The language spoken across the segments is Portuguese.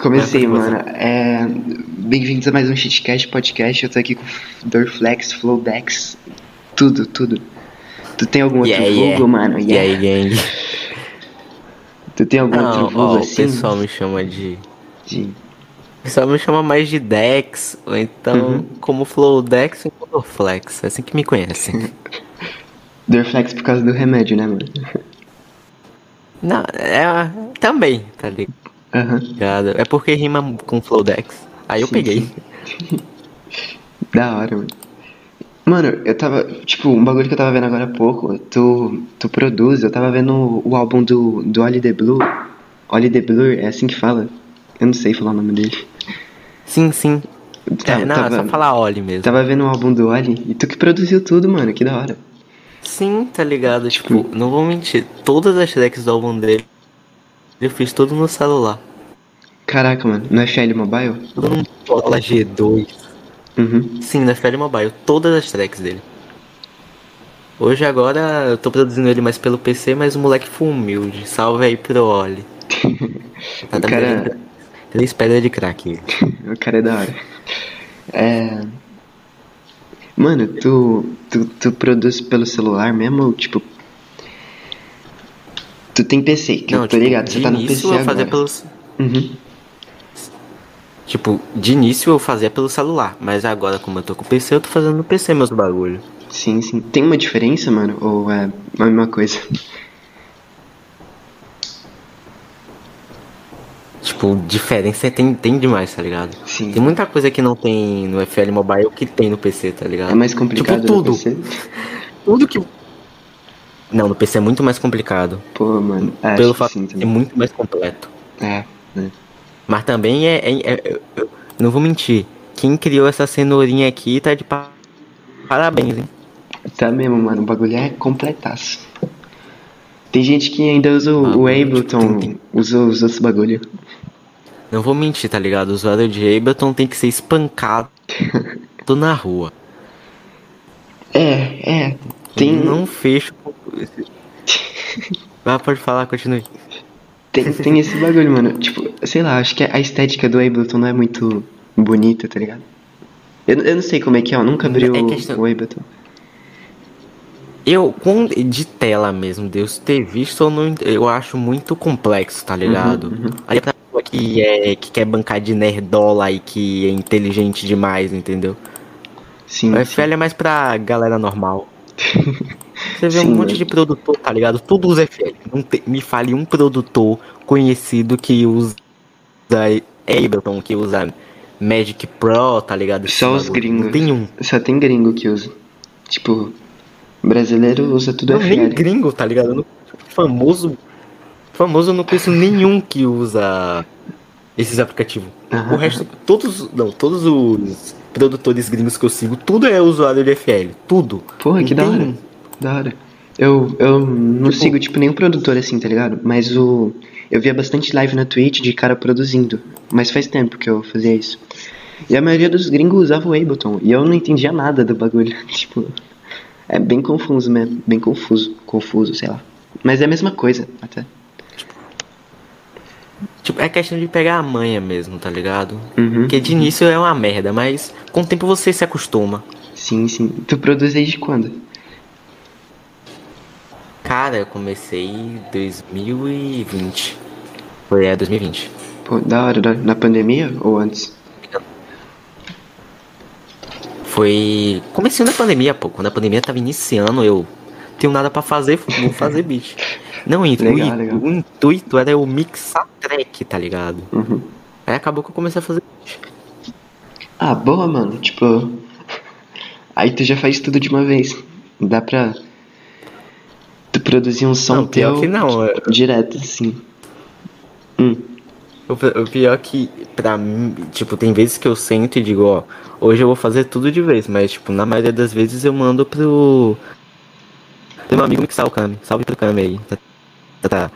Comecei, mano. É... Bem-vindos a mais um Shitcast Podcast. Eu tô aqui com Dorflex, Flowdex, tudo, tudo. Tu tem algum outro Yeah, vulgo, yeah. mano? E aí, gang? Tu tem algum Não, outro vulgo ó, o assim? pessoal me chama de. De... O pessoal me chama mais de Dex, ou então Uhum. como Flow Dex ou como Flex. É assim que me conhecem. Dorflex por causa do remédio, né, mano? Não, é. Também, tá Aham. ligado? É porque rima com Flow Dex. Aí eu Sim, peguei. sim. Da hora, mano. Mano, eu tava. Tipo, um bagulho que eu tava vendo agora há pouco. Tu, tu produz, eu tava vendo o álbum do, do Oli The Blue. Oli The Blue, é assim que fala? Eu não sei falar o nome dele. Sim, sim. Tá- é, não, tava- é só falar Oli mesmo. Tava vendo o álbum do Oli e tu que produziu tudo, mano, que da hora. Sim, tá ligado? Tipo, não vou mentir. Todas as tracks do álbum dele eu fiz tudo no celular. Caraca, mano, no FL Mobile? No Bola G2. Uhum. Sim, na FL Mobile, todas as tracks dele. Hoje agora eu tô produzindo ele mais pelo PC, mas o moleque foi humilde. Salve aí pro Oli. Tá O cara- Três pedras de crack. O cara é da hora. É. Mano, tu, tu, tu produz pelo celular mesmo ou tipo. Tu tem PC, que eu tô tipo, ligado, você tá no início PC eu agora. pelos. Uhum. Tipo, de início eu fazia pelo celular, mas agora como eu tô com o PC, eu tô fazendo no PC meus bagulho. Sim, sim. Tem uma diferença, mano? Ou é a mesma coisa? Tipo, diferença tem, tem demais, tá ligado? Sim. Tem muita coisa que não tem no FL Mobile que tem no PC, tá ligado? É mais complicado Tipo, no tudo. PC? Tudo que. Não, no PC é muito mais complicado. Pô, mano. É, pelo fato sim de também. muito mais completo. É, né? Mas também é. é- é- não vou mentir. Quem criou essa cenourinha aqui tá de pa- parabéns, hein? Tá mesmo, mano. O bagulho é completaço. Tem gente que ainda usa o, Ah, o tem- Ableton, tem- usa os outros bagulho. Não vou mentir, tá ligado? O usuário de Ableton tem que ser espancado na rua. É, é. Tem, Não fecho. Ah, pode falar, continue. tem, tem esse bagulho, mano. Tipo, sei lá, acho que a estética do Ableton não é muito bonita, tá ligado? Eu, eu não sei como é que é, eu nunca abri É o, questão- o Ableton. Eu, de tela mesmo, Deus ter visto, eu, não, eu acho muito complexo, tá ligado? Uhum, Aí pra pessoa que, é, que quer bancar de nerdola e que é inteligente demais, entendeu? Sim, O sim. FL é mais pra galera normal. Você vê Sim, um monte mano. de produtor, tá ligado? Tudo usa FL. Não me fale um produtor conhecido que usa Ableton, que usa Magic Pro, tá ligado? Esse Só os bagulho. gringos. Não tem um. Só tem gringo que usa. Tipo, brasileiro usa tudo Não, nem FL. gringo, tá ligado? Não- famoso. Famoso eu não conheço nenhum que usa esses aplicativos. Aham. O resto, todos. Não, todos os produtores gringos que eu sigo, tudo é usuário de FL. Tudo. Porra, que da hora. Da hora. Eu, eu não Tipo- sigo, tipo, nenhum produtor assim, tá ligado? Mas o. Eu via bastante live na Twitch de cara produzindo. Mas faz tempo que eu fazia isso. E a maioria dos gringos usava o Ableton. E eu não entendia nada do bagulho. tipo. É bem confuso mesmo. Bem confuso. Confuso, sei lá. Mas é a mesma coisa, até. Tipo, é questão de pegar a manha mesmo, tá ligado? Uhum. Porque de início é uma merda, mas com o tempo você se acostuma. Sim, sim. Tu produz desde quando? Cara, eu comecei em 2020. Foi, é, 2020. Pô, da hora. da- Na pandemia ou antes? Foi. Comecei na pandemia, pô. Quando a pandemia tava iniciando, eu. Tenho nada pra fazer, vou fazer beat. Não, Legal, o- legal. o intuito era eu mixar track, tá ligado? Uhum. Aí acabou que eu comecei a fazer beat. Ah, boa, mano. Tipo. Aí tu já faz tudo de uma vez. Dá pra. Tu produzir um som Não, pior teu que não. é- direto, assim. Hum. O pior que, pra mim, tipo, tem vezes que eu sento e digo, ó, hoje eu vou fazer tudo de vez, mas, tipo, na maioria das vezes eu mando pro. Tem meu amigo mixar o Kami. Salve pro Kami aí. Tá. tá, tá.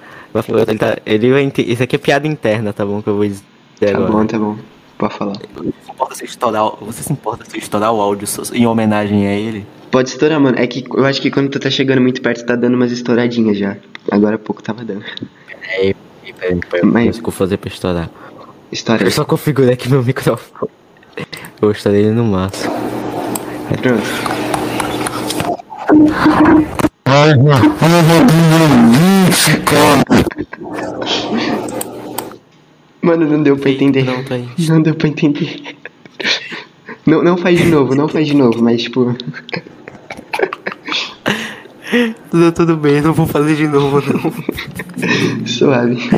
Ele, tá, ele Isso aqui é piada interna, tá bom? Que eu vou dizer Tá agora. bom, tá bom. Pode falar. Você se importa se eu estourar, o- você se importa se estourar o áudio em homenagem a ele? Pode estourar, mano. É que eu acho que quando tu tá chegando muito perto, tá dando umas estouradinhas já. Agora há pouco tava dando. É, peraí, peraí, Mas- eu vou fazer pra estourar. História. Eu só configurei aqui meu microfone. Eu estarei ele no máximo. Pronto. Mano, não deu pra entender. Não, tá aí. Não deu pra entender. Não, não faz de novo, não faz de novo, mas tipo. Tudo, tudo bem, não vou fazer de novo, não. Suave.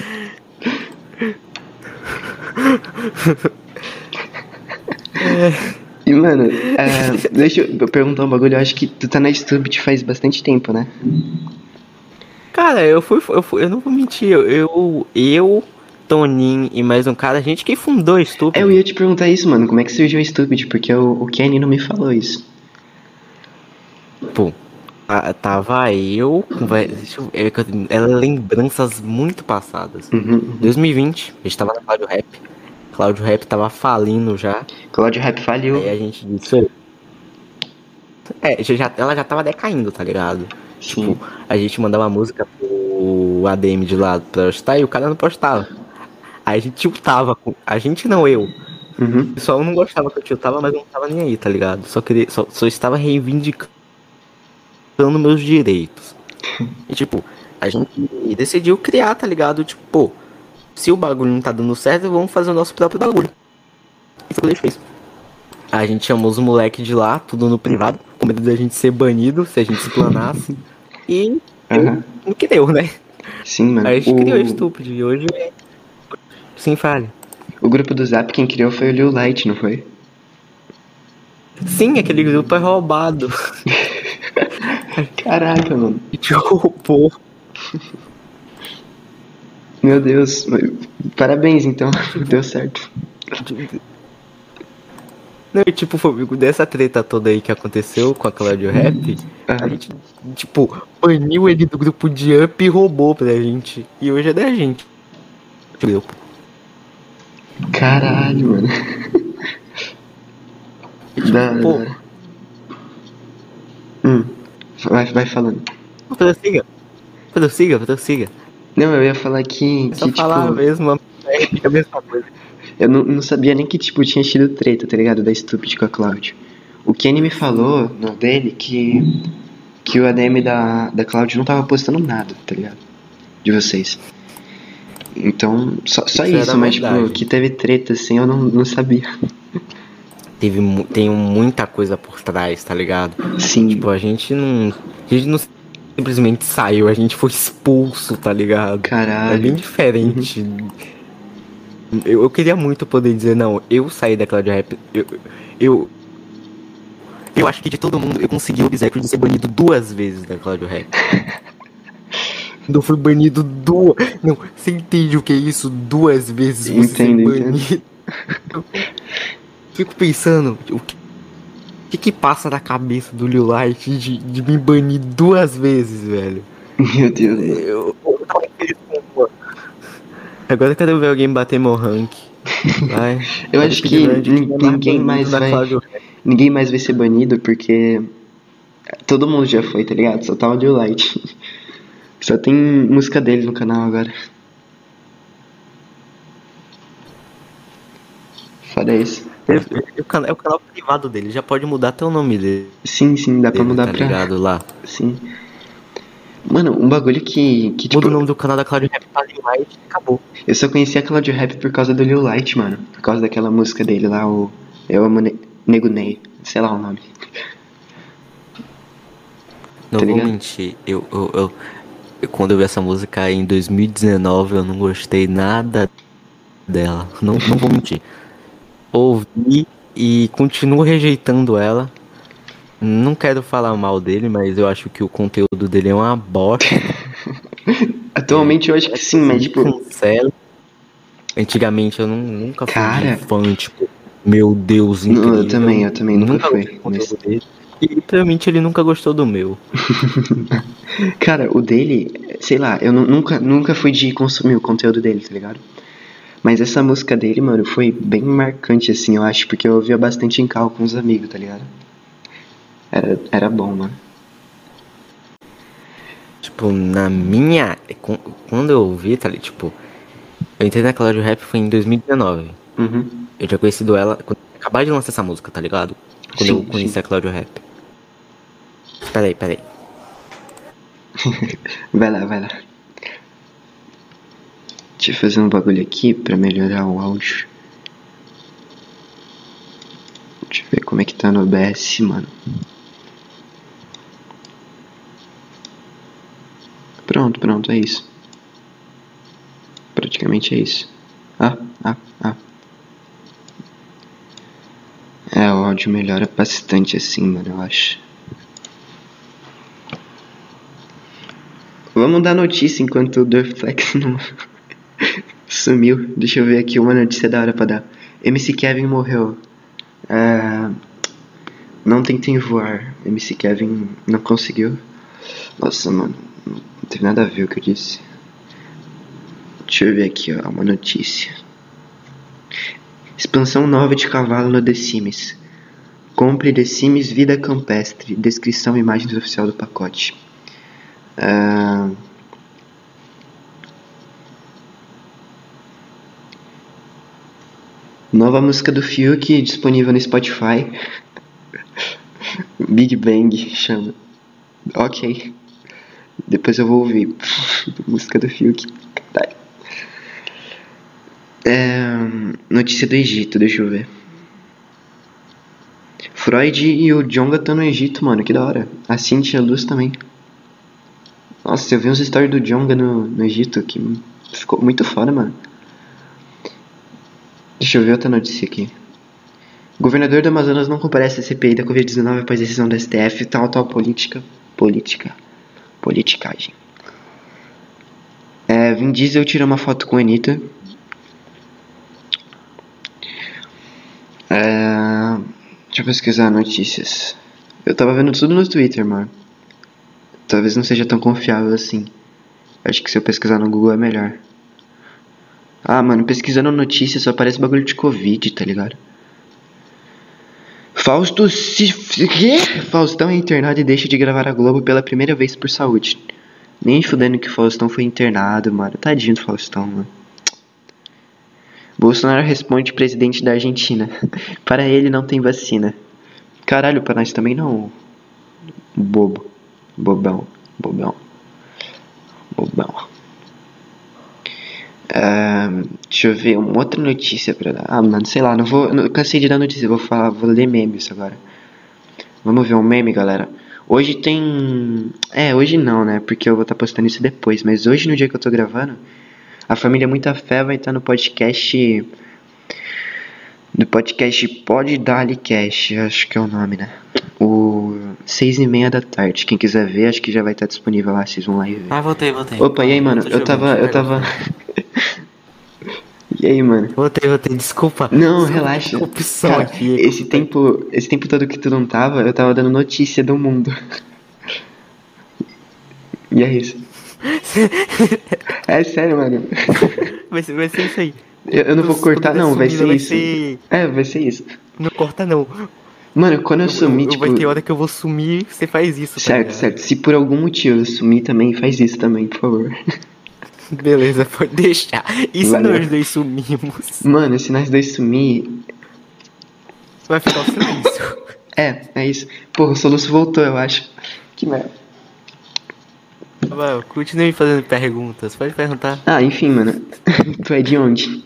E, mano, é, deixa eu perguntar um bagulho. Eu acho que tu tá na Stubit faz bastante tempo, né? Cara, eu fui, eu fui, eu não vou mentir, eu, eu, eu, Toninho e mais um cara, a gente que fundou o Stupid. É, eu ia te perguntar isso, mano. Como é que surgiu a Stubit? Porque o, o Kenny não me falou isso. Pô, a- tava eu, deixa eu ver, é lembranças muito passadas. Uhum. uhum. 2020, a gente tava na Cláudio Rap. Cláudio Rap tava falindo já. Claudio Rap faliu. Aí a gente disse. É, já, ela já tava decaindo, tá ligado? Sim. Tipo, a gente mandava música pro ADM de lado pra postar e o cara não postava. Aí a gente tiltava com. A gente não, eu. Uhum. O pessoal não gostava que eu tiltava, mas não tava nem aí, tá ligado? Só, queria, só, só estava reivindicando meus direitos. E tipo, a gente decidiu criar, tá ligado? Tipo, pô, se o bagulho não tá dando certo, vamos fazer o nosso próprio bagulho. E foi o que a gente fez. A gente chamou os moleques de lá, tudo no privado, com medo da gente ser banido se a gente se planasse. E Aham. no que deu, né? Sim, mano. A gente o, criou estúpido e hoje é. Sem falha. o grupo do Zap, quem criou foi o Lil Light, não foi? Sim, aquele grupo é roubado. Caraca, mano. A gente roubou. Meu Deus. Parabéns, então. Deu certo. Não, e tipo, foi dessa treta toda aí que aconteceu com a Claudio Rap, a Aham. gente, tipo, baniu ele do grupo de Up e roubou pra gente. E hoje é da gente. Grupo. Caralho, mano. Da, Pô. da- Hum. Vai, vai falando. Prossiga. Prossiga, prossiga. Não, eu ia falar que, É só que falar tipo, mesmo, é a mesma coisa. eu não, não sabia nem que, tipo, tinha tido treta, tá ligado? Da Stupid com a Cloud. O Kenny me falou, no dele, que, que o ADM da, da Cloud não tava postando nada, tá ligado? De vocês. Então, só, só Isso mas, tipo, que teve treta, assim, eu não, não sabia. Teve, tem muita coisa por trás, tá ligado? Sim, Tipo, a gente não. A gente não simplesmente saiu, a gente foi expulso, tá ligado? É caralho. bem diferente. Eu, eu queria muito poder dizer, não, eu saí da Cloud Rap. Eu, eu, eu acho que de todo mundo eu consegui o obséquio de ser banido duas vezes da Cloud Rap. Não fui banido duas. Não, você entende o que é isso? Duas vezes você Entendo, banido. Eu fico pensando, o que, que que passa na cabeça do Lil Light de, de me banir duas vezes, velho? Meu Deus. Eu. Agora eu quero ver alguém bater meu rank. Vai. Eu acho que ninguém mais vai. Ninguém mais vai ser banido porque todo mundo já foi, tá ligado? Só tá o Lil Light. Só tem música dele no canal agora. Fora isso. Ele- ele- o canal- É o canal privado dele, já pode mudar até o nome dele. Sim, sim, dá pra dele, mudar tá pra. ligado lá. Sim. Mano, um bagulho que, que tipo, Muda o nome do canal da Cláudio Rap pra Lil Light e acabou. eu só conhecia aquela de rap por causa do Lil Light, mano. Por causa daquela música dele lá, o Eu Amo Ne Nego Ney, sei lá o nome. Não Tá vou mentir, eu, eu, eu- eu- quando eu vi essa música em 2019, eu não gostei nada dela. Não, não vou mentir. Ouvi e continuo rejeitando ela. Não quero falar mal dele, mas eu acho que o conteúdo dele é uma bosta. Atualmente eu acho que sim, mas tipo, Cancela. Antigamente eu não, nunca fui Cara. fã, tipo, meu Deus, Não, incrível. eu também, eu também nunca fui, conteúdo dele. E provavelmente ele nunca gostou do meu. Cara, o dele, sei lá, eu nu- nunca, nunca fui de consumir o conteúdo dele, tá ligado? Mas essa música dele, mano, foi bem marcante, assim, eu acho, porque eu ouvia bastante em carro com os amigos, tá ligado? Era, era bom, mano. Tipo, na minha. qu- Quando eu ouvi, tá ali, tipo. Eu entrei na Cláudio Rap foi em 2019. Uhum. Eu tinha conhecido ela quando acabar de lançar essa música, tá ligado? Quando Sim, eu conheci sim. a Cláudio Rap. Peraí, peraí. Vai lá, vai lá. Deixa eu fazer um bagulho aqui pra melhorar o áudio. Deixa eu ver como é que tá no OBS, mano. Pronto, pronto, é isso. Praticamente é isso. Ah, ah, ah. É, o áudio melhora bastante assim, mano, eu acho. Vamos dar notícia enquanto o Dorflex não sumiu. Deixa eu ver aqui uma notícia da hora pra dar. MC Kevin morreu. É, Não tentem voar. MC Kevin não conseguiu. Nossa, mano. Não teve nada a ver o que eu disse. Deixa eu ver aqui, ó. Uma notícia. Expansão nova de cavalo no The Sims. Compre The Sims Vida Campestre. Descrição e imagens oficial do pacote. Ah, Nova música do Fiuk disponível no Spotify. Big Bang chama. Ok. Depois eu vou ouvir. música do Fiuk. É, notícia do Egito, deixa eu ver. Freud e o Jonga estão no Egito, mano. Que da hora. A Cintia Luz também. Nossa, eu vi uns stories do Jonga no, no Egito que ficou muito foda, mano. Deixa eu ver outra notícia aqui. Governador do Amazonas não comparece à CPI da Covid-19 após decisão do STF, tal, tal, política. Política. Politicagem. É, Vin Diesel tira uma foto com a Anitta. É, deixa eu pesquisar notícias. Eu tava vendo tudo no Twitter, mano. Talvez não seja tão confiável assim. Acho que se eu pesquisar no Google é melhor. Ah, mano, pesquisando notícias só aparece bagulho de Covid, tá ligado? Fausto se. Quê? Faustão é internado e deixa de gravar a Globo pela primeira vez por saúde. Nem fudendo que Faustão foi internado, mano. Tadinho do Faustão, mano. Bolsonaro responde presidente da Argentina. Para ele não tem vacina. Caralho, para nós também não. Bobo. Bobão. Bobão. Bobão. Deixa eu ver uma outra notícia pra dar. Ah, mano, sei lá, não vou. Não, cansei de dar notícia, vou falar, vou ler memes agora. Vamos ver um meme, galera. Hoje tem. É, hoje não, né? Porque eu vou estar postando isso depois. Mas hoje, no dia que eu tô gravando, a família Muita Fé vai estar no podcast. No podcast Pode Dali Cast, acho que é o nome, né? O. Seis e meia da tarde. Quem quiser ver, acho que já vai estar disponível lá, vocês vão lá e ver. Ah, voltei, voltei. Opa, e aí, mano? Eu tava. Eu tava. e aí, mano? Voltei, voltei, desculpa. Não, Só relaxa. Opção Cara, aqui. esse tempo, esse tempo todo que tu não tava, eu tava dando notícia do mundo. E é isso. É sério, mano. Vai ser, vai ser isso aí. Eu, eu não vou cortar, não, vai ser vai isso. ser- É, vai ser isso. Não corta, não. Mano, quando eu sumir, tipo. Vai ter hora que eu vou sumir você faz isso. tá Certo, ligado? certo. Se por algum motivo eu sumir também, faz isso também, por favor. Beleza, pode deixar. E se Valeu. nós dois sumimos? Mano, se nós dois sumir. Vai ficar o silêncio. É, é isso. Porra, o soluço voltou, eu acho. Que merda. Vai, continue fazendo perguntas. Pode perguntar. Ah, enfim, mano. tu é de onde?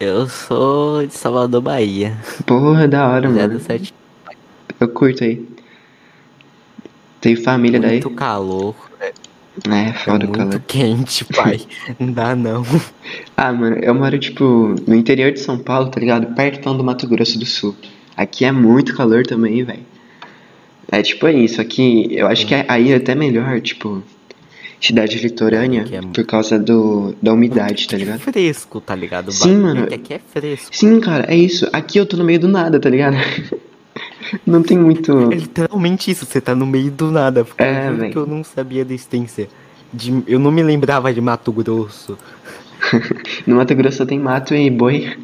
Eu sou de Salvador, Bahia. Porra, da hora, mano. do Sete. Eu curto aí. Tem família daí? Muito calor. É, foda o muito calor. quente, pai. Não dá não. Ah, mano, eu moro, tipo, no interior de São Paulo, tá ligado? Perto do Mato Grosso do Sul. Aqui é muito calor também, velho. É tipo é isso, aqui eu acho que é- aí é até melhor, tipo, cidade litorânea, é- por causa do, da umidade, tá ligado? Fresco, tá ligado? Sim, mano. Aqui é fresco. Sim, cara, é isso. Aqui eu tô no meio do nada, tá ligado? Não tem muito. É literalmente isso, você tá no meio do nada. É, que eu não sabia da existência. De, eu não me lembrava de Mato Grosso. No Mato Grosso só tem mato e boi.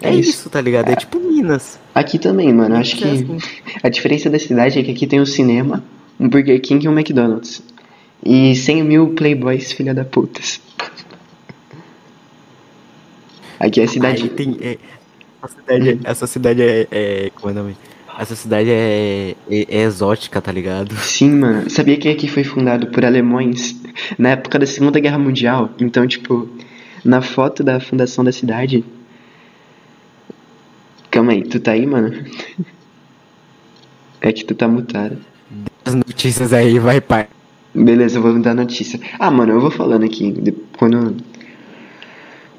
É, isso. tá ligado? É tipo Minas. Aqui também, mano. Acho É que a diferença da cidade é que aqui tem um cinema, um Burger King e um McDonald's. E 100 mil playboys filha da putas. Aqui é a cidade. Tem, é, essa cidade, essa cidade é, é. Como é o nome? Essa cidade é, é, é exótica, tá ligado? Sim, mano. Sabia que aqui foi fundado por alemães na época da Segunda Guerra Mundial? Então, tipo, na foto da fundação da cidade. Calma aí, tu tá aí, mano? É que tu tá mutado. As notícias aí, vai, pai. Beleza, eu vou dar notícia. Ah, mano, eu vou falando aqui. Quando.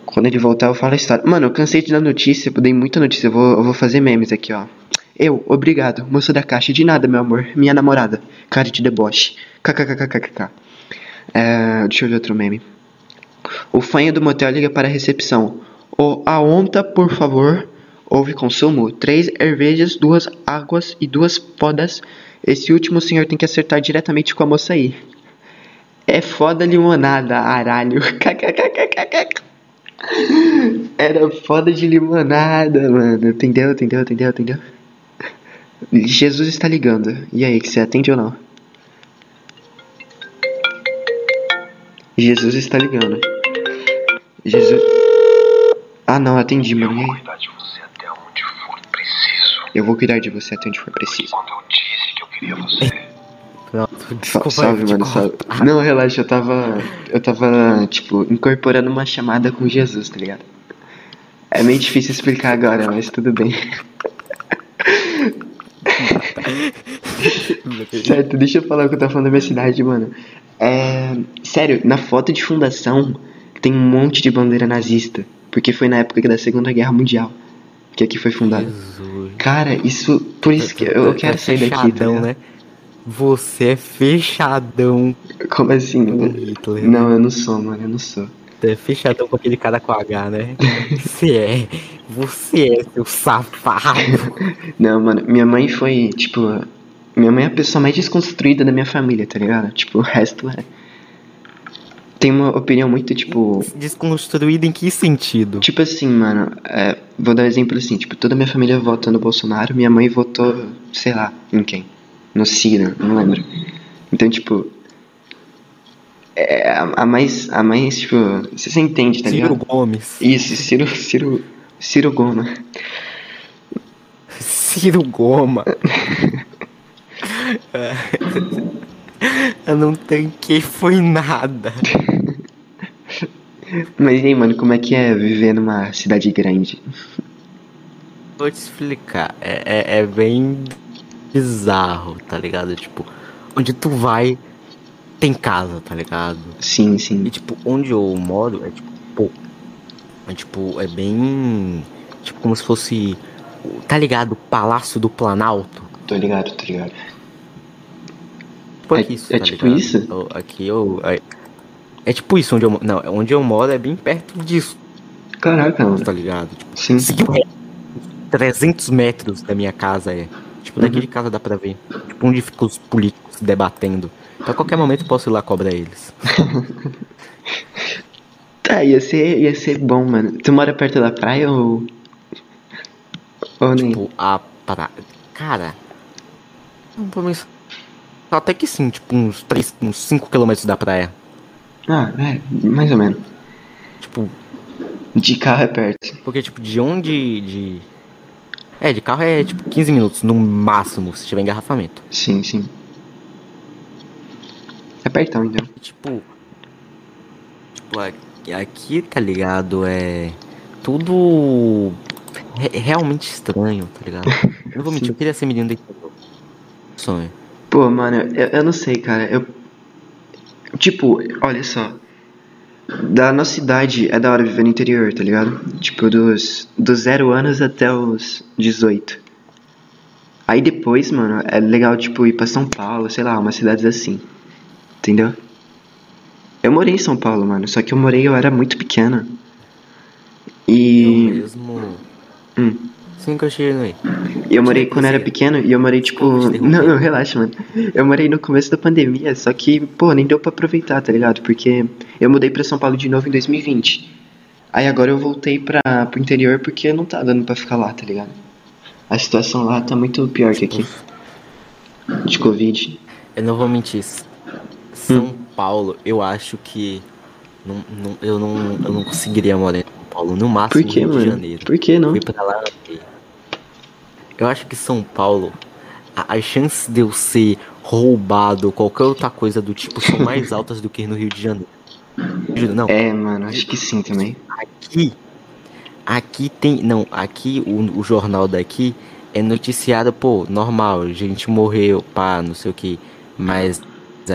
Quando ele voltar, eu falo a história. Mano, eu cansei de dar notícia, eu dei muita notícia. Eu vou, eu vou fazer memes aqui, ó. Eu, obrigado, moço da caixa. De nada, meu amor. Minha namorada. Cara de deboche. KKKKKK. É, deixa eu ver outro meme. O fanho do motel liga para a recepção. O a onta, por favor. Houve consumo. Três cervejas, duas águas e duas podas. Esse último senhor tem que acertar diretamente com a moça aí. É foda limonada, aralho. Era foda de limonada, mano. Entendeu, entendeu, entendeu, entendeu? Jesus está ligando. E aí, que você atende ou não? Jesus está ligando. Jesus. Ah, não, atendi, mano. E aí? cuidar de você até onde for preciso. Eu vou cuidar de você até onde for preciso. Quando eu eu queria você, Pronto, desculpa. salve, mano, salve. Não, relaxa, eu tava. Eu tava, tipo, incorporando uma chamada com Jesus, tá ligado? É meio difícil explicar agora, mas tudo bem. certo, deixa eu falar o que eu tava falando da minha cidade, mano. É. Sério, na foto de fundação tem um monte de bandeira nazista. Porque foi na época da Segunda Guerra Mundial que aqui foi fundado. Jesus. Cara, isso. Por isso que eu Tá quero sair daqui, tá fechadão, né? Você é fechadão Como assim? com mano? Hitler. Não, eu não sou, mano, eu não sou. Você é fechadão com aquele cara com H, né? Você é. Você é, seu safado. Não, mano, minha mãe foi, tipo. Minha mãe é a pessoa mais desconstruída da minha família, tá ligado? Tipo, o resto é. Tem uma opinião muito, tipo. Desconstruído em que sentido? Tipo assim, mano, é, vou dar um exemplo assim, tipo, toda minha família vota no Bolsonaro, minha mãe votou, sei lá, em quem? No Ciro, não lembro. Então, tipo. É a, a mais. A mais, tipo. Você, você entende, tá Ciro ligado? Gomes. Isso, Ciro. Ciro. Ciro Goma. Ciro Goma. Eu não tanquei foi nada. Mas e aí, mano, como é que é viver numa cidade grande? Vou te explicar. É, é, é bem bizarro, tá ligado? Tipo, onde tu vai, tem casa, tá ligado? Sim, E sim. tipo, onde eu moro é tipo, pô. É tipo, é bem. Tipo, como se fosse. Tá ligado? Palácio do Planalto? Tô ligado, tô ligado. Tipo É- isso, é tá tipo ligado? isso? Aqui eu. É, é tipo isso onde eu moro. Não, é onde eu moro é bem perto disso, Caraca, mano. tá ligado? Tipo, Sim. se o resto, 300 metros da minha casa é. Tipo, daqui Uhum. de casa dá pra ver. Tipo, onde ficam os políticos se debatendo. Então a qualquer momento eu posso ir lá cobrar eles. Tá, ia ser, ia ser bom, mano. Tu mora perto da praia ou. Ou nem? Tipo, a pra... Cara. não vou pensar- Até que sim, tipo, uns 3, uns 5 quilômetros da praia. Ah, é, mais ou menos. Tipo, De carro é perto. porque tipo, de onde. De... É, de carro é tipo 15 minutos, no máximo, se tiver engarrafamento. Sim, sim. É pertão, então. Tipo. Tipo, aqui, tá ligado? É. Tudo. re- realmente estranho, tá ligado? Eu não vou mentir, eu queria ser menino do interior. Sonho. Pô, mano, eu, eu não sei, cara. Eu. Tipo, olha só. Da nossa idade é da hora viver no interior, tá ligado? Tipo, dos, dos zero anos até os 18. Aí depois, mano, é legal, tipo, ir pra São Paulo, sei lá, umas cidades assim. Entendeu? Eu morei em São Paulo, mano, só que eu morei, eu era muito pequena. Eu E. mesmo. Hum. Sim que eu cheguei aí. E eu morei quando era pequeno e eu morei tipo. Não, não, relaxa, mano. Eu morei no começo da pandemia, só que, pô, nem deu pra aproveitar, tá ligado? Porque eu mudei pra São Paulo de novo em 2020. Aí agora eu voltei pra, pro interior porque não tá dando pra ficar lá, tá ligado? A situação lá tá muito pior que aqui. De Covid. Eu não vou mentir. São Hum. Paulo, eu acho que não, não- eu, não, eu não conseguiria morar Paulo. No máximo Por que, Rio de mano? Janeiro. Por que não? Fui pra lá. Eu acho que São Paulo, a- as chances de eu ser roubado, qualquer outra coisa do tipo, são mais altas do que no Rio de Janeiro. Não, É, mano, acho que sim também. aqui. Aqui tem. Não, aqui o, o jornal daqui é noticiado, pô, normal, gente morreu, pá, não sei o que. Mas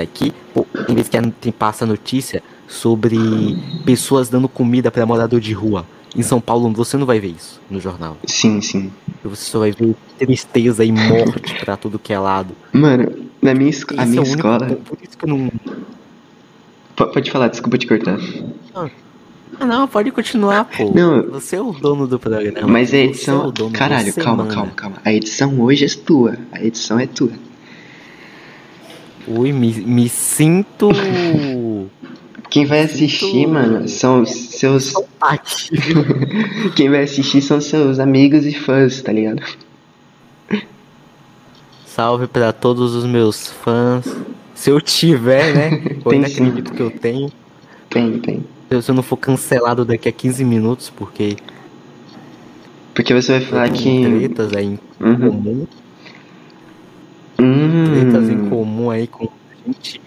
aqui, pô, tem vezes que tem, passa notícia sobre pessoas dando comida pra morador de rua. Em São Paulo você não vai ver isso no jornal. Sim, sim. Você só vai ver tristeza e morte pra tudo que é lado. Mano, na minha, esco- a minha é único escola. ponto, Por isso que eu não. Po- Pode falar, desculpa te cortar. Ah, não, pode continuar, pô. Não. Você é o dono do programa. Mas a você é edição. o dono, Caralho, calma, manda. calma, calma. A edição hoje é tua. A edição é tua. Ui, me, me sinto. Quem vai assistir, mano, são os seus. Quem vai assistir são seus amigos e fãs, tá ligado? Salve pra todos os meus fãs. Se eu tiver, né? Eu Tem ainda sim. acredito que eu tenho. Tem, tem. Se eu não for cancelado daqui a 15 minutos, porque Porque você vai eu falar que. tretas aí em Uhum. comum. Tretas em Hum. comum aí com gente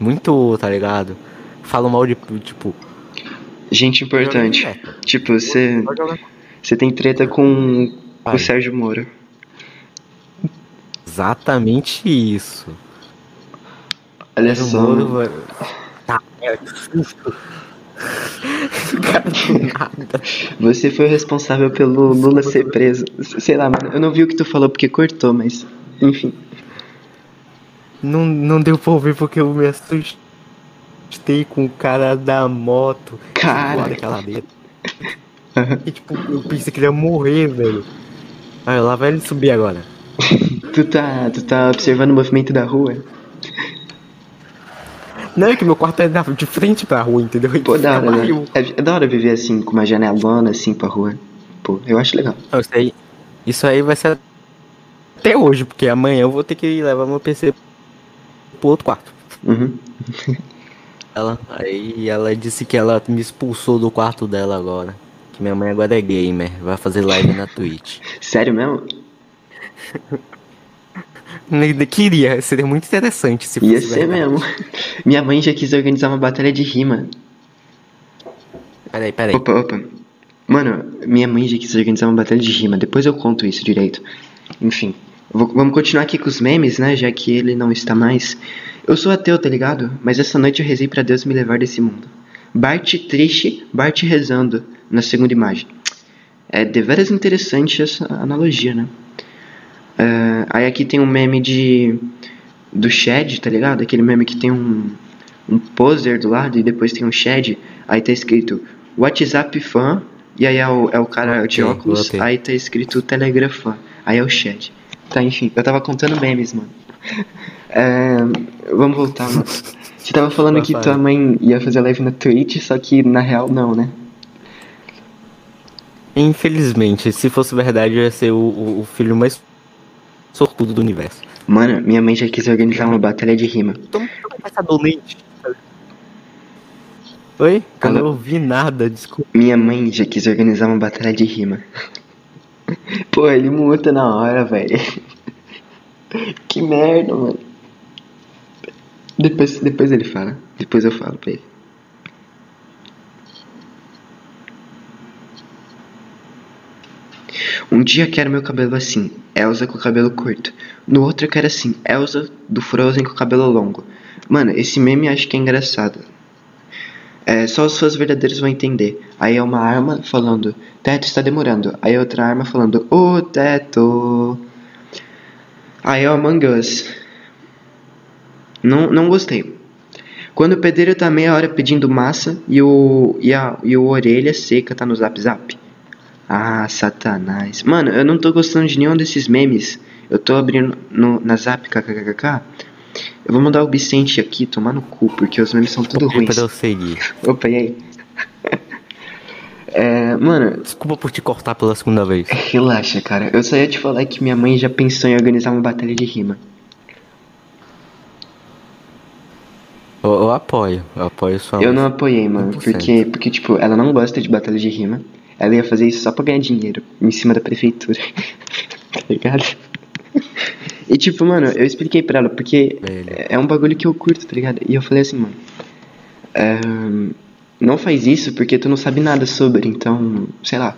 muito, tá ligado? Falam mal de, tipo. Gente importante. Tipo, você. Você tem treta com, o Sérgio Moro. Exatamente isso. Olha Sérgio só. Moro vai- Tá, é que susto. Você foi o responsável pelo Lula ser preso. Sei lá, mano. Eu não vi o que tu falou porque cortou, mas. Enfim. Não, não deu pra ouvir porque eu me assustei com o cara da moto. Cara. Daquela. E tipo, eu pensei que ele ia morrer, velho. Aí lá vai ele subir agora. Tu tá, tu tá observando o movimento da rua? Não, é que meu quarto é de frente pra rua, entendeu? Pô, da hora, né? É, é da hora viver assim, com uma janelona assim pra rua. Pô, eu acho legal. Não, isso aí, isso aí vai ser até hoje, porque amanhã eu vou ter que levar meu PC pro outro quarto. Uhum. Ela, aí ela disse que ela me expulsou do quarto dela agora. Que minha mãe agora é gamer, vai fazer live na Twitch. Sério mesmo? Queria, seria muito interessante se fosse Ia ser verdade. mesmo. Minha mãe já quis organizar uma batalha de rima. Peraí, peraí. Opa, opa. Mano, minha mãe já quis organizar uma batalha de rima. Depois eu conto isso direito. Enfim. vou- vamos continuar aqui com os memes, né? Já que ele não está mais. Eu sou ateu, tá ligado? Mas essa noite eu rezei pra Deus me levar desse mundo. Bart triste, Bart rezando na segunda imagem. É deveras interessante essa analogia, né? É, aí aqui tem um meme de. do Shed, tá ligado? Aquele meme que tem um. um poser do lado e depois tem um Shed. Aí tá escrito WhatsApp fã. E aí é o, é o cara de Ok, óculos. botei. Aí tá escrito Telegram fã. Aí é o Shed. Tá, enfim, eu tava contando memes, mano. É, vamos voltar, mano. Você tava falando que tua mãe ia fazer live na Twitch, só que na real não, né? Infelizmente, se fosse verdade, eu ia ser o, o- filho mais sortudo do universo. Mano, minha mãe já quis organizar uma batalha de rima. Toma leite. Oi? Eu não ouvi nada, desculpa. Minha mãe já quis organizar uma batalha de rima. Pô, ele muta na hora, velho. Que merda, mano. Depois, depois ele fala. Depois eu falo pra ele. Um dia quero meu cabelo assim, Elsa com o cabelo curto. No outro eu quero assim, Elsa do Frozen com o cabelo longo. Mano, esse meme acho que é engraçado. É, só os fãs verdadeiros vão entender. Aí é uma arma falando, teto está demorando. Aí é outra arma falando, ô teto. Aí é o Among Us. Não, não gostei. Quando o pedreiro tá meia hora pedindo massa e o, e a, e o orelha seca tá no zap zap. Ah, satanás. Mano, eu não tô gostando de nenhum desses memes. Eu tô abrindo no, na zap kkkk. Eu vou mandar o Vicente aqui tomar no cu, porque os memes são tudo ruins. Pra eu seguir. Opa, e aí? É, mano, Desculpa por te cortar pela segunda vez. relaxa, cara. Eu só ia te falar que minha mãe já pensou em organizar uma batalha de rima. Eu, eu apoio, eu apoio sua Eu não apoiei, mano, 100%. porque, porque, tipo, ela não gosta de batalha de rima. Ela ia fazer isso só pra ganhar dinheiro em cima da prefeitura. tá ligado? E tipo, mano, eu expliquei pra ela, porque Velho. é um bagulho que eu curto, tá ligado? E eu falei assim, mano, é, não faz isso porque tu não sabe nada sobre, então, sei lá.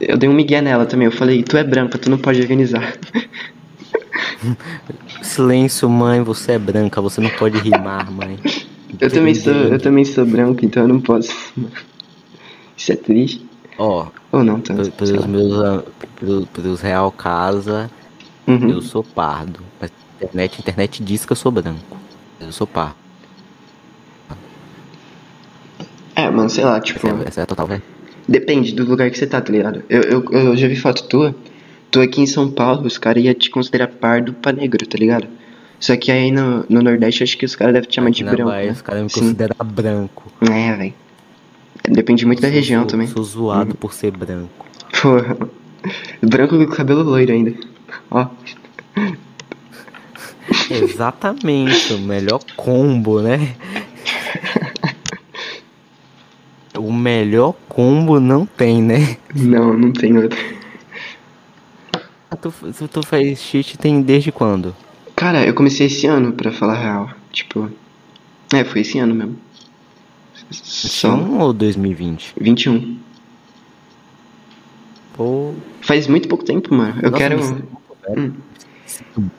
Eu dei um migué nela também, eu falei, tu é branca, tu não pode organizar. Silêncio, mãe, você é branca, você não pode rimar, mãe. Eu também sou, eu também sou branco, então eu não posso. Isso é triste. Ó, Ou não, tanto. pelos meus a- pelo- pelos real casa, Uhum. eu sou pardo. Mas internet, internet diz que eu sou branco. Eu sou pardo. É, mano, sei lá, tipo, Essa é, essa é total, velho. depende do lugar que você tá, tá ligado? Eu, eu, eu já vi foto tua, tu aqui em São Paulo, os caras iam te considerar pardo pra negro, tá ligado? Só que aí no, no Nordeste acho que os caras devem te chamar de branco. Bahia, né? os caras me consideram branco. É, velho. Depende muito da região sou- também. Sou zoado por ser branco. Porra. Branco com cabelo loiro ainda. Ó. Exatamente, o melhor combo, né? O melhor combo não tem, né? Não, não tem outro. Tu, tu, faz cheat tem desde quando? Cara, eu comecei esse ano, pra falar a real. Tipo. É, foi esse ano mesmo. Só 21 ou 2020? 21. Pô, Faz muito pouco tempo, mano. Eu nossa, quero. velho. Hum.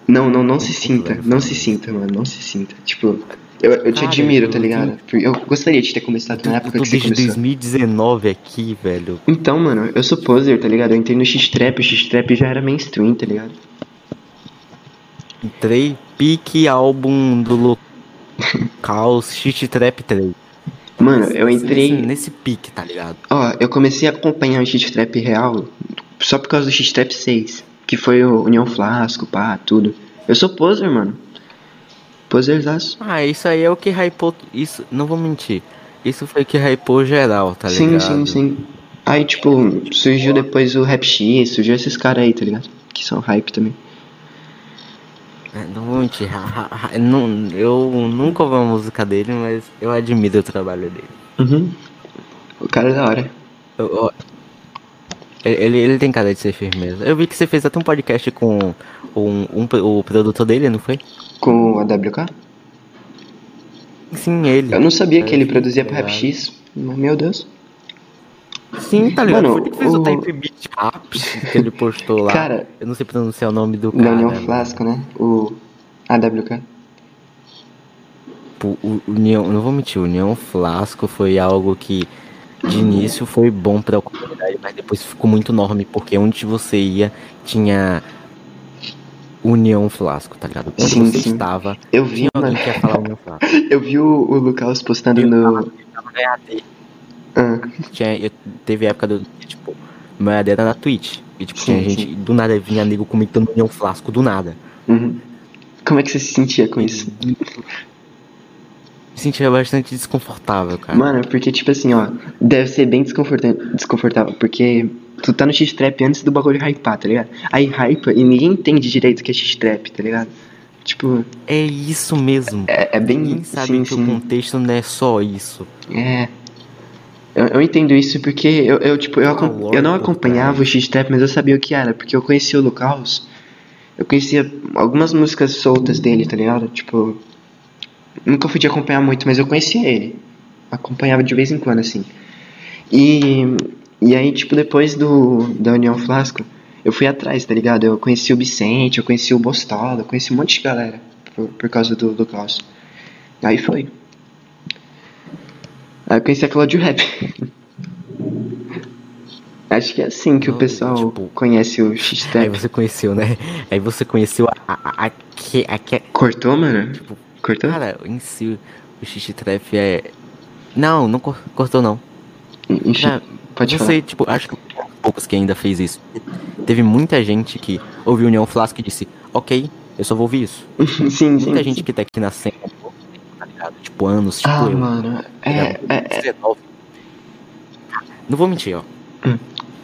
Não, não, não se sinta. Não se sinta, mano. Não se sinta. Tipo, eu, eu te Cara, admiro, eu tá ligado? Eu gostaria de ter começado na época que você desde começou. 2019 aqui, velho. Então, mano, eu sou poser, tá ligado? Eu entrei no X-Trap, o X-Trap já era mainstream, tá ligado? Entrei pique álbum do Caos Shit Trap 3. Mano, eu Nesse- entrei. Nesse pique, tá ligado? Ó, eu comecei a acompanhar o X-Trap real só por causa do X-Trap 6, que foi o União Flasco, pá, tudo. Eu sou poser, mano. Poserzaço. Ah, isso aí é o que hypou. Isso, não vou mentir. Isso foi o que hypou geral, tá sim, ligado? sim, sim. Aí, tipo, surgiu depois o Rap X, surgiu esses caras aí, tá ligado? Que são hype também. É, Não vou mentir. não, eu nunca ouvi a música dele, mas eu admiro o trabalho dele. Uhum. O cara é da hora. Eu- eu- ele, ele tem cara de ser firmeza. Eu vi que você fez até um podcast com um, um- o produtor dele, não foi? Com o AWK? Sim, ele. Eu não sabia que É, ele produzia pro. Rap X, mas meu Deus. Sim, tá ligado? Mano, Foi ele que fez o, o- Type Beat Apps que ele postou lá. Cara, eu não sei pronunciar o nome do cara. União mano. Flasco, né? O AWK. O União, não vou mentir, o União Flasco foi algo que de início foi bom pra comunidade, mas depois ficou muito enorme, porque onde você ia tinha União Flasco, tá ligado? Onde Sim, você sim. estava, Eu vi, tinha alguém mano. que falar União Flasco. Eu vi o, o Lucas postando no. Tava no EAD. Ah, Tinha, eu, teve época do, tipo, meu EAD era na Twitch, e tipo, tinha Sim, gente, do nada vinha nego comentando União Flasco, do nada. uhum. Como é que você se sentia com isso? Me sentia bastante desconfortável, cara. Mano, porque, tipo assim, ó, deve ser bem desconfortável, porque tu tá no X-Trap antes do bagulho hypar, tá ligado? Aí hypa e ninguém entende direito o que é X-Trap, tá ligado? Tipo, É isso mesmo. é, é bem. Ninguém sabe sim, que o sim. contexto não é só isso. É. Eu, eu entendo isso porque eu, eu tipo, eu, lore eu não acompanhava o X-Trap, mas eu sabia o que era, porque eu conhecia o Lucas. Eu conhecia algumas músicas soltas dele, tá ligado? Tipo. Nunca fui de acompanhar muito, mas eu conhecia ele. Acompanhava de vez em quando, assim. E. E aí, tipo, depois do da União Flasco, eu fui atrás, tá ligado? Eu conheci o Vicente, eu conheci o Bostola, eu conheci um monte de galera por, por causa do Lucas. Aí foi. Aí eu conheci a Claudio Rap. Acho que é assim que o pessoal tipo, conhece o Aí X-Trap. você conheceu, né? Aí você conheceu a, a, a, que, a, que, Cortou, mano? tipo, Cortou? cara, em si, o trap é... Não, não cor- cortou não. Enfim, Já, pode não falar. sei, tipo, acho que poucos que ainda fez isso. Teve muita gente que ouviu União Flasco e disse, ok, eu só vou ouvir isso. sim, sim. Muita gente sim. que tá aqui na cena, tá ligado? Tipo, anos, tipo Ah, eu. mano. É, é, é. 19. Não vou mentir, ó. Hum.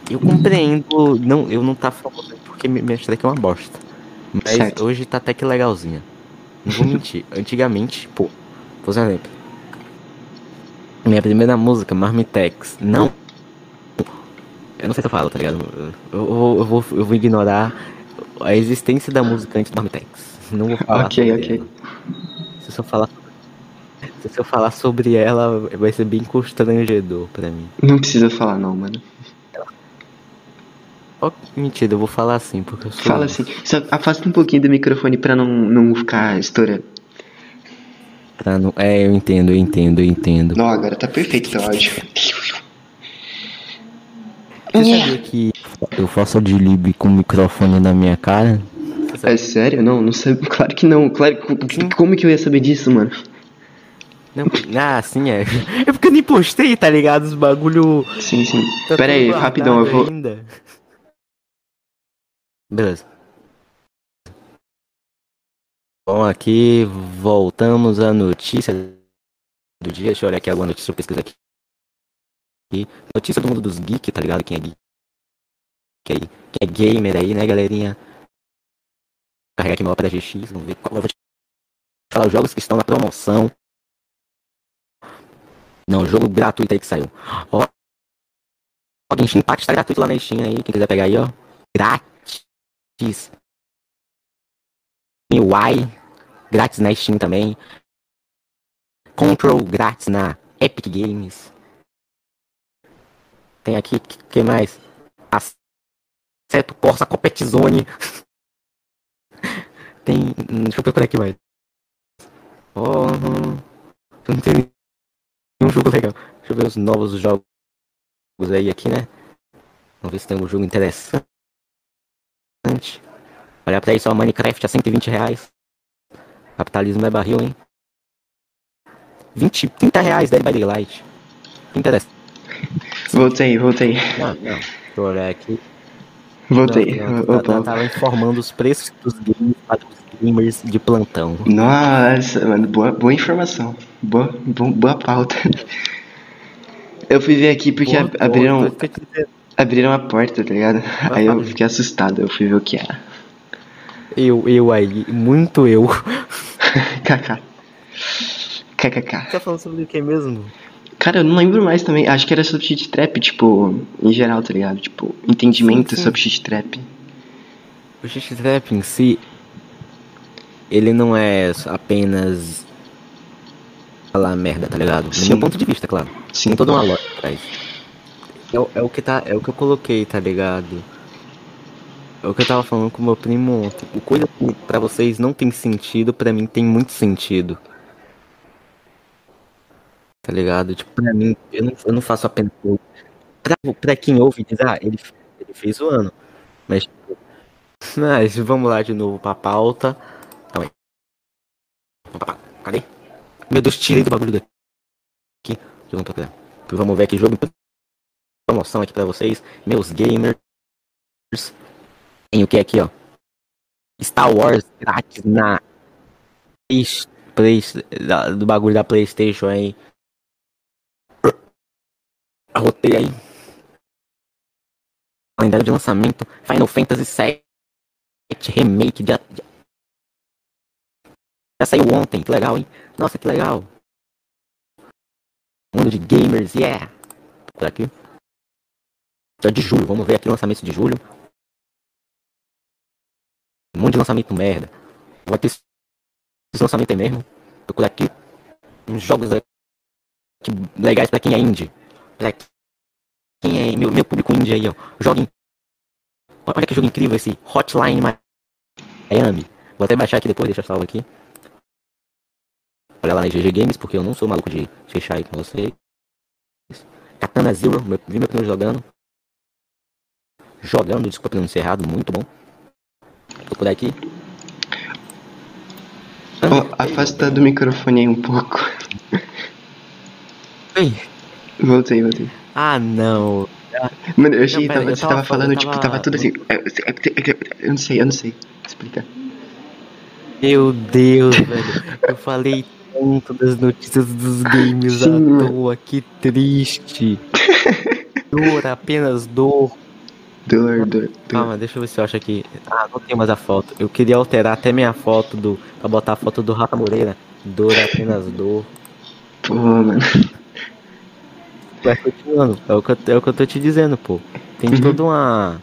Eu compreendo, não, eu não tá falando porque mi- minha track é uma bosta. Mas Certo. hoje tá até que legalzinha. Não vou mentir. Antigamente, pô, por exemplo. Minha primeira música, Marmitex. Não. Eu não sei se eu falo, tá ligado? Eu, eu, eu vou, eu vou ignorar a existência da música antes do Marmitex. Não vou falar. Ok, sobre ok. ela. Se eu falar. Se eu falar sobre ela, vai ser bem constrangedor pra mim. Não precisa falar não, mano. Ó, mentira, eu vou falar assim, porque eu sou. Fala assim. Só afasta um pouquinho do microfone pra não, não ficar estourando. Pra não... É, eu entendo, eu entendo, eu entendo. Não, agora tá perfeito teu áudio. Você sabia que eu faço de lib com o microfone na minha cara? É sério? Não, não sei. Claro que não. Claro Sim. Como que eu ia saber disso, mano? Não, ah, sim, é. É porque eu nem postei, tá ligado? Os bagulho. Sim, sim. Tá Pera aí, rapidão, eu vou. Ainda. Beleza. Bom, aqui voltamos à notícia do dia. Deixa eu olhar aqui alguma notícia, eu pesquisar aqui. Aqui. Notícia do mundo dos geek, tá ligado? Quem é geek? É, quem é gamer aí, né, galerinha? Carregar aqui meu Opera GX, vamos ver qual. Eu vou te falar os jogos que estão na promoção. Não, jogo gratuito aí que saiu. Ó, ó Genshin Impact tá gratuito lá na Steam aí, quem quiser pegar aí, ó. Grátis. Y, grátis na Steam também. Control, grátis na Epic Games. Tem aqui, que, mais? Aceto Corsa Compet Zone. Tem, hum, deixa eu procurar aqui mais. Oh, não tem nenhum jogo legal. Deixa eu ver os novos jogos aí aqui, né? Vamos ver se tem um jogo interessante. Olha pra isso, ó, Minecraft a 120 reais. Capitalismo é barril, hein? 20, 30 reais Dead by Daylight. Interessante. Voltei, voltei. Não, não. Deixa eu olhar aqui. Voltei. Não, não, Opa. Tava informando os preços dos games para os gamers de plantão. Nossa, mano, boa, boa informação. Boa, bo- boa pauta. Eu fui ver aqui porque Boa, ab- boa, abriram, abriram a porta, tá ligado? Aí eu fiquei assustado, eu fui ver o que era. Eu, eu aí, muito eu. KK. KKK. Você tá falando sobre o que mesmo? Cara, eu não lembro mais também. Acho que era sobre cheat trap, tipo, em geral, tá ligado? Tipo, entendimento Sim, sim. sobre cheat trap. O Shish Trap em si, ele não é apenas falar merda, tá ligado? Do Sim. meu ponto de vista, claro. Sim, Tem toda uma lógica atrás. É, o- é o que tá, é o que eu coloquei, tá ligado? É o que eu tava falando com meu primo ontem. O coisa que pra vocês não tem sentido, pra mim tem muito sentido. Tá ligado? Tipo, pra mim, eu não, eu não faço apenas. eu- Pra, pra quem ouve diz, ah, ele, ele fez o ano. Mas, mas vamos lá de novo pra pauta. Calma aí. Cadê? Meu Deus, tirei do bagulho daqui. Aqui. Eu não tô querendo. Vamos ver aqui, jogo promoção aqui pra vocês. Meus gamers. Tem o que aqui, ó? Star Wars grátis na Play, do bagulho da Playstation aí. Arrotei aí. Calendário de lançamento. Final Fantasy VII Remake. Já, já, saiu ontem. Que legal, hein? Nossa, que legal. Mundo de gamers, yeah. Por aqui. Já de julho. Vamos ver aqui o lançamento de julho. Um monte de lançamento merda. Vai ter esse lançamento aí mesmo. Procura aqui. Uns jogos legais pra quem é indie. Pra quem é meu, meu público indie aí, ó. Joguem. Olha que jogo incrível esse Hotline Miami. Vou até baixar aqui depois, deixa salvo aqui. Olha lá na GG Games, porque eu não sou maluco de fechar aí com vocês. Katana Zero, meu, vi meu primo jogando. Jogando, desculpa pronunciar errado, muito bom. Procurar aqui. Ó, afasta do microfone aí um pouco. Ei. Voltei, voltei. Ah, não. Mano, eu achei que Não, pera, tava- eu você tava falando, tipo, tava- tava tudo assim. Eu não sei, eu não sei. Explica. Meu Deus, velho. Eu falei tanto das notícias dos games Sim, à toa. Que triste. Dor, apenas dor. Dor, dor. Calma, deixa eu ver se eu acho aqui. Ah, não tem mais a foto. Eu queria alterar até minha foto do. pra botar a foto do Rafa Moreira. Dor é apenas dor. Pô, mano. Mas continuando, é o que eu, é o que eu tô te dizendo, pô. Tem Uhum. toda uma.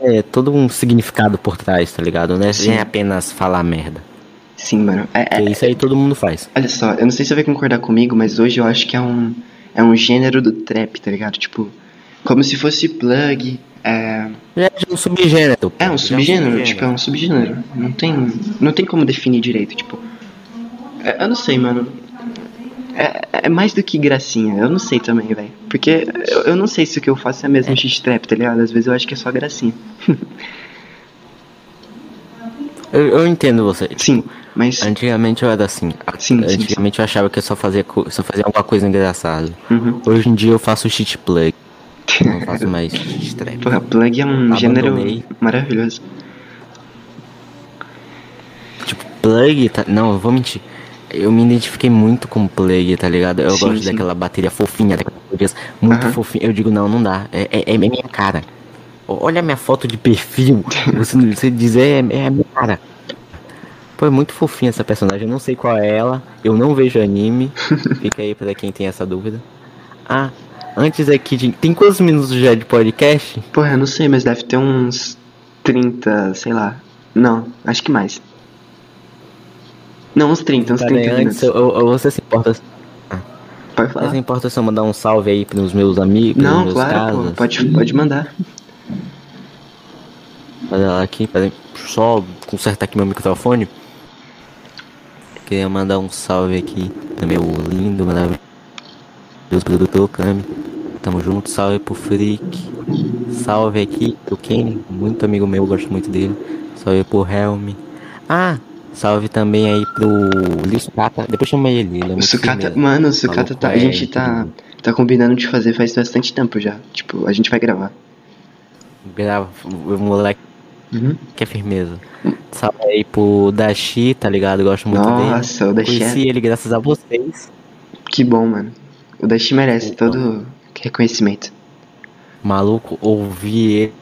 É, todo um significado por trás, tá ligado? Não é, Sim. é apenas falar merda. Sim, mano. É, é- isso aí todo mundo faz. olha só, eu não sei se você vai concordar comigo, mas hoje eu acho que é um, é um gênero do trap, tá ligado? Tipo, como se fosse plug. É, Já é um subgênero. é um Já subgênero, tipo, é um subgênero. Não tem, não tem como definir direito, tipo. é- eu não sei, mano. É, é mais do que gracinha, eu não sei também, velho. Porque eu, eu não sei se o que eu faço é mesmo shit trap, tá ligado? Às vezes eu acho que é só gracinha. Eu, eu entendo você. Sim, mas. Antigamente eu era assim. Sim, sim, Antigamente eu achava que eu só fazia, só fazia alguma coisa engraçada. Uhum. Hoje em dia eu faço cheat plug. Não faço mais cheat trap. Porra, plug é um gênero Abandonei. maravilhoso. Tipo, plug, tá... não, eu vou mentir. Eu me identifiquei muito com plug, tá ligado? Eu Sim, gosto sim. daquela bateria fofinha, daquelas muito Aham. fofinha. Eu digo, não, não dá. É, é, é minha cara. Olha a minha foto de perfil. Você, você dizer é, é a minha cara. Pô, é muito fofinha essa personagem. Eu não sei qual é ela. Eu não vejo anime. Fica aí pra quem tem essa dúvida. Ah, antes aqui de. Tem quantos minutos já de podcast? Porra, eu não sei, mas deve ter uns 30, sei lá. Não, acho que mais. Não, uns 30, uns Cara, 30 antes, eu, eu- você se importa. Pode Mas falar. importa se eu mandar um salve aí pros meus amigos, Não, meus claro, pô, pode, pode mandar. Olha lá aqui, peraí, só consertar aqui meu microfone. Queria mandar um salve aqui no meu lindo, maravilhoso produtor Kami. Tamo junto, salve pro Freak. Salve aqui pro Kenny, muito amigo meu, gosto muito dele. Salve pro Helm. Ah, salve também aí pro Lil Sucata. Depois chama ele, ele é O sucata, mano, o sucata tá. A é gente tá, tá combinando de fazer faz bastante tempo já. Tipo, a gente vai gravar. Grava, o moleque Uhum. que é firmeza. Salve aí pro Dashi, tá ligado? Gosto muito dele. Nossa, o Dashi Conheci é. ele graças a vocês. Que bom, mano. O Dashi merece Opa. todo reconhecimento. Maluco, ouvi ele.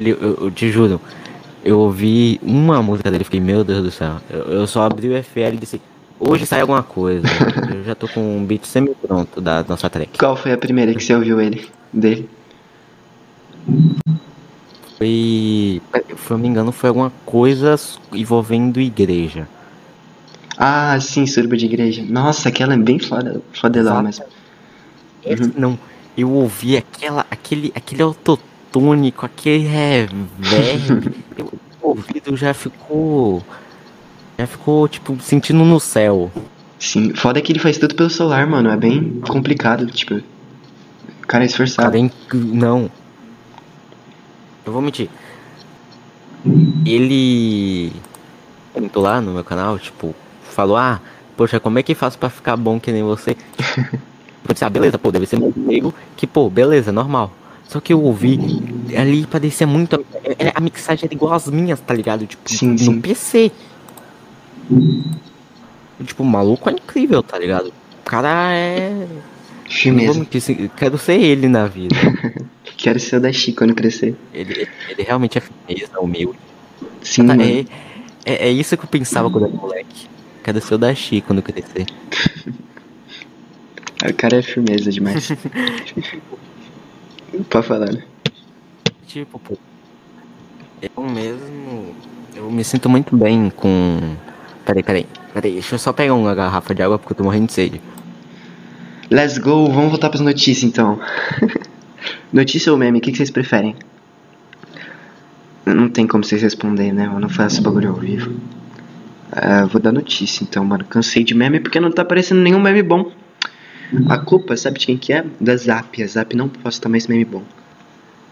ele- Eu, eu te juro. Eu ouvi uma música dele e fiquei, meu Deus do céu. Eu, eu só abri o FL e disse, hoje sai alguma coisa. eu já tô com um beat semi-pronto da nossa track. Qual foi a primeira que você ouviu ele? Dele? Foi. Se eu não me engano, foi alguma coisa envolvendo igreja. Ah, sim, Surba de Igreja. Nossa, aquela é bem foda, fodelão mesmo. Esse não, eu ouvi aquela, aquele, aquele autotune com aquele reverb. eu, o ouvido já ficou. Já ficou, tipo, sentindo no céu. Sim, foda que ele faz tudo pelo celular, mano. É bem complicado, tipo. O cara é esforçado. Cara, é não. Eu vou mentir. Ele. Comentou lá no meu canal, tipo, falou, ah, poxa, como é que faço pra ficar bom que nem você? Eu disse, ah, beleza, pô, deve ser muito amigo, que, pô, beleza, normal. Só que eu ouvi, ali parecia muito. é- é- A mixagem era igual às minhas, tá ligado? Tipo, Sim, no sim. PC. Tipo, o maluco é incrível, tá ligado? O cara é. Firmeza. quero ser ele na vida. Quero ser o Dashi quando crescer. Ele, ele realmente é firmeza, humilde. Sim, Tá, é, é, é isso que eu pensava quando era moleque. Quero ser o Dashi quando eu crescer. O cara é firmeza demais. Pode falar, né? Tipo, pô. Eu mesmo. Eu me sinto muito bem com. Peraí, peraí. Peraí, deixa eu só pegar uma garrafa de água porque eu tô morrendo de sede. Let's go, vamos voltar pras notícias então. Notícia ou meme, o que que vocês preferem? Não tem como vocês responderem, né? Eu não faço bagulho ao vivo. Ah, vou dar notícia então, mano. Cansei de meme porque não tá aparecendo nenhum meme bom. A culpa, sabe de quem que é? Da Zap. A Zap não posta mais meme bom.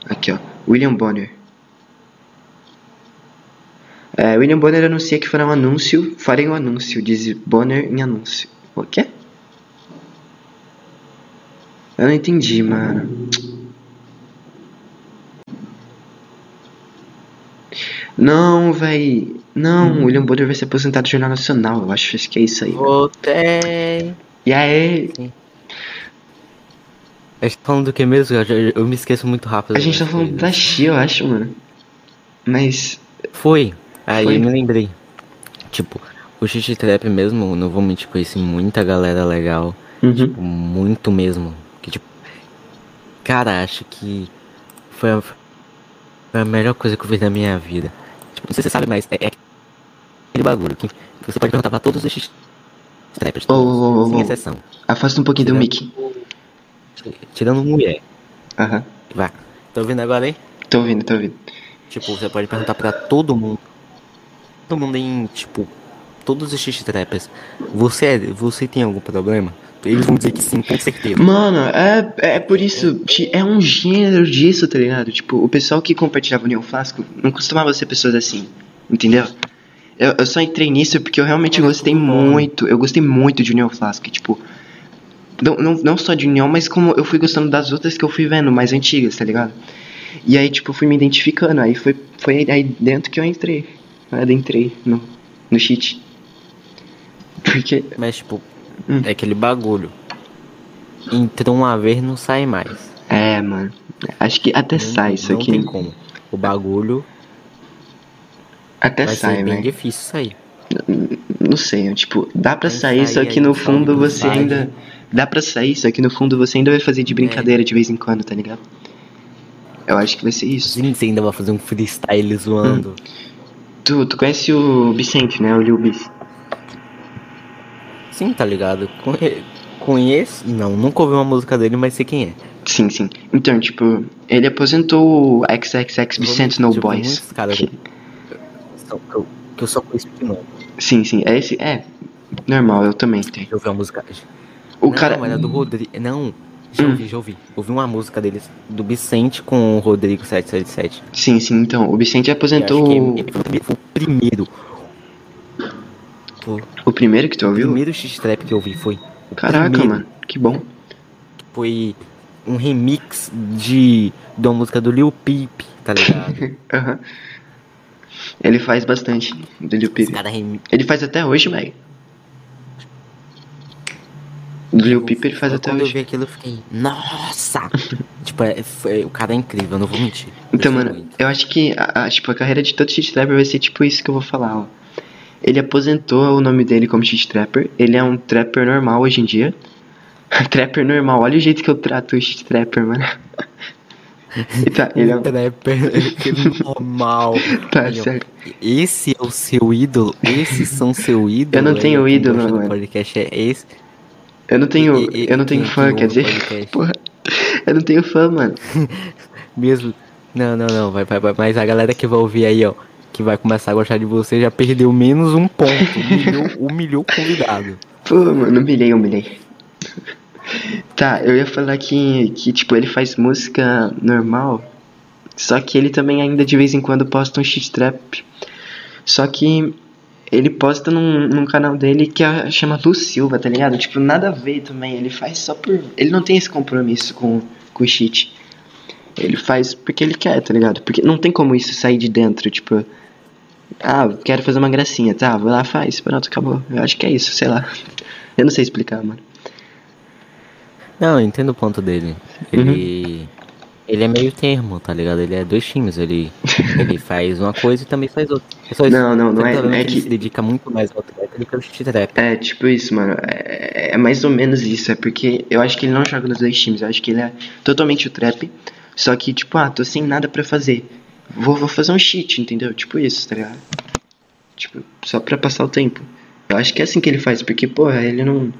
Aqui, ó. William Bonner. É, William Bonner anuncia que fará um anúncio. Farei um anúncio, diz Bonner em anúncio. O quê? Eu não entendi, mano. Não, véi. Não, William Bonner vai se aposentar do Jornal Nacional. Eu acho que é isso aí. Voltei. E aí? Sim. A gente tá falando do que mesmo? Eu, eu me esqueço muito rápido. A gente tá falando coisas. da Xi, eu acho, mano. Mas. Foi. Aí Foi. eu me lembrei. Tipo, o Xixi Trap mesmo, não vou mentir, conheci muita galera legal. Uhum. Tipo, muito mesmo. Que tipo. Cara, acho que foi a, foi a melhor coisa que eu fiz na minha vida. Tipo, não sei se você sabe, mas é, é aquele bagulho que você pode perguntar pra todos os Xixi Trappers, Ô, todos, ô, ô, sem exceção. Afasta um pouquinho do mic. Tirando mulher. Aham. Vai. Tá ouvindo agora, hein? Tô ouvindo, tô ouvindo. Tipo, você pode perguntar pra todo mundo. Todo mundo em, tipo, todos os xixi trappers. Você, é- você tem algum problema? Eles vão dizer que sim, com certeza. Mano, é, é por isso. É um gênero disso, tá ligado? Tipo, o pessoal que compartilhava o Neon Flasco não costumava ser pessoas assim. Entendeu? Eu, eu só entrei nisso porque eu realmente Era gostei muito. Eu gostei muito de Neon Flasco. Tipo. Não, não, não só de Neon, mas como eu fui gostando das outras que eu fui vendo, mais antigas, tá ligado? E aí, tipo, fui me identificando. Aí foi, foi aí dentro que eu entrei. Eu adentrei no, no cheat. Porque. Mas, tipo, Hum. é aquele bagulho. Entrou uma vez, não sai mais. É, mano. Acho que até Não- sai isso não aqui. tem como. O bagulho Até vai sai, ser bem difícil sair. Não sei, tipo, dá pra Vai sair, só que no fundo do você ainda. Dá pra sair, só que no fundo você ainda vai fazer de brincadeira de vez em quando, tá ligado? Eu acho que vai ser isso. Sim, você ainda vai fazer um freestyle zoando. Tu, tu conhece o Vicente, né? O Lil Bis. Sim, tá ligado? Conhe- Conheço. Não, nunca ouvi uma música dele, mas sei quem é. Sim, sim. Então, tipo, ele aposentou o XXX Vicente No Tipo, Boys. caras Que- eu, que eu só conheço de nome. Sim, sim. É esse. É. Normal, eu também tenho. Já ouvi uma música. O não, cara. era do Rodrigo. Não, já Hum. ouvi, já ouvi. Ouvi uma música deles, do Vicente com o Rodrigo 777. Sim, sim. Então, o Vicente aposentou que o- o primeiro- o primeiro. O que tu o ouviu. primeiro X-Trap que eu ouvi foi. o Caraca, primeiro. mano. Que bom. Foi um remix de, de uma música do Lil Peep, tá ligado? Aham. Ele faz bastante do Lil Peep. Ele faz até hoje, velho. Do Lil Peep ele faz Eu- até Quando eu hoje. vi aquilo, eu fiquei, nossa! tipo, é, foi- o cara é incrível, eu não vou mentir. Então, mano, muito. eu acho que a, a- tipo, a carreira de todo shit trapper vai ser tipo isso que eu vou falar, ó. Ele aposentou o nome dele como shit trapper. Ele é um trapper normal hoje em dia. trapper normal, olha o jeito que eu trato o shit trapper, mano. Tá, ele é um... Trapper normal. Tá, ó, certo. Esse é o seu ídolo? Esses são seu ídolo? Eu não tenho ídolo, mano. podcast é esse. Eu não tenho, E- e- eu não tenho fã, quer dizer, porra, eu não tenho fã, mano. Mesmo. Não, não, não. Vai, vai, vai. Mas a galera que vai ouvir aí, ó. Que vai começar a gostar de você já perdeu menos um ponto. Humilhou, humilhou o convidado. Pô, mano, humilhei, humilhei. Tá, eu ia falar que, que, tipo, ele faz música normal, só que ele também ainda de vez em quando posta um shit trap. Só que ele posta num, num canal dele que é, chama Lu Silva, tá ligado? Tipo, nada a ver também, ele faz só por... Ele não tem esse compromisso com, com o shit. Ele faz porque ele quer, tá ligado? Porque não tem como isso sair de dentro, tipo... Ah, quero fazer uma gracinha, tá, vai lá, faz, pronto, acabou. Eu acho que é isso, sei lá. Eu não sei explicar, mano. Não, eu entendo o ponto dele. Ele. Ele é meio termo, tá ligado? Ele é dois times. Ele, ele faz uma coisa e também faz outra. É. Não, não, não é- o problema é que ele se dedica muito mais ao trap do que ao shit trap. É, tipo isso, mano. É, é mais ou menos isso. É porque eu acho que ele não joga nos dois times. Eu acho que ele é totalmente o trap. Só que, tipo, ah, tô sem nada pra fazer. Vou, vou fazer um cheat, entendeu? Tipo isso, tá ligado? Tipo, só pra passar o tempo. Eu acho que é assim que ele faz, porque, porra, ele não.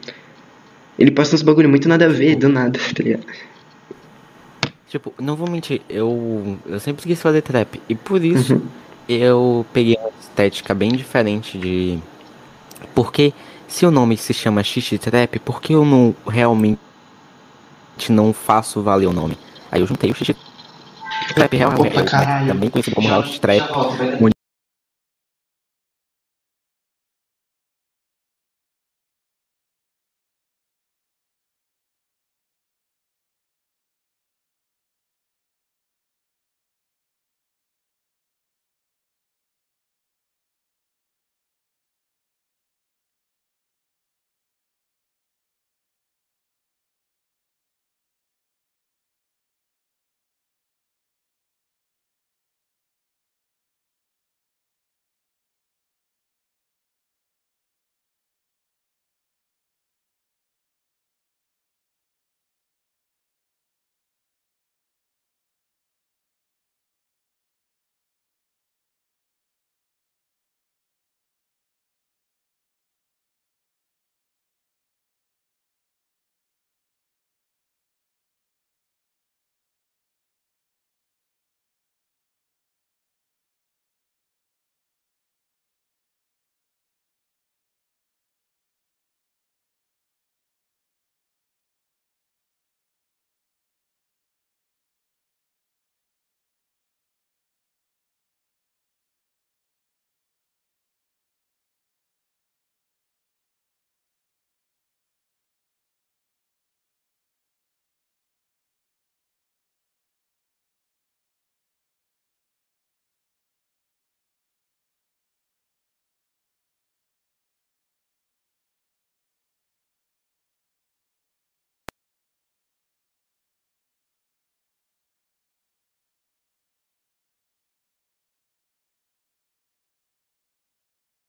Ele posta uns bagulho muito nada a ver, do nada, tá ligado? Tipo, não vou mentir, eu, eu sempre quis fazer trap. E por isso eu peguei uma estética bem diferente de. Porque se o nome se chama Xixi Trap, por que eu não realmente não faço valer o nome? Aí eu juntei o Xixi Trap real, Opa, real, caralho. também conhecido como House Trap.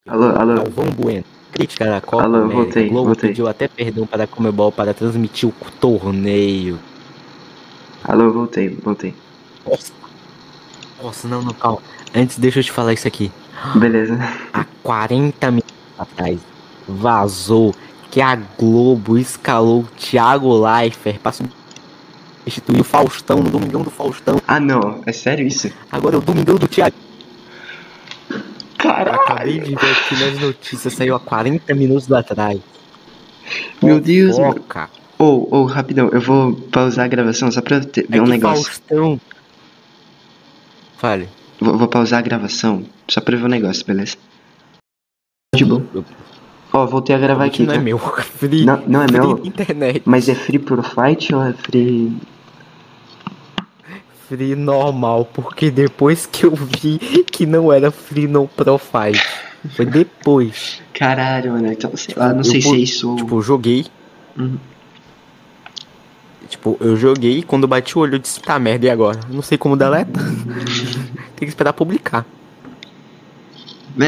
Alô, alô. Galvão Bueno. Crítica da Copa Alô, América. voltei, Globo voltei. pediu até perdão para a Comebol para transmitir o torneio. Alô, voltei, voltei. Nossa. Nossa, não, não, calma. Antes, deixa eu te falar isso aqui. Beleza. Há 40 minutos atrás, vazou que a Globo escalou o Thiago Leifert para substituir o Faustão no Domingão do Faustão. Ah, não. É sério isso? Agora é o Domingão do Thiago. Acabei de ver aqui nas notícias, saiu há 40 minutos atrás. Meu Deus, mano. Fofoca. Ô, ô, rapidão. Eu vou pausar a gravação só pra ver É um negócio. Faustão. Fale. Vou, vou pausar a gravação só pra ver um negócio, beleza? De boa. Ó, voltei a gravar aqui, não tá? é meu. Free. Não- não é free meu? internet. Mas é free por fight ou é free... Free normal, porque depois que eu vi que não era free no profile. Foi depois. Caralho, mano. Então, sei lá, não Eu sei se é isso. Tipo, eu joguei. Uhum. Tipo, eu joguei e quando bati o olho eu disse, tá merda, e agora? Eu Não sei como deleta. Tem que esperar publicar. É,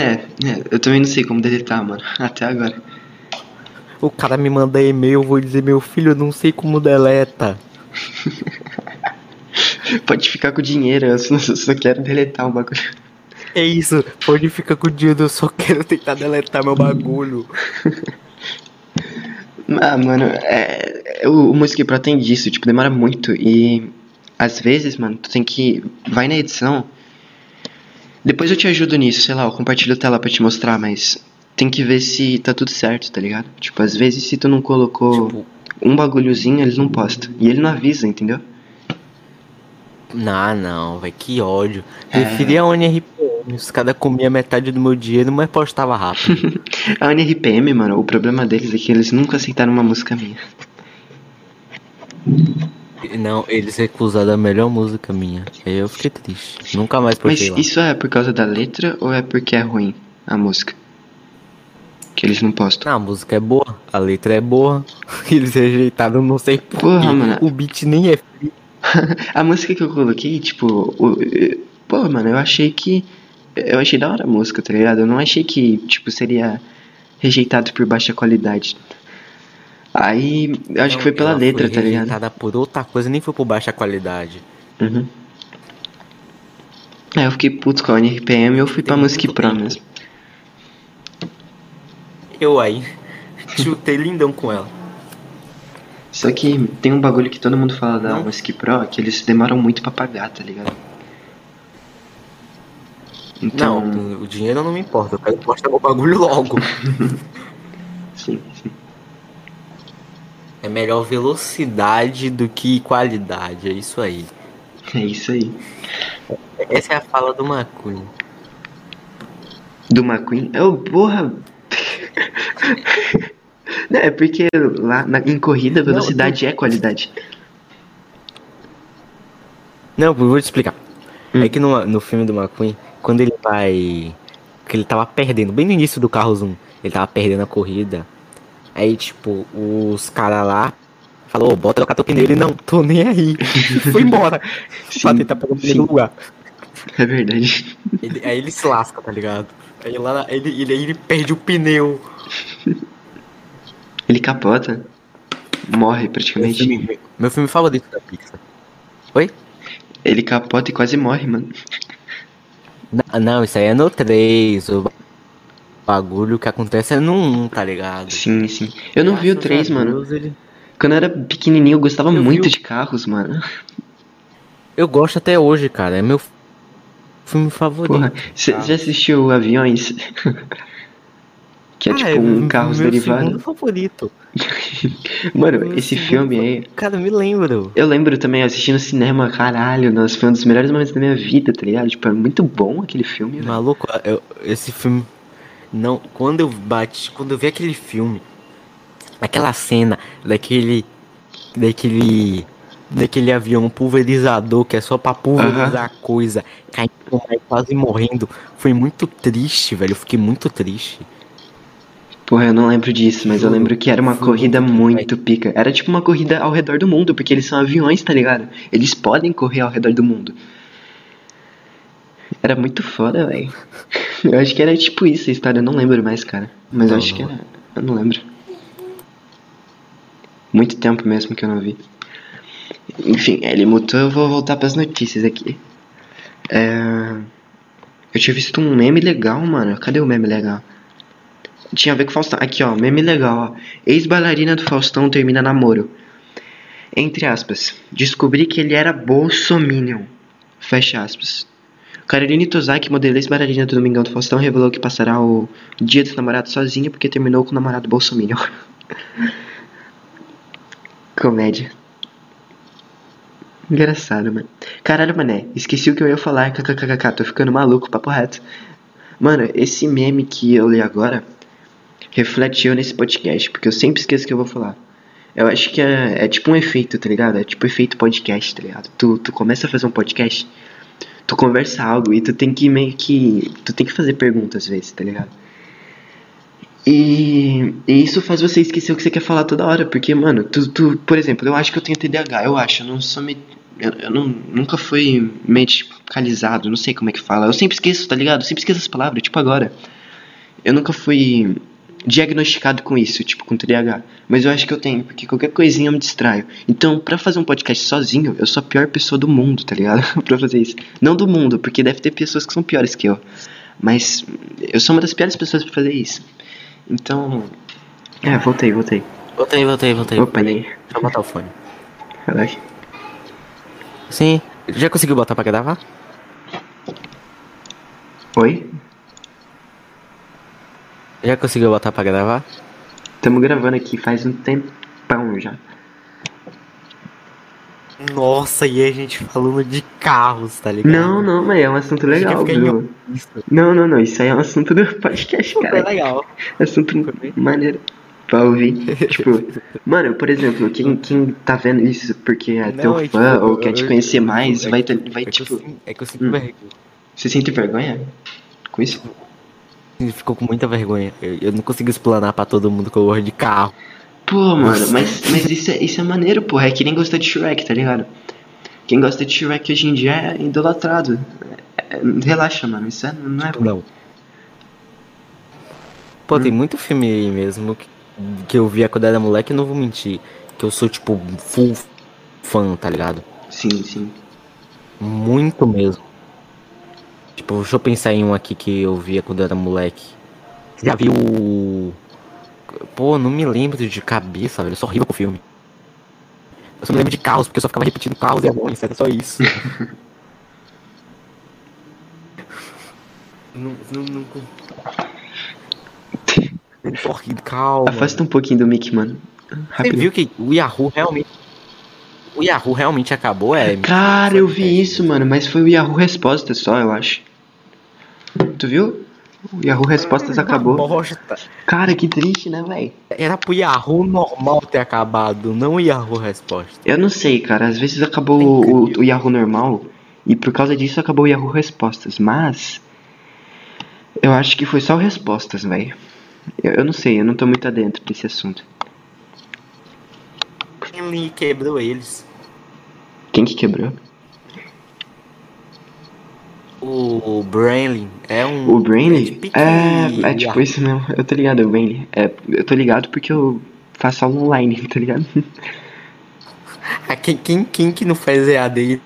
é, eu também não sei como deletar, mano. Até agora. O cara me manda e-mail, eu vou dizer, meu filho, eu não sei como deleta. Pode ficar com o dinheiro, eu só, só quero deletar o bagulho. É isso, pode ficar com o dinheiro, eu só quero tentar deletar meu bagulho. Ah, mano, é, é, o, o Music Pro tem disso, tipo, demora muito e às vezes, mano, tu tem que. Vai na edição. Depois eu te ajudo nisso, sei lá, eu compartilho a tela pra te mostrar, mas tem que ver se tá tudo certo, tá ligado? Tipo, às vezes se tu não colocou Tipo, um bagulhozinho, eles não postam. E ele não avisa, entendeu? Não, não, vai que ódio. É. Preferia a ONRPM, os caras comiam metade do meu dinheiro, mas postava rápido. A NRPM, mano, o problema deles é que eles nunca aceitaram uma música minha. não, eles recusaram a melhor música minha. Aí eu fiquei triste. Nunca mais Mas postei lá. isso é por causa da letra ou é porque é ruim a música? Que eles não postam. Não, a música é boa, a letra é boa. Eles rejeitaram, não sei por Porra, mano. O beat nem é free. a música que eu coloquei, tipo, o, eh, pô, mano, eu achei que. Eu achei da hora a música, tá ligado? Eu não achei que, tipo, seria rejeitado por baixa qualidade. Aí, eu acho que foi pela Ela letra, foi tá ligado? rejeitada por outra coisa, nem foi por baixa qualidade. Uhum. Aí eu fiquei puto com a NRPM e eu fui pra Tem Music muito Pro tempo. mesmo. Eu aí, chutei lindão com ela. Só que tem um bagulho que todo mundo fala da. Music Pro, que eles demoram muito pra pagar, tá ligado? Então, Não, o dinheiro não me importa, eu quero postar meu bagulho logo. sim, sim. É melhor velocidade do que qualidade, é isso aí. É isso aí. Essa é a fala do McQueen. Do McQueen? Eu, porra. Não, é porque lá na, em corrida, velocidade é qualidade. Não, eu vou te explicar. Hum. É que no, no filme do McQueen, quando ele vai. Que ele tava perdendo, bem no início do carro Zoom, ele tava perdendo a corrida. Aí, tipo, os caras lá falou, "Ô, bota trocar teu pneu. Ele, não, tô nem aí. Foi embora. pra Sim, tentar pegar o primeiro lugar. É verdade. Ele- aí ele se lasca, tá ligado? Aí lá ele, ele, ele perde o pneu. Ele capota. Morre Meu praticamente. filme, meu filme favorito da Pixar. Oi? Ele capota e quase morre, mano. Não, não, isso aí é no 3. O bagulho que acontece é no 1, tá ligado? Sim, sim. Eu não vi o Graças 3, a mano. Deus, ele- Quando eu era pequenininho, eu gostava Eu muito o- de carros, mano. Eu gosto até hoje, cara. É meu filme favorito. Porra, você já assistiu Aviões? que é Ah, tipo um meu- carros meu derivados. segundo favorito. Mano, Meu esse filme aí. Cara, me lembro. Eu lembro também assistindo cinema, caralho, nossa, foi um dos melhores momentos da minha vida, tá ligado? Tipo, é muito bom aquele filme. Maluco, eu- esse filme. Não, quando eu bati, quando eu vi aquele filme, aquela cena daquele. daquele. daquele avião pulverizador que é só pra pulverizar coisa, caindo e quase morrendo, foi muito triste, velho. Eu fiquei muito triste. Porra, eu não lembro disso, mas eu lembro que era uma corrida muito pica. Era tipo uma corrida ao redor do mundo, porque eles são aviões, tá ligado? Eles podem correr ao redor do mundo. Era muito foda, velho. Eu acho que era tipo isso a história, eu não lembro mais, cara. Mas eu acho que não. era. Eu não lembro. Muito tempo mesmo que eu não vi. Enfim, ele mutou, eu vou voltar pras notícias aqui. É... Eu tinha visto um meme legal, mano. Cadê o meme legal? Tinha a ver com Faustão. Aqui, ó, meme legal, ó. Ex-bailarina do Faustão termina namoro. Entre aspas. Descobri que ele era bolsominion. Fecha aspas. Caroline Tozaki, modelo ex-bailarina do Domingão do Faustão, revelou que passará o dia dos namorados sozinha porque terminou com o namorado bolsominion. Comédia. Engraçado, mano. Caralho, mané. Esqueci o que eu ia falar. KKKK. Tô ficando maluco, papo reto. Mano, esse meme que eu li agora refletiu nesse podcast, porque eu sempre esqueço o que eu vou falar. Eu acho que é, é tipo um efeito, tá ligado? É tipo efeito podcast, tá ligado? Tu, tu começa a fazer um podcast, tu conversa algo e tu tem que meio que. Tu tem que fazer perguntas às vezes, tá ligado? E, e isso faz você esquecer o que você quer falar toda hora, porque, mano, tu, tu por exemplo, eu acho que eu tenho TDAH, eu acho, eu não sou me, eu, eu não, nunca fui medicalizado, não sei como é que fala, eu sempre esqueço, tá ligado? Eu sempre esqueço as palavras, tipo agora. Eu nunca fui diagnosticado com isso, tipo com TDAH, mas eu acho que eu tenho, porque qualquer coisinha eu me distraio. Então, pra fazer um podcast sozinho, eu sou a pior pessoa do mundo, tá ligado? pra fazer isso. Não do mundo, porque deve ter pessoas que são piores que eu. Mas eu sou uma das piores pessoas pra fazer isso. Então. É, voltei, voltei. Voltei, voltei, voltei. Opa, nem. Deixa eu botar o fone. Relaxa. Sim. Já conseguiu botar pra gravar? Oi? Já conseguiu botar pra gravar? Tamo gravando aqui faz um tempão já. Nossa, e a gente falando de carros, tá ligado? Não, não, mas é um assunto legal, fica em viu? isso. Não, não, não. Isso aí é um assunto do podcast, É cara. legal. Assunto maneiro pra ouvir. tipo, mano, por exemplo, quem, quem tá vendo isso porque é teu Não, é, fã tipo, ou quer eu- te conhecer eu- mais, é vai, vai é que eu tipo. É que eu sinto Hum. vergonha. Você sente vergonha com isso? Ele ficou com muita vergonha. Eu, eu não consigo explanar pra todo mundo que eu gosto de carro. Pô, mano, mas, mas isso, é, isso é maneiro, porra. É que nem gostar de Shrek, tá ligado? Quem gosta de Shrek hoje em dia é idolatrado. É- é- relaxa, mano. Isso é, não é ruim. Não. Pô, tem Hum. muito filme aí mesmo que, que eu via quando era moleque, não vou mentir. Que eu sou, tipo, full fã, tá ligado? Sim, sim. Muito mesmo. Tipo, deixa eu pensar em um aqui que eu via quando eu era moleque. Você já viu o. Pô, não me lembro de cabeça, velho. Eu sou horrível com o filme. Eu só me lembro de carros, porque eu só ficava repetindo carros e anões, era só isso. não, não, não. Corre, calma. Afasta um pouquinho do mic, mano. Você Rápido. viu que o Yahoo realmente. O Yahoo realmente acabou, é? Cara, eu vi isso, mano, mas foi o Yahoo Respostas só, eu acho. Tu viu? O Yahoo Respostas acabou. Bosta. Cara, que triste, né, véi? Era pro Yahoo normal ter acabado, não o Yahoo Resposta. Eu não sei, cara. Às vezes acabou o, o Yahoo normal e por causa disso acabou o Yahoo Respostas. Mas eu acho que foi só o Respostas, velho. Eu, eu não sei, eu não tô muito adentro desse assunto. Ele quebrou eles. Quem que quebrou? O Brainly é um. O pique É, é tipo isso mesmo. Eu tô ligado, o Brainly. É, eu tô ligado porque eu faço aula online, tá ligado? Ah, Quem, quem, quem que não faz EAD e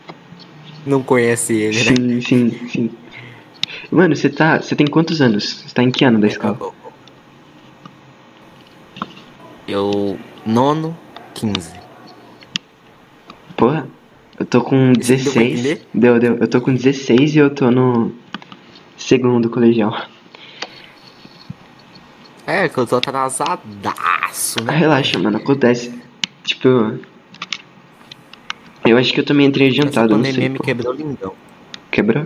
não conhece ele, né? Sim, sim, sim. Mano, você tá. Você tem quantos anos? Você tá em que ano da escola? Eu. Nono, 15. Porra, eu tô com Isso deu pra 16. entender? Deu, deu. Eu tô com 16 e eu tô no segundo colegial. É, que eu tô atrasadaço, Ah, né? relaxa, mano, acontece. Tipo. Eu acho que eu também entrei Essa adiantado, não pandemia sei. me pô. quebrou lindão. Quebrou?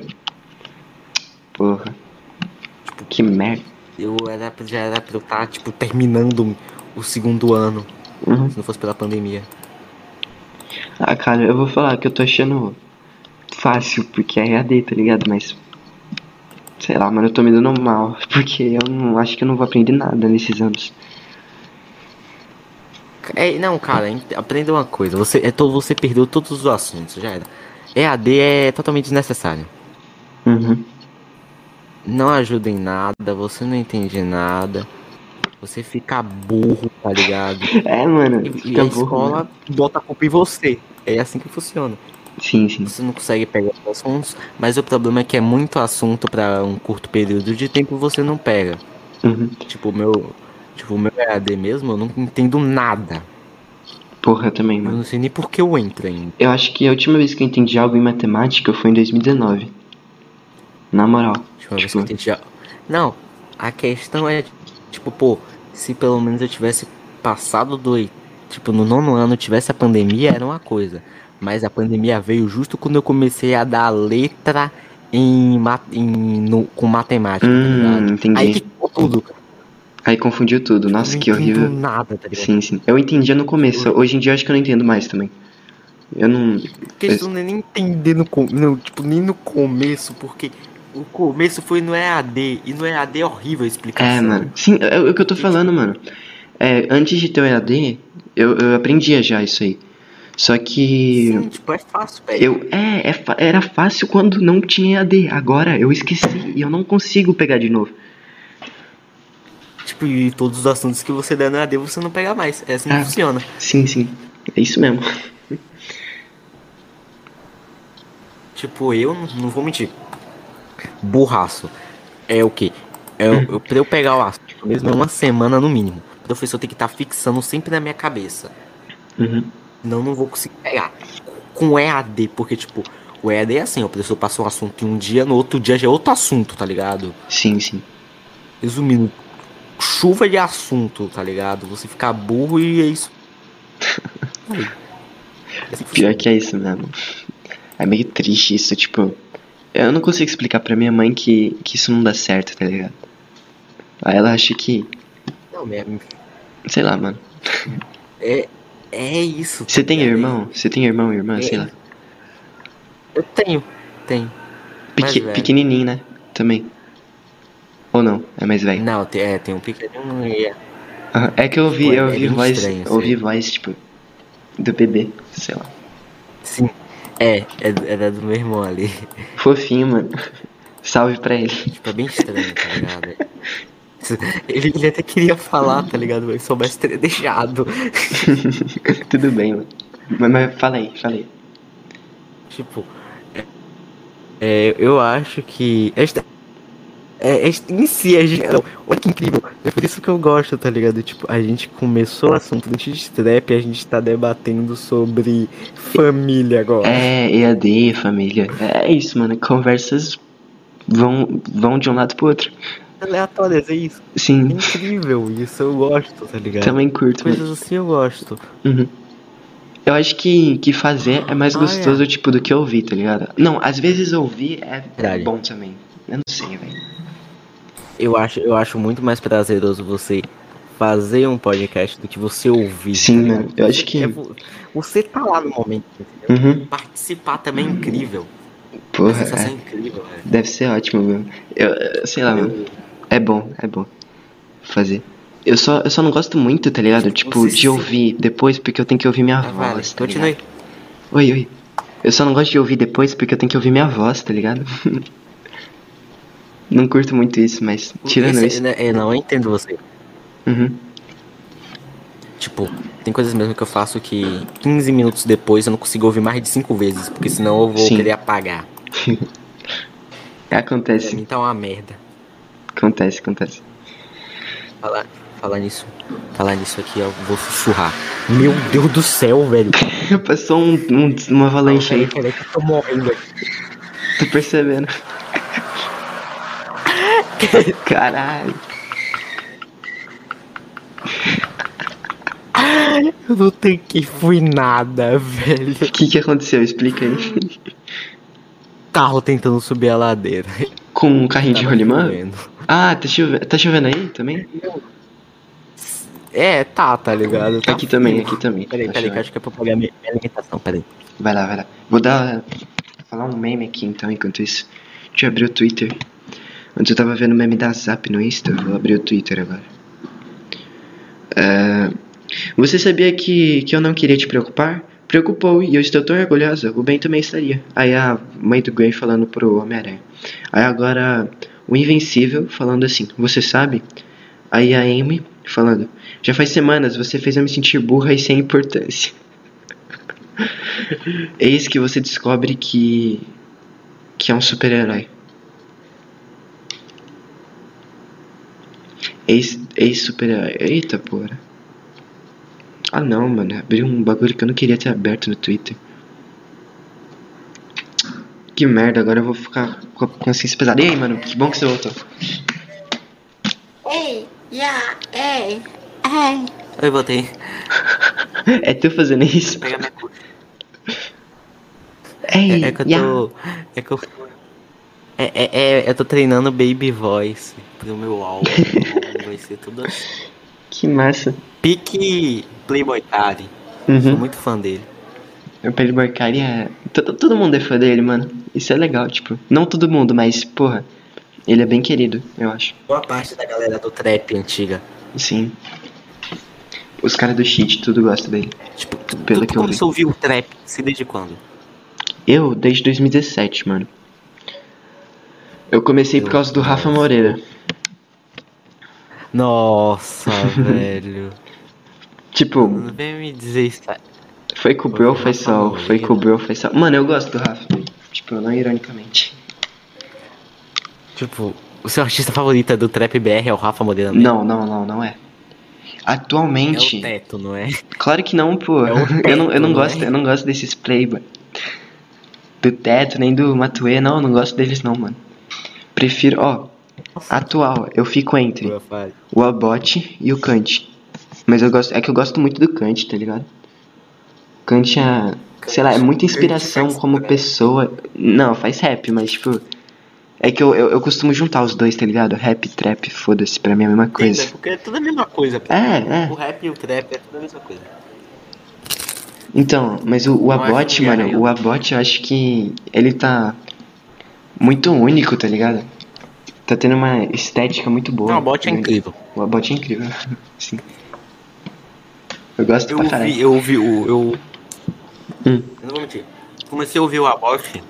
Porra. Que merda. Eu era, já era pra eu estar, tipo, terminando o segundo ano, Uhum. se não fosse pela pandemia. Ah, cara, eu vou falar que eu tô achando fácil, porque é EAD, tá ligado? Mas. Sei lá, mano, eu tô me dando mal. Porque eu não acho que eu não vou aprender nada nesses anos. É, não, cara, aprenda uma coisa. Você, é todo, você perdeu todos os assuntos, já era. EAD é totalmente desnecessário. Uhum. Não ajuda em nada, você não entende nada. Você fica burro, tá ligado? É, mano. E, e a burro, escola mano. bota a culpa em você. É assim que funciona. Sim, sim. Você não consegue pegar os assuntos, mas o problema é que é muito assunto pra um curto período de tempo você não pega. Uhum. Tipo, o meu. Tipo, o meu EAD mesmo, eu não entendo nada. Porra, eu também, Eu mano. não sei nem por que eu entro ainda. Eu acho que a última vez que eu entendi algo em matemática foi em 2019. Na moral. Tipo, uma vez que eu entendi. Não, a questão é, tipo, pô, se pelo menos eu tivesse passado do. Tipo, no nono ano tivesse a pandemia, era uma coisa. Mas a pandemia veio justo quando eu comecei a dar letra em, em no- com matemática, tá Hum, entendi. Aí que ficou tudo. Aí confundiu tudo. Eu Nossa, não que horrível. nada, tá ligado? Sim, sim. Eu entendia no começo. Hoje em dia eu acho que eu não entendo mais também. Eu não. Porque isso não é nem entender no, com- no, tipo, nem no começo, porque o começo foi no EAD, e no EAD é horrível a explicação. É, mano. Sim, é o que eu tô falando, mano. É, antes de ter o EAD, eu, eu aprendia já isso aí. Só que. Sim, tipo, é fácil, velho. Eu, é, é era fácil quando não tinha EAD. Agora eu esqueci e eu não consigo pegar de novo. Tipo, e todos os assuntos que você der no EAD você não pega mais. É assim que Ah. funciona. Sim, sim. É isso mesmo. Tipo, eu não, não vou mentir. Burraço. É o quê? É, eu, pra eu pegar o assunto mesmo é uma semana no mínimo. O professor tem que estar fixando sempre na minha cabeça. Uhum. Senão eu não vou conseguir pegar. Com EAD, porque, tipo, o EAD é assim, o professor passa um assunto em um dia, no outro dia já é outro assunto, tá ligado? Sim, sim. Resumindo, chuva de assunto, tá ligado? Você fica burro e é isso. Aí. É assim que Pior que é isso mesmo. É meio triste isso, tipo. Eu não consigo explicar pra minha mãe que, que isso não dá certo, tá ligado? Aí ela acha que. Não, é, Sei lá, mano. é, é isso. Você tá tem irmão? Você tem irmão, irmã? É. Sei lá. Eu tenho, tenho. Pequenininho, né? Também. Ou não? É mais velho. Não, tem, é, tem um pequeno e é. É que eu ouvi, Pô, eu é ouvi bem voz. estranho, eu ouvi voz, tipo. Do bebê, sei lá. Sim. É, é, era do meu irmão ali. Fofinho, mano. Salve pra ele. Tipo, é bem estranho, tá ligado? Ele, ele até queria falar, tá ligado? Mas soubesse teria deixado. Tudo bem, mano. Mas, mas fala aí, fala aí. Tipo, é, é, eu acho que esta, é, esta em si é geral. Olha que incrível. É por isso que eu gosto, tá ligado? Tipo, a gente começou o assunto antes de trap e a gente tá debatendo sobre família agora. É, EAD, família. É isso, mano. Conversas vão, vão de um lado pro outro. Aleatórias, é isso. É Sim, incrível, isso eu gosto, tá ligado? também curto, mano. Coisas assim eu gosto. Uhum. Eu acho que, que fazer é mais Ah, gostoso, tipo, do que ouvir, tá ligado? Não, às vezes ouvir é Verdade. bom também. Eu não sei, velho. Eu acho, eu acho muito mais prazeroso você fazer um podcast do que você ouvir. Sim, tá mano. Eu acho que. É vo- você tá lá no momento? Uhum. Participar também é incrível. Porra, sensação é é. incrível, velho. Deve ser ótimo, mano. Eu, sei lá, mano. É bom, é bom. Fazer. Eu só, eu só não gosto muito, tá ligado? Tipo, de ouvir depois porque eu tenho que ouvir minha Ah, voz. vale. tá Continue. ligado? Oi, oi. Eu só não gosto de ouvir depois porque eu tenho que ouvir minha voz, tá ligado? não curto muito isso, mas tirando Esse- isso. né, é, não, eu entendo você. Uhum. Tipo, tem coisas mesmo que eu faço que 15 minutos depois eu não consigo ouvir mais de 5 vezes, porque senão eu vou Sim. querer apagar. Pra Acontece, mim tá uma merda. acontece, acontece. Falar, falar nisso. Falar nisso aqui, eu vou sussurrar. Meu Deus do céu, velho. Passou um, um- uma avalanche aí, eu tô morrendo aqui. tô percebendo. Caralho. Eu não tanquei, fui nada, velho. O que que aconteceu? Explica aí. Carro tentando subir a ladeira. Com um carrinho de rolimã? chovendo. Ah, tá chovendo, tá chovendo aí também? É, tá, tá ligado? Tá Aqui também, frio. aqui também. Peraí, Tá peraí, que chovendo. acho que é pra pagar minha minha alimentação, peraí. Vai lá, vai lá. Vou dar. falar um meme aqui então, enquanto isso. Deixa eu abrir o Twitter. Antes eu tava vendo meme da Zap no Insta, vou abrir o Twitter agora. É, Você sabia que, que eu não queria te preocupar? preocupou e eu estou tão orgulhosa. O Ben também estaria. Aí a mãe do Gray falando pro Homem-Aranha. Aí agora o Invencível falando assim: Você sabe? Aí a Amy falando: Já faz semanas você fez eu me sentir burra e sem importância. Eis que você descobre que. que é um super-herói. Ex, ex. Eita porra. Ah não, mano. Abriu um bagulho que eu não queria ter aberto no Twitter. Que merda, agora eu vou ficar com a consciência pesada. E aí, mano, que bom que você voltou. Ei, yeah, ei, ei. Eu voltei. É tu fazendo isso? Pegar minha. Ei, É, é que eu yeah. tô. É que eu. É, é, é, eu tô treinando baby voice pro meu álbum. Ser tudo assim. Que massa. Pique Playboy Cari. Uhum. Sou muito fã dele. O Pedro Barcari é. Todo, todo mundo é fã dele, mano. Isso é legal, tipo. Não todo mundo, mas, porra. Ele é bem querido, eu acho. Boa parte da galera do trap antiga. Sim. Os caras do cheat, tudo gosta dele. Tipo, tu, Pelo tu que eu vi. a ouvir o trap se desde quando? Eu, desde 2017, mano. Eu comecei por causa do Rafa Moreira. Nossa, velho. Tipo, Não vem me dizer isso. foi com o Foi Bro, foi sol. Foi com o Bro, foi sol. Mano, eu gosto do Rafa. Tipo, não ironicamente. Tipo, o seu artista favorito do trap BR é o Rafa Moreira? Não, não, não, não é. É Atualmente. o teto, não é? Claro que não, pô. É o eu não, eu não teto, gosto, né? eu não gosto desses playboy. Do teto, nem do Matue, não, eu não gosto deles não, mano. Prefiro, ó, atual, eu fico entre o Abot e o Kant. Mas eu gosto, é que eu gosto muito do Kant, tá ligado? Kant é, sei lá, é muita inspiração como pessoa. Não, faz rap, mas tipo, é que eu, eu, eu costumo juntar os dois, tá ligado? Rap, trap, foda-se, pra mim é a mesma coisa. Porque é tudo a mesma coisa. É, é. O rap e o trap é tudo a mesma coisa. Então, mas o, o é mano, o Abot eu acho que ele tá muito único, tá ligado? Tá tendo uma estética muito boa. Não, o bot é né? incrível. O Abot é incrível. Sim. Eu gosto Eu pra caralho. eu ouvi o. Eu, Hum. eu não vou mentir. Comecei a ouvir o Aborte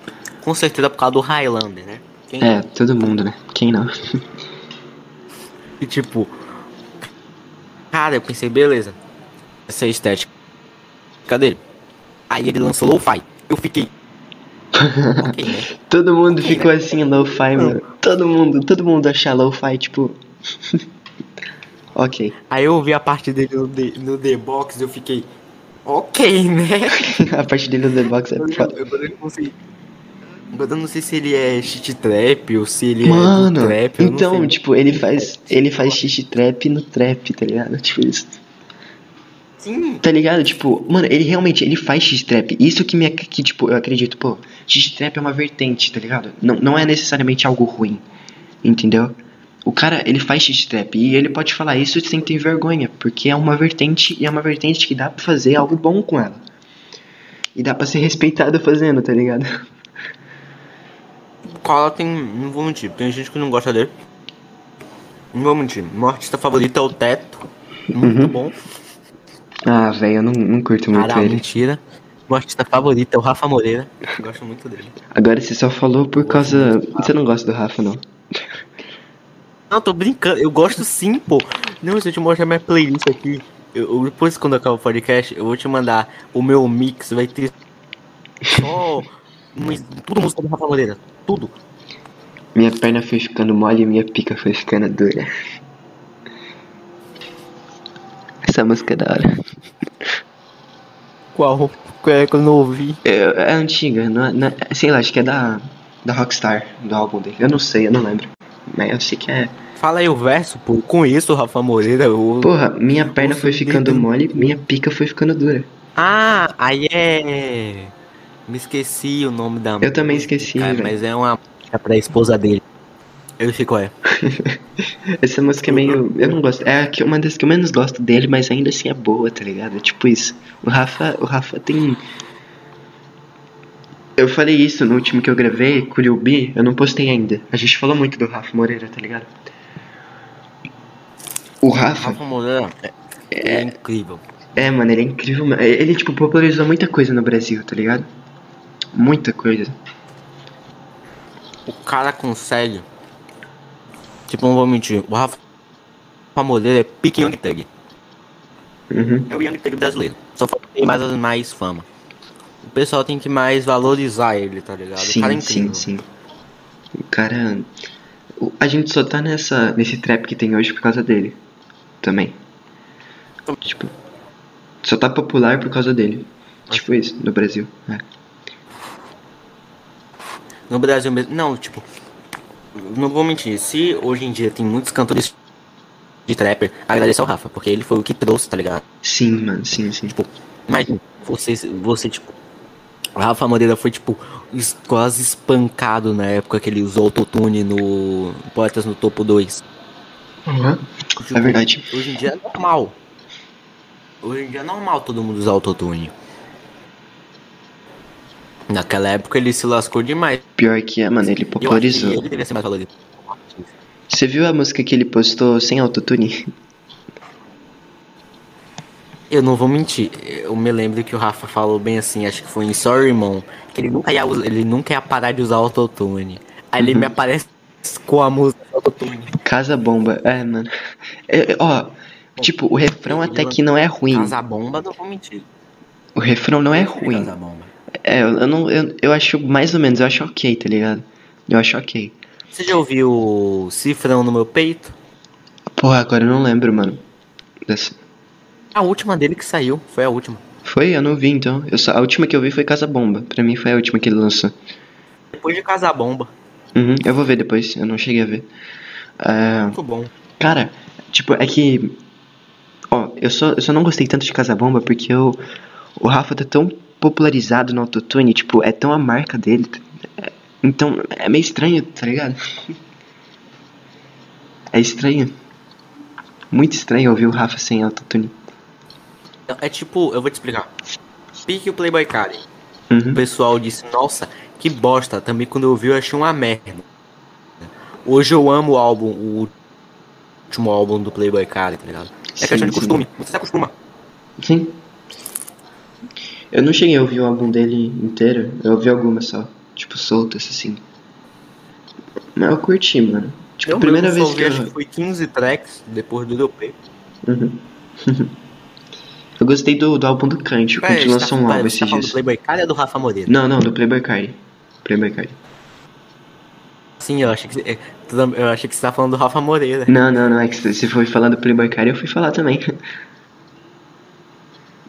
com certeza por causa do Highlander, né? Quem É, todo mundo, né? Quem não? E tipo. Cara, eu pensei, beleza. Essa é a estética. Cadê? Aí ele lançou Lo-Fi. Eu fiquei. todo mundo ficou assim, lo-fi, mano. Todo mundo, todo mundo achar lo-fi, tipo. ok. Aí eu ouvi a parte dele no The, no The Box e eu fiquei. Ok, né? A parte dele no The Box é Eu, foda. eu, eu não sei. Eu não sei se ele é shit trap ou se ele é Mano, do trap. eu não então, tipo, ele faz. Ele faz xixi trap no trap, tá ligado? Tipo isso. Sim. Tá ligado? Tipo, mano, ele realmente, ele faz X-Trap. Isso que me, que, tipo, eu acredito, pô, X-Trap é uma vertente, tá ligado? Não, não é necessariamente algo ruim, entendeu? O cara, ele faz X-Trap e ele pode falar isso sem ter vergonha, porque é uma vertente e é uma vertente que dá pra fazer algo bom com ela. E dá pra ser respeitado fazendo, tá ligado? Cola tem. Não vou mentir, tem gente que não gosta dele. Não vou mentir. Meu artista favorito é o Teto. Muito Uhum. bom. Ah, velho, eu não, não curto muito Caralho, ele. mentira. Meu artista favorito é o Rafa Moreira. Gosto muito dele. Agora você só falou por causa. Você não gosta do Rafa, não. Não, tô brincando. Eu gosto sim, pô. Não, se eu te mostrar minha playlist aqui. Eu, eu- depois, quando acabar o podcast, eu vou te mandar o meu mix. Vai ter só. uma- tudo música do Rafa Moreira. Tudo. Minha perna foi ficando mole e minha pica foi ficando dura. Essa música é da hora. Qual? É que eu não ouvi? É, é antiga, não é, não é- sei lá, acho que é da, da Rockstar, do álbum dele. Eu não sei, eu não lembro. Mas eu sei que é. Fala aí o verso, pô. Eu conheço o Rafa Moreira. Eu... Porra, minha perna foi ficando mole, minha pica foi ficando dura. Ah, aí é. Me esqueci o nome da Eu também esqueci, cara, velho. mas é uma música pra esposa dele. Eu sei qual é. Essa música é meio. Eu não gosto. É uma das que eu menos gosto dele, mas ainda assim é boa, tá ligado? É tipo isso. O Rafa, o Rafa tem. Eu falei isso no último que eu gravei o B, eu não postei ainda. A gente falou muito do Rafa Moreira, tá ligado? O Rafa, Rafa Moreira é, é incrível. É, mano, ele é incrível. mano. Ele, tipo, popularizou muita coisa no Brasil, tá ligado? Muita coisa. O cara consegue. Tipo, não vou mentir. O Rafa Moreira é pique Young Thug. Uhum. É o Young Thug brasileiro. Só falta ter mais, mais fama. O pessoal tem que mais valorizar ele, tá ligado? o cara é Sim, incrível. sim, sim. O cara. A gente só tá nessa, nesse trap que tem hoje por causa dele. Também. Tipo. Só tá popular por causa dele. Tipo isso, no Brasil. É. No Brasil mesmo. Não, tipo. Não vou mentir. Se hoje em dia tem muitos cantores de trapper, agradeço ao Rafa, porque ele foi o que trouxe, tá ligado? Sim, mano, sim, sim. Tipo, imagina, você, você, tipo. O Rafa Moreira foi, tipo, quase espancado na época que ele usou autotune no Poetas no Topo 2. Uhum. Tipo, É verdade. Hoje em dia é normal. Hoje em dia é normal todo mundo usar autotune. Naquela época ele se lascou demais. Pior que é, mano, ele popularizou. ele deveria ser mais valorizado. Você viu a música que ele postou sem autotune? Eu não vou mentir, eu me lembro que o Rafa falou bem assim, acho que foi em Sorry Irmão, que ele nunca ia, ele nunca ia parar de usar autotune. Aí ele me aparece com a música autotune. Casa Bomba. É, mano. É, é, ó, tipo, o refrão até que não é ruim. Casa Bomba, não vou mentir. O refrão não é ruim. Casa Bomba. É, eu, não, eu, eu acho mais ou menos, eu acho ok, tá ligado? Eu acho ok. Você já ouviu o Cifrão no meu peito? Porra, agora eu não lembro, mano. Dessa- A última dele que saiu, foi a última. Foi? Eu não vi então. Eu só, a última que eu vi foi Casa Bomba. Pra mim foi a última que ele lançou. Depois de Casa Bomba. Uhum, eu vou ver depois, eu não cheguei a ver. É, Muito bom. cara, tipo, é que. Ó, eu só, eu só não gostei tanto de Casa Bomba porque eu, o Rafa tá tão popularizado no autotune, tipo, é tão a marca dele. é- então, é meio estranho, tá ligado? É estranho. Muito estranho ouvir o Rafa sem autotune. É tipo, eu vou te explicar. Pique o Playboy Card. O Uhum. pessoal disse, nossa, que bosta. Também quando eu vi eu achei uma merda. Hoje eu amo o álbum, o último álbum do Playboy Card, tá ligado? É Sim, questão de sim. costume. Você se acostuma. Sim. Eu não cheguei a ouvir o álbum dele inteiro, eu ouvi algumas só, tipo, soltas assim. Mas eu curti, mano. Tipo, Eu a primeira vez só que ouvi, eu. acho que foi 15 tracks depois do DP. Uhum. eu gostei do, do álbum do Kant, o Kant lançou um álbum você esses tá falando do dias. Playboy Card ou do Rafa Moreira? Não, não, do Playboy Card. Playboy Card. Sim, eu achei que você- eu achei que você tá falando do Rafa Moreira. Não, não, não, é que você foi falando do Playboy Card eu fui falar também.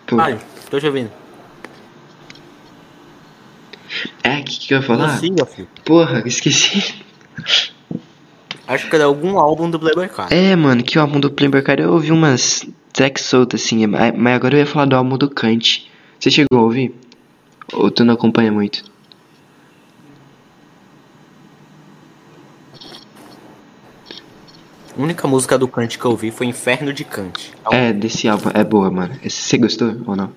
Pô, Vai, tô te ouvindo. É, o que, que eu ia falar? Prossiga, filho. Porra, esqueci. Acho que era algum álbum do Playboy Card. É, mano, que o álbum do Playboy Card eu ouvi umas tracks soltas assim, mas mas agora eu ia falar do álbum do Kant. Você chegou a ouvir? Ou tu não acompanha muito? A única música do Kant que eu ouvi foi Inferno de Kant. É, desse álbum, é boa, mano. Você gostou ou não?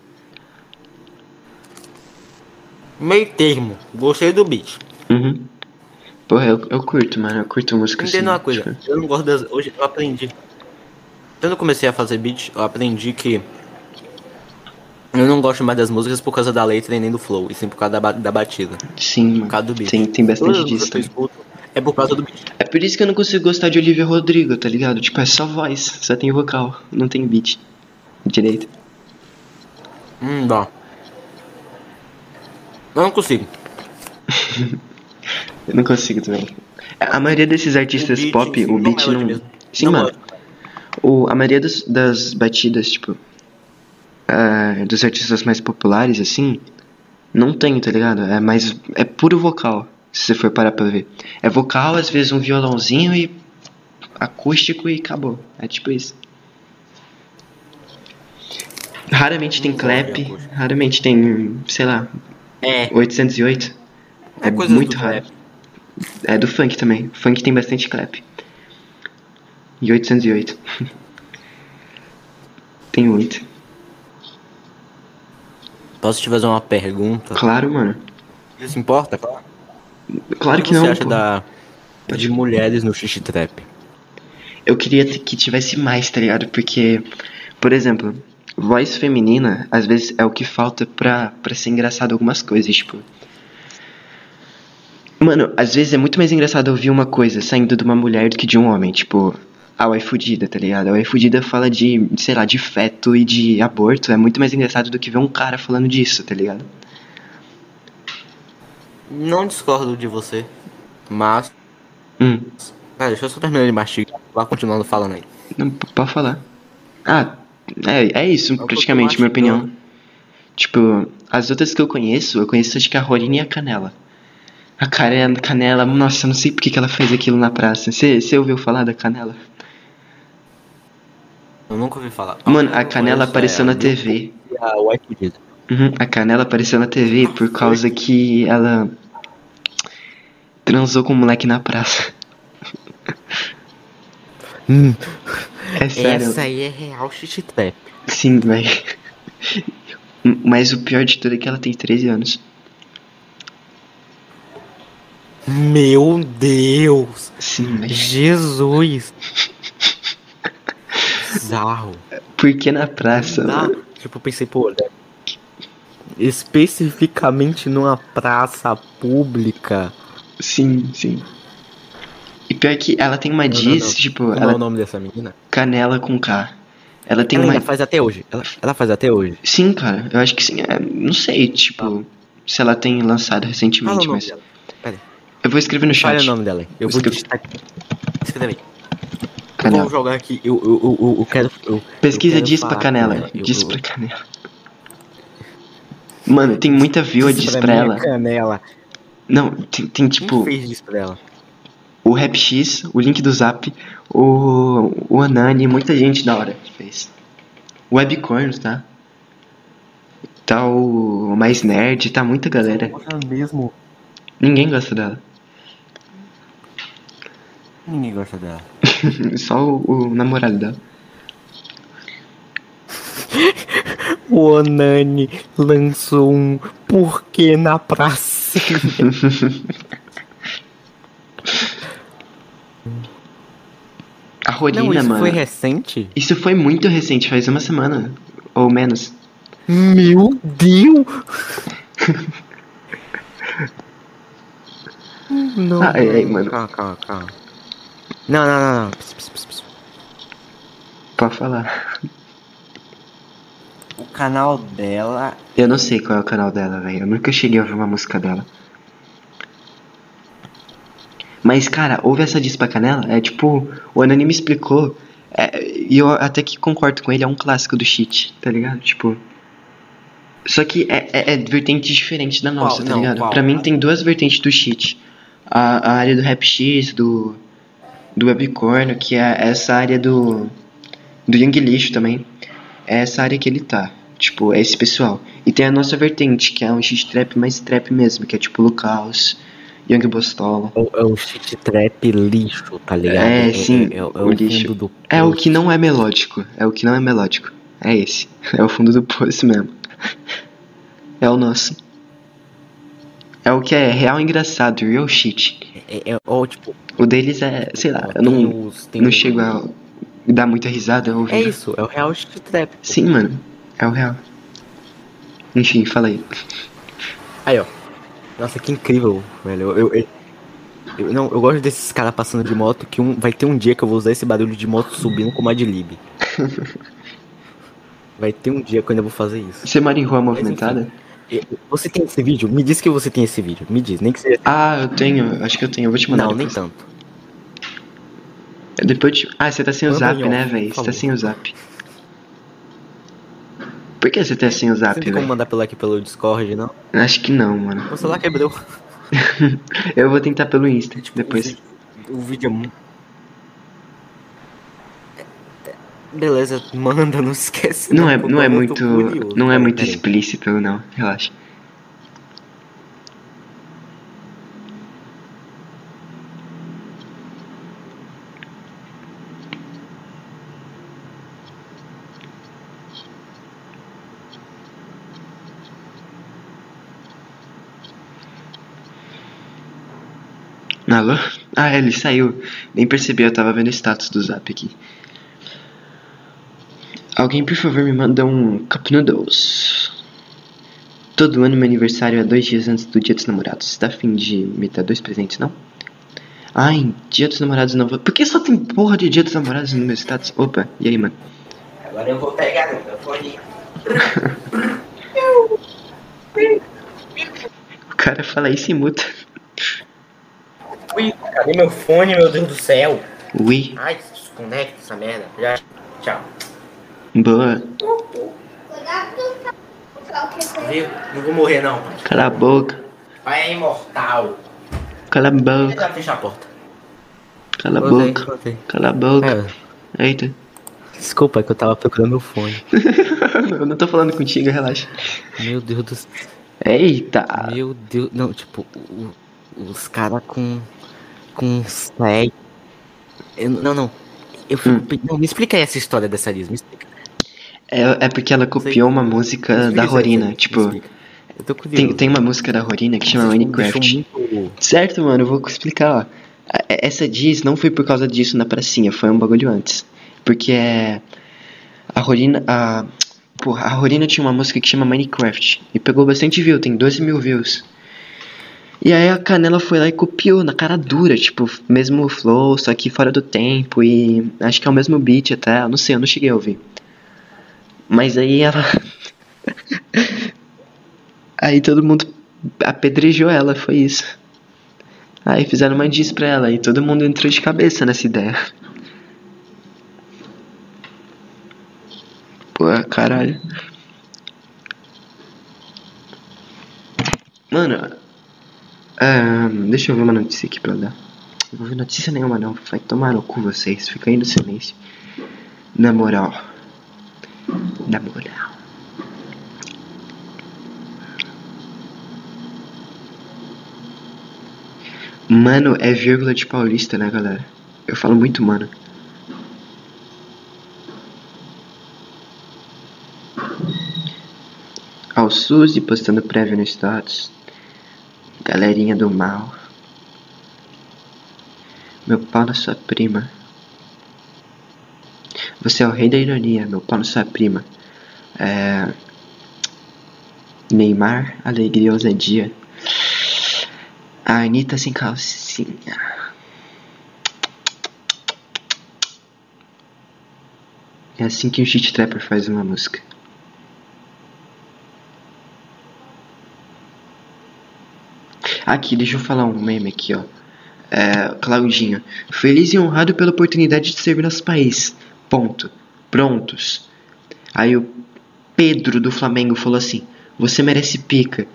Meio termo. Gostei do beat. Uhum. Porra, eu, eu curto, mano, eu curto música assim. Entendo uma coisa. tipo, Eu não gosto das. Hoje eu aprendi. Quando eu comecei a fazer beat, eu aprendi que. Eu não gosto mais das músicas por causa da letra e nem do flow, e sim por causa da, ba- da batida. sim, Por causa do beat. Tem, tem bastante Todas disso escuto é por causa do beat. É por isso que eu não consigo gostar de Olivia Rodrigo, tá ligado? Tipo, é só voz, só tem vocal, não tem beat. Direito. Hum, dá. Eu não consigo. Eu não consigo também. A maioria desses artistas O beat, pop, enfim, o não beat não. mesmo. Sim, Não mano. O, a maioria das, das batidas, tipo, ah, dos artistas mais populares, assim, não tem, tá ligado? É mais. É puro vocal, se você for parar pra ver. É vocal, às vezes um violãozinho e acústico e acabou. É tipo isso. Raramente tem Não clap, raramente tem, sei lá, É, 808. é, É coisa muito raro. trap. É do funk também. Funk tem bastante clap. E 808. tem muito. Posso te fazer uma pergunta? Claro, mano. Isso se importa? Claro. Claro o que que você não. acha pô. da, de mulheres no xixi trap? Eu queria que tivesse mais, tá ligado? Porque, por exemplo, voz feminina, às vezes, é o que falta pra, pra ser engraçado algumas coisas, tipo. Mano, às vezes é muito mais engraçado ouvir uma coisa saindo de uma mulher do que de um homem, tipo. A Uai Fudida, tá ligado? A Uai Fudida fala de, sei lá, de feto e de aborto. É muito mais engraçado do que ver um cara falando disso, tá ligado? Não discordo de você, mas. Hum, Cara, deixa eu só terminar de mastigar. Vá continuando falando aí. não, pode falar. Ah, é, é isso, tô praticamente, minha opinião. Tipo, as outras que eu conheço, eu conheço acho que a Roline e a Canela. A Care- Canela, nossa, eu não sei por que que ela fez aquilo na praça. Você ouviu falar da Canela? Eu nunca ouvi falar. Mano, a Eu Canela conheço, apareceu é, na a TV. a White. Uhum, a Canela apareceu na TV por causa que ela transou com um moleque na praça. Hum, É sério. essa aí é real shit trap. Sim, velho. Mas o pior de tudo é que ela tem 13 anos. Meu Deus! Sim, velho. Jesus! Bizarro. Porque na praça, mano. Tipo, eu pensei, pô, né? Especificamente numa praça pública. Sim, sim. E pior que ela tem uma diz, tipo, Como é ela o nome dessa menina? canela com K. Ela tem ela uma. ainda faz até hoje. Ela, ela faz até hoje. Sim, cara, eu acho que sim. É, não sei, tipo, se ela tem lançado recentemente, mas. dela. Pera aí. Eu vou escrever no chat. o nome dela. Eu vou Escreve- digitar aqui. Escreve aí. Eu Canela. vou jogar aqui. Eu, eu, eu, eu, eu quero. Eu, Pesquisa eu quero diz pra canela. ela. Eu- Diz eu- pra canela. Mano, tem muita view a Diz diz pra pra ela. Canela. Não, tem, tem Quem tipo fez isso pra ela? O RapX, o link do Zap, o, o Anani, muita gente da hora que fez. Webcorns, tá? Tá o, o Mais Nerd, tá muita galera. É mesmo. Ninguém gosta dela. Ninguém gosta dela. Só o, o namorado dela. O Onani lançou um porquê na praça. A Rolina, Não, isso mano. foi recente? Isso foi muito recente, faz uma semana. Ou menos. Meu Deus! não, Ah, é, é, mano. Calma, calma, calma. Não, não, não, não. Pss, pss, pss, pss. Pode falar. O canal dela. Eu não sei qual é o canal dela, velho. Eu nunca cheguei a ouvir uma música dela. Mas, cara, ouve essa diz pra canela. É tipo, o Anani me explicou. é, e eu até que concordo com ele, é um clássico do shit, tá ligado? Tipo. Só que é, é, é vertente diferente da nossa, Qual? tá Não, ligado? qual? Pra mim tem duas vertentes do shit. A, a área do rap X, do. Do webcorn, que é essa área do. Do Young Lixo também. É essa área que ele tá. Tipo, é esse pessoal. E tem a nossa vertente, que é um X-Trap mais trap mesmo, que é tipo Lucas, Young Bostola. É é o shit trap lixo, tá ligado? É, sim, É, é, é o lixo. fundo do É o que não é melódico. É o que não é melódico. É esse. É o fundo do poço mesmo. É o nosso. É o que é real engraçado, real shit. É, é, ó, tipo, O deles é, sei lá, eu não, os- não os- chego a dar muita risada ouvindo. É isso, é o real shit trap. Sim, mano. É o real. Enfim, fala aí. Aí, ó. Nossa, que incrível, velho. Eu, eu, eu- eu- não, eu gosto desses caras passando de moto, que um, vai ter um dia que eu vou usar esse barulho de moto subindo com uma de lib. Vai ter um dia que eu ainda vou fazer isso. Você em rua enfim. movimentada? Você tem esse vídeo? Me diz que você tem esse vídeo. Me diz, nem que seja. Ah, eu tenho. Acho que eu tenho. Eu vou te mandar Não, nem depois. tanto. Depois te... Ah, você tá sem o Manda zap, né, velho? Você tá sem o zap. Por que você tá sem o Você zap, não tem como velho? mandar pelo aqui pelo Discord, não? Acho que não, mano. O celular quebrou. Eu vou tentar pelo Insta Tipo, depois. O vídeo, o é muito. Beleza, manda, não esquece. Não é, pô, não é muito, não é muito explícito, não. Relaxa. Alô? Ah, ele saiu. Nem percebi, eu tava vendo o status do zap aqui. Alguém, por favor, me manda um Cup Noodles. Todo ano meu aniversário é dois dias antes do dia dos namorados. Você tá afim de me dar dois presentes, não? Ai, dia dos namorados não vou. Por que só tem porra de dia dos namorados no meu status? Opa, e aí, mano? Agora eu vou pegar o meu fone. O cara fala isso e muta. Ui, cadê meu fone, meu Deus do céu? Ui, Ai, desconecta essa merda. Já, tchau. boa. Viu? Não vou morrer não. Cala a boca. Pai é imortal. Cala a boca. vai fechar a porta. Cala a Voltei, boca. voltei. Cala a boca. É, Eita. desculpa, é que eu tava procurando meu fone. Eu não tô falando contigo, relaxa. Meu Deus do céu. Eita. Meu Deus. Não, tipo, o- os caras com. Com sexo. Eu- Não, não. Eu fico. Hum. Não, me explica aí essa história dessa Liz. Me explica. É, é porque ela copiou uma música da aí, Rorina. Tipo, tem, tem uma música da Rorina que chama Minecraft. muito- Certo, mano, eu vou explicar, ó. A- Essa diz não foi por causa disso na pracinha, foi um bagulho antes. Porque é. A Rorina. A. Porra, a Rorina tinha uma música que chama Minecraft. E pegou bastante view, tem 12 mil views. E aí a Canela foi lá e copiou na cara dura, tipo, mesmo flow, só que fora do tempo. E acho que é o mesmo beat até, eu não sei, eu não cheguei a ouvir. Mas aí ela. aí todo mundo apedrejou ela, foi isso. Aí fizeram uma diss pra ela e todo mundo entrou de cabeça nessa ideia. Pô, caralho. Mano, ah, deixa eu ver uma notícia aqui pra dar. Não vou ver notícia nenhuma não, vai tomar no cu vocês, fica aí no silêncio. Na moral. Na moral. Mano é vírgula de paulista, né, galera? Eu falo muito mano. Ao Suzy postando prévio no status. Galerinha do mal. Meu pau na sua prima. Você é o rei da ironia, meu pau na sua prima. É... Neymar, alegria, ousadia. A Anitta sem calcinha. É assim que um shit trapper faz uma música. Aqui, deixa eu falar um meme aqui, ó. É, Claudinho. Feliz e honrado pela oportunidade de servir nosso país. Ponto. Prontos. Aí o Pedro do Flamengo falou assim: Você merece pica.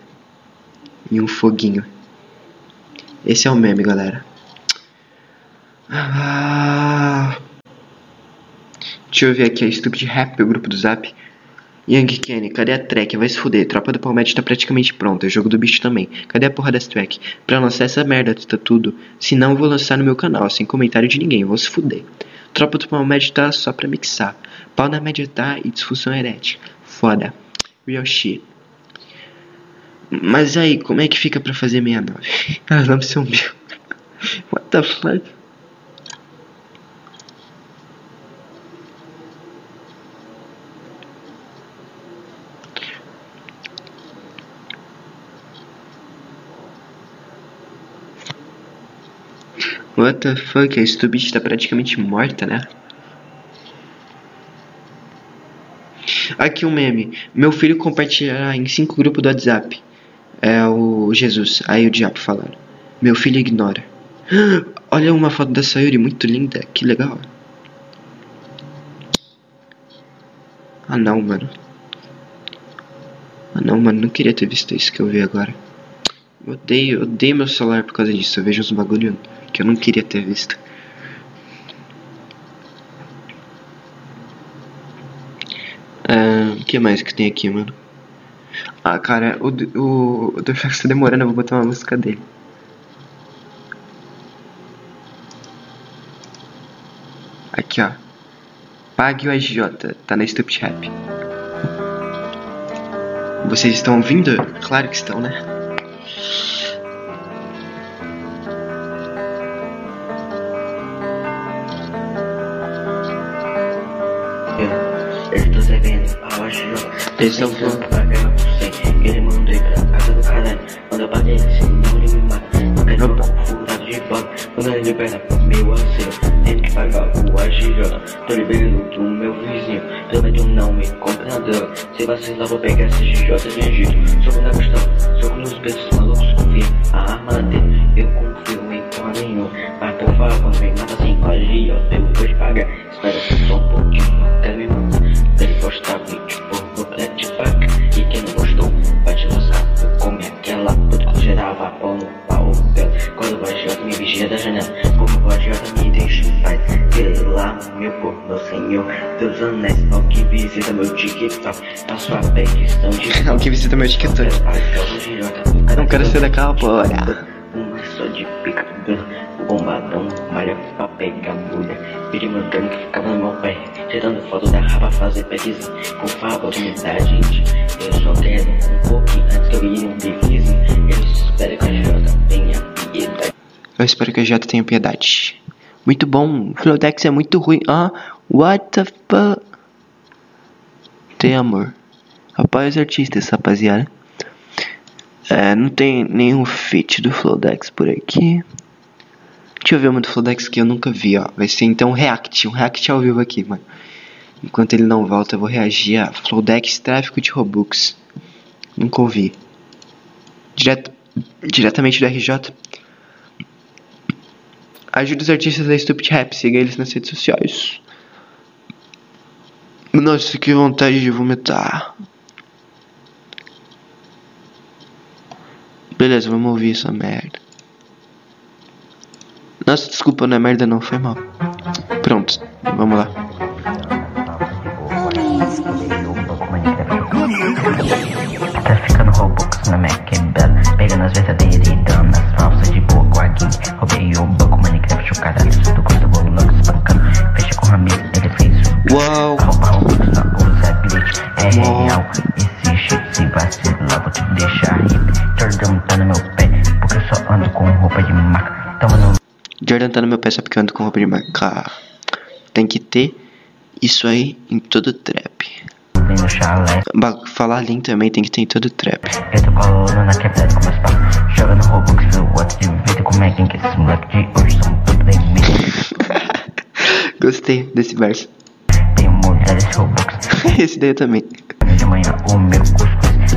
E um foguinho. Esse é o meme, galera. Ah. Deixa eu ver aqui a Stupid Rap, o grupo do Zap. Young Kenny, cadê a track? Vai se fuder. Tropa do Palmete tá praticamente pronta. Jogo do bicho também. Cadê a porra das track? Pra lançar essa merda, tá tudo. Se não, vou lançar no meu canal, sem comentário de ninguém. Vou se fuder. Tropa do Palmete tá só pra mixar. Pau na média tá e disfunção erétil. Foda. Real shit. Mas aí, como é que fica pra fazer 69? As lâmpadas são mil. What the fuck? What the fuck? A Stubit tá praticamente morta, né? Aqui um meme. Meu filho compartilhará em cinco grupos do WhatsApp. É o Jesus. Aí o diabo falando. Meu filho ignora. Olha uma foto da Sayuri, muito linda. Que legal. Ah não, mano. Ah não, mano. Não queria ter visto isso que eu vi agora. Eu odeio, eu odeio meu celular por causa disso. Eu vejo uns bagulho que eu não queria ter visto. Ah, O que mais que tem aqui, mano? Ah, cara, o, o, o Dorflex tá demorando, eu vou botar uma música dele. Aqui, ó. Pague o agiota, tá na Stupid Rap. Vocês estão ouvindo? Claro que estão, né? Agiota. Esse é o Tentando flow. pagar o sei. Ele mandou ir pra casa do caralho. Quando eu paguei, senão ele me mata. Não Opa. um furado de bala. Quando ele libera pro meu acerto. Tenho que pagar o agiota. Tô liberando do meu vizinho. Prometo não me comprar droga. Se vacilar, vou pegar esse GJ de Egito. Soco na costela, soco nos peitos, malucos confia. A arma eu confio em porra nenhuma. Mas por favor, me mata sem agiota. Eu vou te pagar. Espera só um pouquinho, quero me mandar. Postar vídeo porno pra te pagar. E quem não gostou, vai te lançar. Eu comi aquela puta que gerava pau no pau dela. Quando o agiota me vigia da janela, como o agiota me deixa em paz. Pela meu por meu senhor, teus anéis, ao que visita meu TikTok. A sua petição de Ao que visita meu TikTok. Não quero ser daquela porra. uma só de bombadão, malha pra pegar ficava no meu pé, tirando foto da fazer dá gente. Eu só quero um pouquinho antes que eu biquizinho. Eu espero que a Jota tenha piedade. Eu espero que a Jota tenha piedade. Muito bom. Flodex é muito ruim. Ah, what the fuck? Tem amor. Apoia os artistas, rapaziada. É, não tem nenhum feat do Flodex por aqui. Deixa eu ver uma do Flodex que eu nunca vi, ó. Vai ser então um react. Um react ao vivo aqui, mano. Enquanto ele não volta, eu vou reagir a Flodex Tráfico de Robux. Nunca ouvi. Direto, diretamente do RJ. Ajude os artistas da Stupid Rap, siga eles nas redes sociais. Nossa, que vontade de vomitar. Beleza, vamos ouvir essa merda. Nossa, desculpa, não é merda não, foi mal. Pronto, vamos lá. Traficando Robux na Mac bela Pegando as verdadeiras e dando as falsas de boa com a gang Roubei o banco Minecraft, o caralho Do custo vou logo espancando Fecha com o Ramiro, ele fez o Uau! Rouba Robux na usa glitch É real, shit se vacilar Vou te deixar hip Jordão tá no meu pé Porque eu só ando com roupa de marca Toma no Jordan tá no meu pé só porque eu ando com roupa de marca. Tem que ter isso aí em todo trap. Falar lindo também tem que ter em todo trap. Eu tô na quebrada com meus pais o outro de vida Como é que esses moleques de hoje são tudo em mim Gostei desse verso. Tenho mudado esse daí eu também. De manhã o meu cuscuz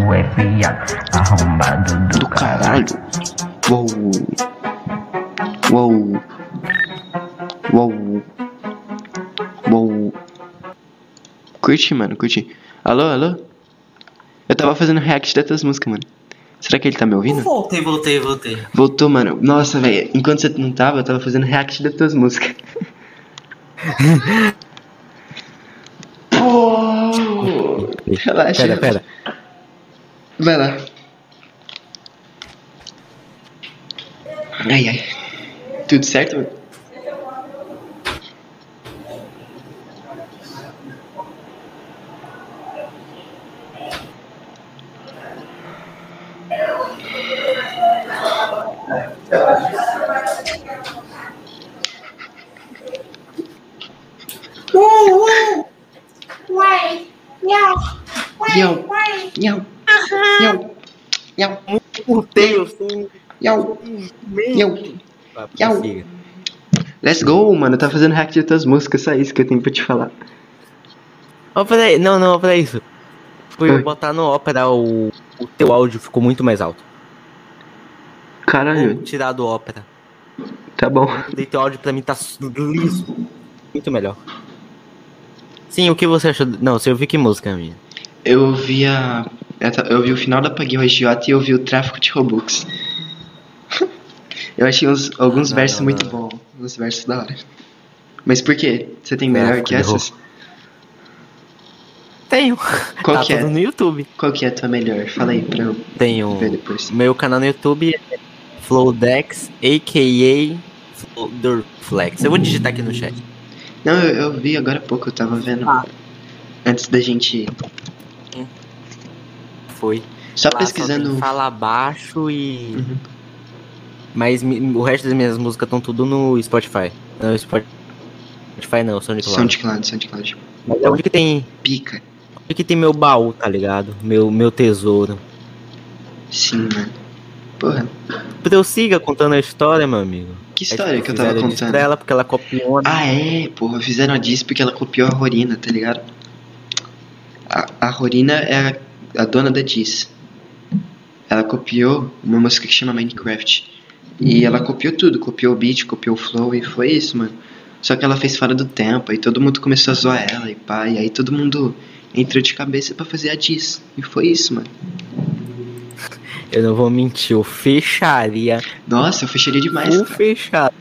Tu é viado Arrombado do, Do caralho. Uou. Uou. Uou. Uou. Curti, mano, curti. Alô, alô? Eu tava fazendo react das tuas músicas, mano. Será que ele tá me ouvindo? Voltei, voltei, voltei. Voltou, mano. Nossa, velho. Enquanto você não tava, eu tava fazendo react das tuas músicas. Pô, Relaxa. Pera, pera. Vai lá. Ai, ai. Tudo certo, nhau. Uai, Nhau. uai. Nhau, Aham. Tá, Yau. prossiga. Let's go, mano. Tava fazendo react das tuas músicas, só isso que eu tenho pra te falar. Ó, peraí, não, não, peraí isso. Fui Oi. botar no Opera, o, o teu áudio ficou muito mais alto. Vou Caralho, tirar do Opera. tá bom. Dei teu áudio pra mim tá liso. Muito melhor. Sim, o que você achou? Não, você ouviu que música, minha? Eu ouvi a. Eu ouvi o final da Paguei o Agiota e eu ouvi o Tráfico de Robux. eu achei uns, alguns Não, versos não, muito não. bons. Uns versos da hora. Mas por quê? Você tem melhor que essas? Tenho. Qual tá que é? no YouTube. Qual que é a tua melhor? Fala aí pra eu Tenho. ver depois. Meu canal no YouTube é Flowdex, a.k.a. Flowdorflex. Eu vou digitar aqui no chat. Não, eu, eu vi agora há pouco, eu tava vendo. Ah. Antes da gente. Foi. Só Lá pesquisando. Só fala baixo e. Uhum. Mas o resto das minhas músicas estão tudo no Spotify. Não, Spotify não, SoundCloud. SoundCloud, SoundCloud. Mas é onde que tem. Pica. Onde que tem meu baú, tá ligado? Meu, meu tesouro. Sim, mano. Porra, Prossiga contando a história, meu amigo. que história tipo, que eu tava disso contando? Pra ela porque ela copiou. né? Ah, é, porra, fizeram a diss porque ela copiou a Rorina, tá ligado? A, a Rorina é a, dona da diss. Ela copiou uma música que chama Minecraft. E ela copiou tudo, copiou o beat, copiou o flow e foi isso, mano. Só que ela fez fora do tempo, aí todo mundo começou a zoar ela e pá, e aí todo mundo entrou de cabeça pra fazer a diss. E foi isso, mano. Eu não vou mentir, eu fecharia. Nossa, eu fecharia demais, Eu fecharia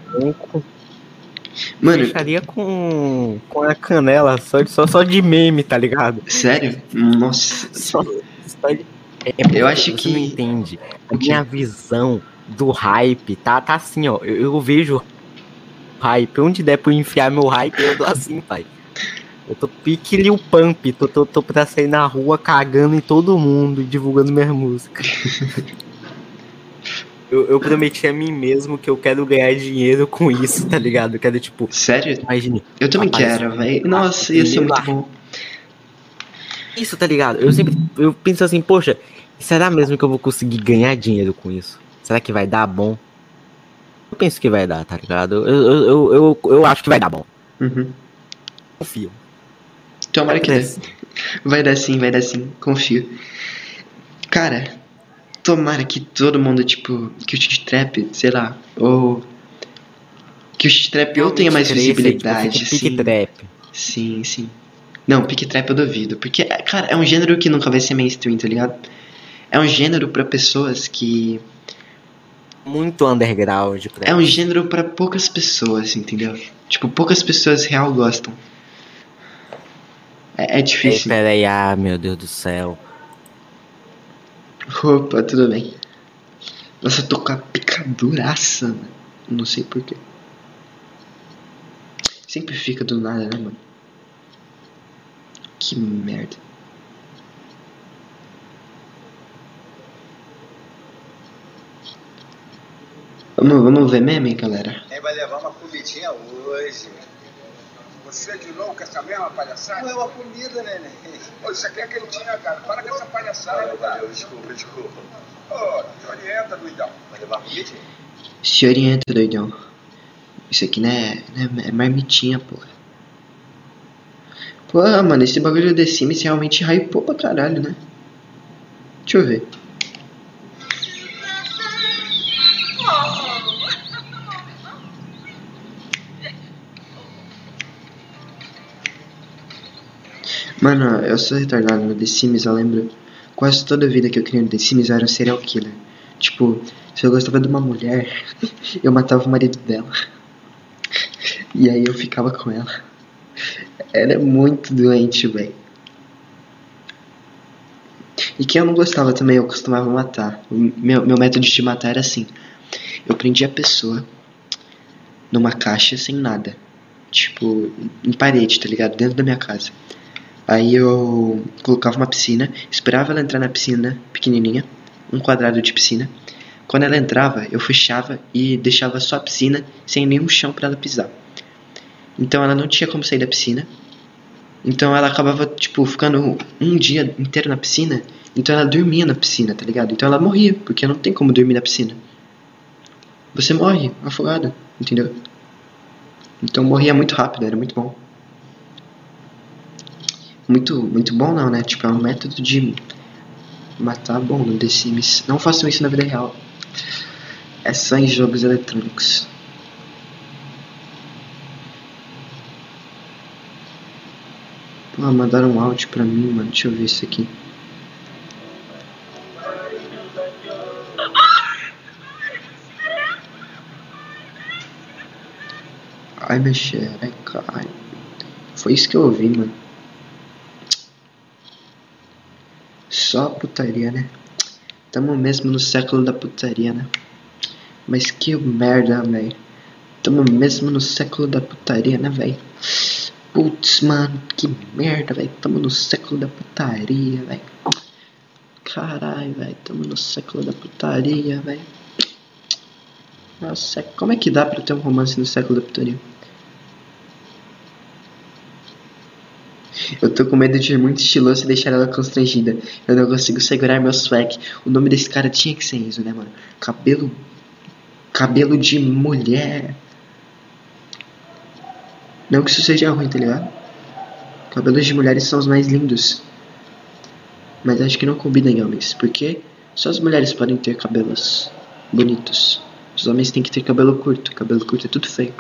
Mano, fecharia com, com a canela só de, só, só de meme, tá ligado? sério? Nossa. Só, só de, é, é Eu acho que- não entende. A O minha visão do hype tá, tá assim, ó. Eu, eu vejo hype. Onde der pra eu enfiar meu hype, eu tô assim, pai. Eu tô pique Lil Pump. Tô, tô, tô pra sair na rua cagando em todo mundo e divulgando minhas músicas. Eu, eu prometi a mim mesmo que eu quero ganhar dinheiro com isso, tá ligado? Eu quero, tipo, Sério? imagine. Eu também quero, velho. Nossa, ia ser muito bom. Isso, tá ligado? Eu sempre eu penso assim, poxa, será mesmo que eu vou conseguir ganhar dinheiro com isso? Será que vai dar bom? Eu penso que vai dar, tá ligado? Eu, eu, eu, eu, eu acho que vai dar bom. Uhum. Confio. Tomara que dê. Vai dar sim, vai dar sim, confio. Cara, tomara que todo mundo, tipo, que o Trap, sei lá, ou. Que o Trap ou tenha mais Cresça, visibilidade, tipo, fique sim. trap. Sim, sim. Não, pick trap eu duvido, porque, cara, é um gênero que nunca vai ser mainstream, tá ligado? É um gênero pra pessoas que. Muito underground. Pra... É um gênero pra poucas pessoas, entendeu? Tipo, poucas pessoas real gostam. É, é Ei, difícil. pera aí, ah, meu Deus do céu. Opa, tudo bem. Nossa, eu tô com a picaduraça, mano. Não sei porquê. Sempre fica do nada, né, mano? Que merda. Vamos, vamos ver meme, galera? Quem vai levar uma comidinha hoje? Você de novo com essa mesma palhaçada? Não é uma comida, neném. Pô, isso aqui é quentinha, cara. Para com essa palhaçada. Valeu, desculpa, desculpa. Ô, te orienta, doidão. Vai levar comidinha? Se orienta, doidão. Isso aqui não é, não é, é marmitinha, porra. Porra, mano, esse bagulho do The Sims realmente hypou pra caralho, né? Deixa eu ver. Mano, eu sou retardado no The Sims, eu lembro. Quase toda a vida que eu criei no The Sims eu era um serial killer. Tipo, se eu gostava de uma mulher, eu matava o marido dela. E aí eu ficava com ela. Era muito doente, velho. E quem eu não gostava também, eu costumava matar. Meu, meu método de matar era assim: eu prendia a pessoa numa caixa sem nada. Tipo, em parede, tá ligado? Dentro da minha casa. Aí eu colocava uma piscina, esperava ela entrar na piscina pequenininha, um quadrado de piscina. Quando ela entrava, eu fechava e deixava só a piscina sem nenhum chão para ela pisar. Então ela não tinha como sair da piscina. Então ela acabava, tipo, ficando um dia inteiro na piscina. Então ela dormia na piscina, tá ligado? Então ela morria, porque não tem como dormir na piscina. Você morre afogado, entendeu? Então morria muito rápido, era muito bom. Muito, muito bom não, né? Tipo, é um método de matar bom no The Sims. Não façam isso na vida real. É só em jogos eletrônicos. Pô, mandaram um áudio pra mim, mano. Deixa eu ver isso aqui. Ai, xereca. Ai. Foi isso que eu ouvi, mano. Só putaria, né? Tamo mesmo no século da putaria, né? Mas que merda, velho. Tamo mesmo no século da putaria, né, velho? Putz, mano, que merda, velho. Tamo no século da putaria, velho. Caralho, velho. Tamo no século da putaria, velho. Nossa, como é que dá pra ter um romance no século da putaria? Eu tô com medo de ir muito estiloso e deixar ela constrangida. Eu não consigo segurar meu swag. O nome desse cara tinha que ser isso, né, mano? Cabelo. Cabelo de mulher. Não que isso seja ruim, tá ligado? Cabelos de mulheres são os mais lindos. Mas acho que não combina em homens. Porque só as mulheres podem ter cabelos bonitos. Os homens têm que ter cabelo curto. Cabelo curto é tudo feio.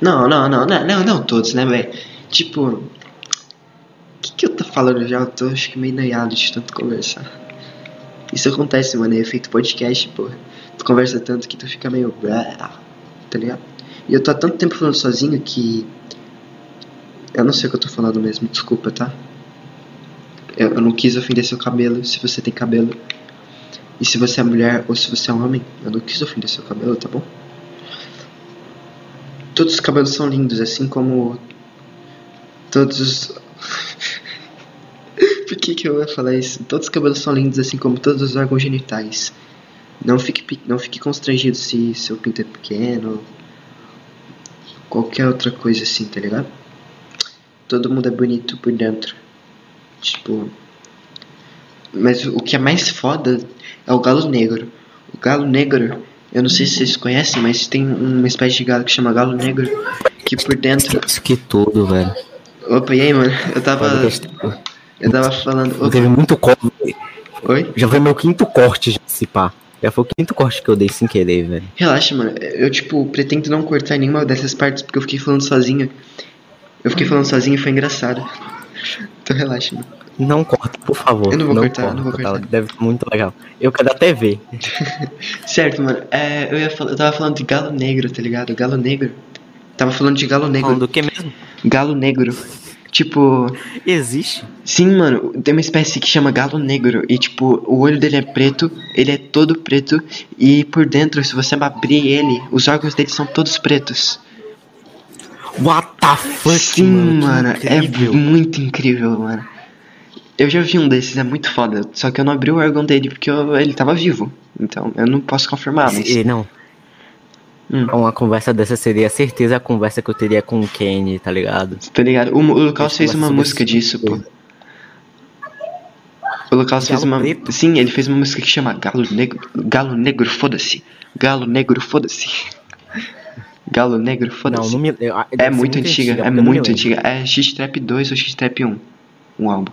Não, não, não, não, não, não todos, né, velho? Tipo, o que, que eu tô falando já? Eu tô acho que meio noiado de tanto conversar. Isso acontece, mano, é efeito podcast, porra. Tu conversa tanto que tu fica meio. Tá ligado? E eu tô há tanto tempo falando sozinho que. Eu não sei o que eu tô falando mesmo, desculpa, tá? Eu, eu não quis ofender seu cabelo, se você tem cabelo. E se você é mulher ou se você é homem, eu não quis ofender seu cabelo, tá bom? Todos os cabelos são lindos, assim como todos os. Por que, que eu ia falar isso? Todos os cabelos são lindos, assim como todos os órgãos genitais. Não fique, não fique constrangido se seu pinto é pequeno. Qualquer outra coisa assim, tá ligado? Todo mundo é bonito por dentro. Tipo. Mas o que é mais foda é o galo negro. O galo negro, eu não sei se vocês conhecem, mas tem uma espécie de galo que chama galo negro. Que por dentro. Isso que tudo, velho. Opa, e aí, mano? Eu tava. Eu tava falando. Opa, Teve muito corte. oi? Já foi meu quinto corte, já, se pá. Já foi o quinto corte que eu dei sem querer, velho. Relaxa, mano. Eu, tipo, pretendo não cortar nenhuma dessas partes porque eu fiquei falando sozinho. Eu fiquei falando sozinho e foi engraçado. Então relaxa, mano. Não corta, por favor. Eu não vou cortar, eu não vou tá? cortar. Deve ser muito legal. Eu quero até ver. Certo, mano. É, eu, ia eu tava falando de galo negro, tá ligado? Galo negro. Tava falando de galo negro. Falando do que mesmo? Galo negro. Tipo, Existe? sim, mano, tem uma espécie que chama galo negro. E, tipo, o olho dele é preto, ele é todo preto. E por dentro, se você abrir ele, os órgãos dele são todos pretos. What the fuck, Sim, mano. mano, é muito incrível, mano. Eu já vi um desses, é muito foda. Só que eu não abri o órgão dele porque eu- ele tava vivo. Então eu não posso confirmar, mas. E, não. Hum. Uma conversa dessa seria certeza a conversa que eu teria com o Kenny, tá ligado? Tá ligado? O, o Lucas fez uma música disso, pô. O Lucas fez Galo uma. preto? Sim, ele fez uma música que chama Galo Negro. Galo Negro, foda-se. Galo Negro, foda-se. Galo Negro, foda-se. me. É muito antiga, é não me muito antiga. É X-Trap 2 ou X-Trap 1. Um álbum.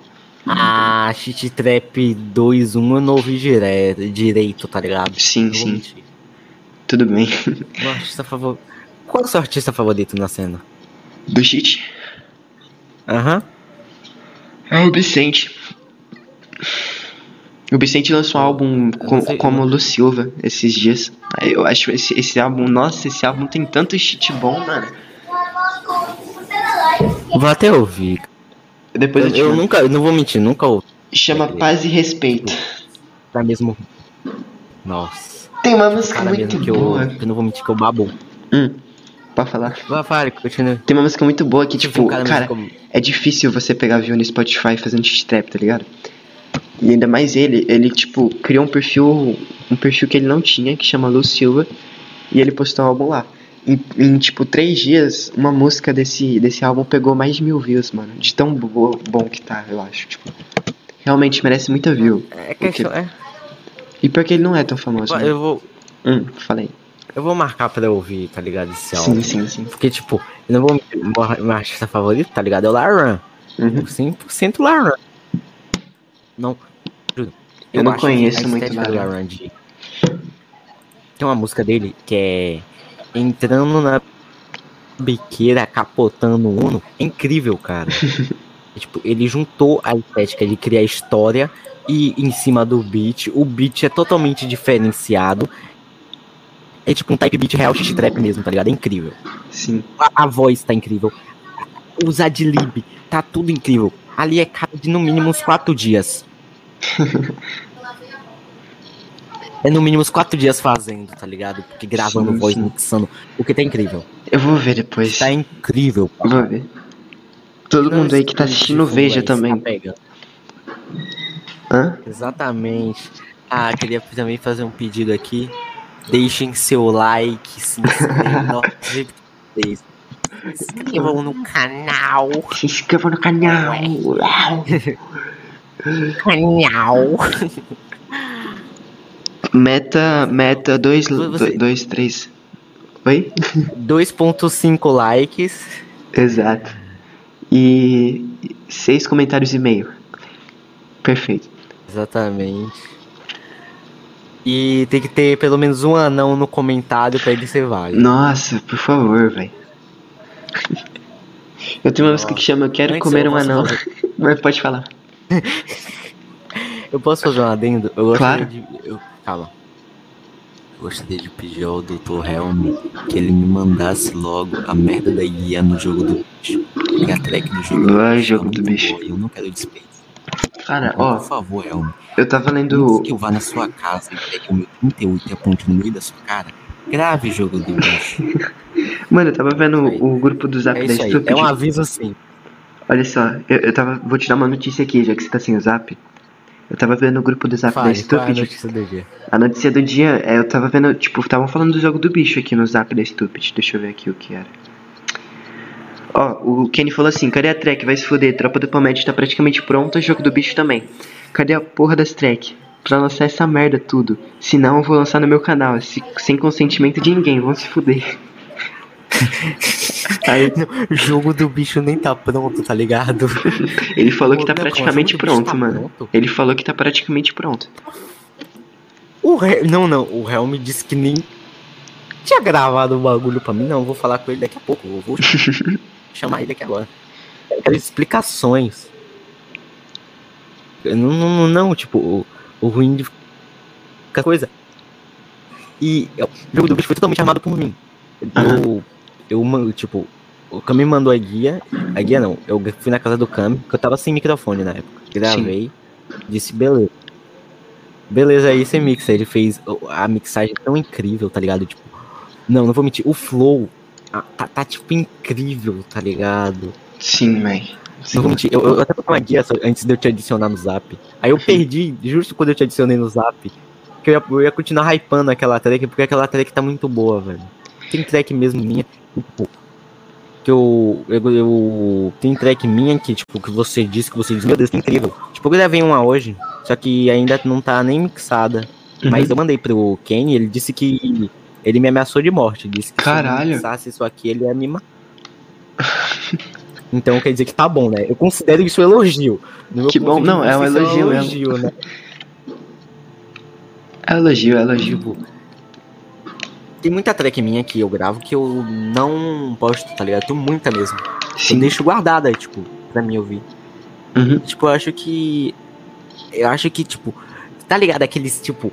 Ah, Cheat Trap 2, 1 eu não ouvi direto, direito, tá ligado? Sim, sim. mentir. Tudo bem. Meu artista favor... Qual é o seu artista favorito na cena? Do Cheat? Aham. É o Vicente. O Vicente lançou um álbum com, não sei, como. Lu Silva esses dias. Eu acho esse, esse álbum, nossa, esse álbum tem tanto shit bom, mano. Vou até ouvir. Depois eu, Eu, te eu nunca, eu não vou mentir, nunca ouvi. Chama Paz e Respeito. Tá mesmo. Nossa. Tem uma música Cara muito que eu, boa. que eu não vou mentir que eu babo. Hum, pode falar. Vai, fale, continua. Tem uma música muito boa que, Tipo, cara cara, é difícil você pegar view no Spotify fazendo shit trap, tá ligado? E ainda mais ele, ele, tipo, criou um perfil, um perfil que ele não tinha, que chama Lu Silva, e ele postou um álbum lá. Em, em, tipo, três dias, uma música desse, desse álbum pegou mais de mil views, mano. De tão bo bom que tá, eu acho. Tipo, realmente merece muita view. É questão, é, E porque ele não é tão famoso. né? eu vou, Hum, falei. eu vou marcar pra eu ouvir, tá ligado, esse Sim, álbum. sim, sim. Porque, tipo, eu não vou meu- artista favorito, tá ligado, é o Laran. Uhum. 100% Laran. Não, juro. Eu não conheço muito Laran. Laran de... Tem uma música dele que é entrando na biqueira, capotando o Uno. É incrível, cara. É, tipo, ele juntou a estética de criar história e em cima do beat. O beat é totalmente diferenciado. É tipo um type beat real shit trap mesmo, tá ligado? É incrível. Sim. A, a voz tá incrível. Os adlib, tá tudo incrível. Ali é cara de no mínimo uns quatro dias. é no mínimo uns quatro dias fazendo, tá ligado? Porque gravando Sim, voz, sim. mixando. O que tá incrível. Eu vou ver depois. Tá incrível. Vou ver. Todo mundo aí que tá assistindo, veja também. Tá pegando. Hã? Exatamente. Ah, queria também fazer um pedido aqui. Deixem seu like, se inscrevam, se inscrevam no canal. Se inscreva no canal. Canal. Meta, meta 2, Você- 2, 3. Oi? 2.5 likes. Exato. E seis comentários e meio. Perfeito. Exatamente. E tem que ter pelo menos um anão no comentário pra ele ser válido. Nossa, por favor, velho. Eu tenho uma música que chama Eu Quero Antes Comer eu um Anão. Mas pode falar. Eu posso fazer um adendo? Eu gostaria Claro. de. Eu, calma. Eu gostaria de pedir ao Dr. Helm que ele me mandasse logo a merda da guia no jogo do bicho. E a track do jogo Vai, do bicho. jogo tá do bicho. boa Eu não quero despeito. Cara, Então, ó, por favor, Helm. eu tava lendo. Que eu vá na sua casa e pegue o meu 38 e aponte no meio da sua cara, grave jogo do bicho. Mano, eu tava vendo aí. o grupo do Zap É da. Stupid. É um aviso assim. Olha só, eu, eu tava. Vou te dar uma notícia aqui, já que você tá sem o Zap. Eu tava vendo o grupo do Zap da Fale, qual é a Stupid. notícia do dia? A notícia do dia, é, eu tava vendo, tipo, estavam falando do jogo do bicho aqui no Zap da Stupid. Deixa eu ver aqui o que era. Ó, o Kenny falou assim: cadê a track? Vai se fuder, tropa do Palmete tá praticamente pronta, jogo do bicho também. Cadê a porra das track? Pra lançar essa merda tudo. Senão eu vou lançar no meu canal, se- sem consentimento de ninguém, vão se fuder. Aí O jogo do bicho nem tá pronto, tá ligado? ele falou que tá Não, praticamente pronto, tá mano. pronto? Ele falou que tá praticamente pronto. O Hel... Não, não, o Helm disse que nem tinha gravado o bagulho pra mim. Não, vou falar com ele daqui a pouco. Eu vou chamar ele aqui agora. Eu quero explicações. Não, não, não, tipo, o, o ruim de coisa. E é, o jogo do bicho foi totalmente armado por mim. Eu, eu, tipo, o Cami mandou a guia. A guia não, eu fui na casa do Cami, que eu tava sem microfone na época. Gravei, disse beleza. Beleza, aí você mixa. Ele fez a mixagem tão incrível, tá ligado? Tipo, não, não vou mentir. O flow ah, tá, tá, tipo incrível, tá ligado? Sim, man. Não vou mentir. Eu, eu até botei uma guia antes de eu te adicionar no zap. Aí eu perdi, justo quando eu te adicionei no zap, que eu ia, eu ia continuar hypando aquela track, porque aquela track tá muito boa, velho. Tem track mesmo minha, que eu, eu, eu- Tem track minha que, tipo, que você disse, que você disse, meu Deus, que incrível. Tipo, eu gravei uma hoje, só que ainda não tá nem mixada. Uhum. Mas eu mandei pro Kenny, ele disse que. Ele me ameaçou de morte. Disse que se eu Caralho. mixasse isso aqui, ele ia me matar. Então quer dizer que tá bom, né? Eu considero isso um elogio. Que bom, não, é um vista, isso elogio, é um- elogio né? É elogio, é elogio. Tipo, tem muita track minha que eu gravo que eu não posto, tá ligado? Tem muita mesmo. Eu Sim. deixo guardada, tipo, pra mim ouvir. Uhum. Tipo, eu acho que. Eu acho que, tipo. Tá ligado? Aqueles, tipo.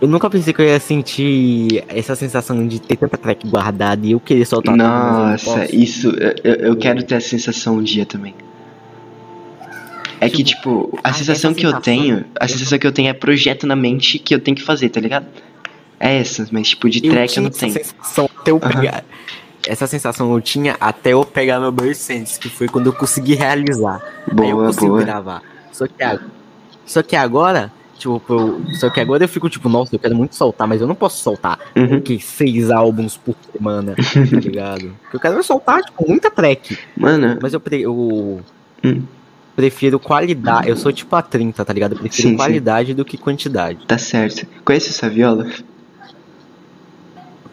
Eu nunca pensei que eu ia sentir essa sensação de ter tanta track guardada e eu querer soltar tudo, eu Nossa, posso. isso, eu, eu- eu quero ter essa sensação um dia também. É que, tipo, a ah, sensação que eu sensação- tenho, a sensação que eu tenho é projeto na mente que eu tenho que fazer, tá ligado? É essa, mas tipo, de track eu não essa tenho. sensação até eu Aham. pegar. Essa sensação eu tinha até eu pegar meu Sense, que foi quando eu consegui realizar. Aí eu Boa, consigo boa. gravar. Só que, a- só que agora, tipo, eu- só que agora eu fico tipo, nossa, eu quero muito soltar, mas eu não posso soltar Uhum. que seis álbuns por semana, tá ligado? Porque eu quero soltar, tipo, muita track. Mano, Mas eu, pre- eu Hum. prefiro qualidade. Eu sou tipo a 30, tá ligado? Eu prefiro Sim, sim. qualidade do que quantidade. tá certo. Conhece essa viola?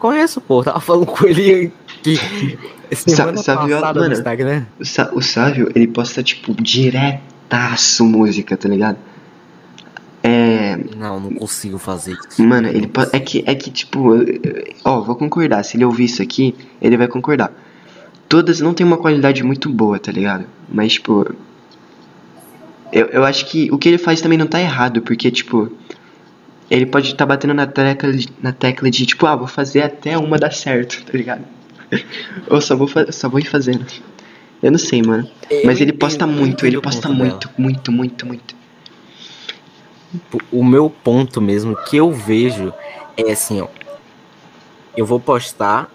Conheço, pô. eu Tava falando com ele que passada mano, no Instagram. O, Sa o Sávio, ele posta, tipo, diretaço música, tá ligado? É. Não, não consigo fazer isso. Mano, ele po- é que é que tipo, ó, vou concordar, se ele ouvir isso aqui, ele vai concordar. Todas não tem uma qualidade muito boa, tá ligado? Mas tipo, eu, eu acho que o que ele faz também não tá errado, porque tipo, ele pode estar batendo na tecla de, na tecla de tipo, ah, vou fazer até uma dar certo, tá ligado? Ou só vou só vou ir fazendo. Eu não sei, mano. Eu Mas ele posta muito, ele posta muito, muito, muito, muito. O meu ponto mesmo que eu vejo é assim, ó. Eu vou postar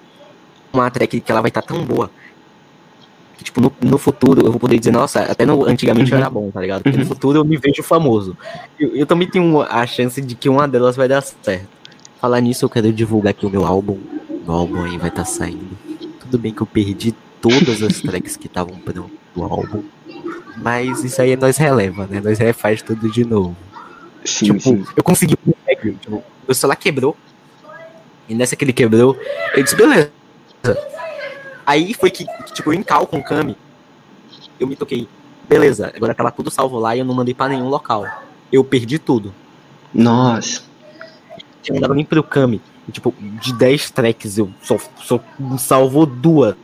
uma track que ela vai estar tão boa. Que, tipo, no, no futuro eu vou poder dizer, nossa, até no, antigamente eu era bom, tá ligado? Porque no Uhum. futuro eu me vejo famoso. Eu, eu também tenho uma- a chance de que uma delas vai dar certo. Falar nisso, eu quero divulgar aqui o meu álbum. O álbum aí vai estar saindo. Tudo bem que eu perdi todas as tracks que estavam prontas do álbum. Mas isso aí nós releva, né? Nós refaz tudo de novo. Sim, tipo, sim. eu consegui um tipo, meu celular quebrou. E nessa que ele quebrou, eu disse, beleza. Aí foi que, tipo, eu em cal com o Kami, eu me toquei. Beleza, agora tava tudo salvo lá e eu não mandei pra nenhum local. Eu perdi tudo. Nossa. Eu não dava nem pro Kami. E, tipo, de 10 tracks eu só, só salvou duas.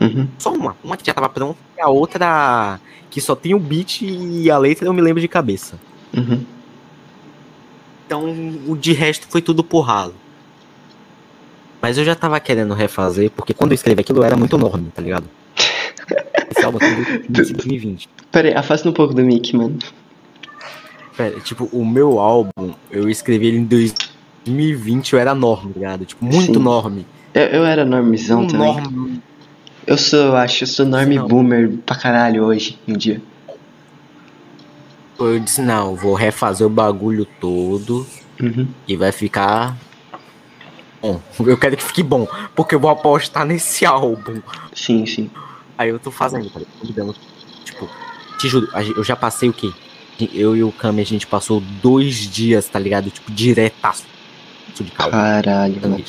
Uhum. Só uma. Uma que já tava pronta e a outra que só tem o beat e a letra eu me lembro de cabeça. Uhum. Então, o de resto foi tudo por ralo. Mas eu já tava querendo refazer, porque quando eu escrevi aquilo era muito enorme, tá ligado? Esse álbum tem 2020. Pera aí, afasta um pouco do mic, mano. Pera, tipo, o meu álbum, eu escrevi ele em 2020, eu era enorme, tá ligado? Tipo, muito Sim. enorme. Eu, eu era normzão também. Eu sou, eu acho, eu sou norme boomer pra caralho hoje em dia. Eu disse, não, vou refazer o bagulho todo Uhum. e vai ficar bom. Eu quero que fique bom, porque eu vou apostar nesse álbum. Sim, sim. Aí eu tô fazendo? Convidando. Tipo, te juro, eu já passei o quê? Eu e o Kami, a gente passou dois dias, tá ligado? Tipo, diretaço de calma. Caralho, mano.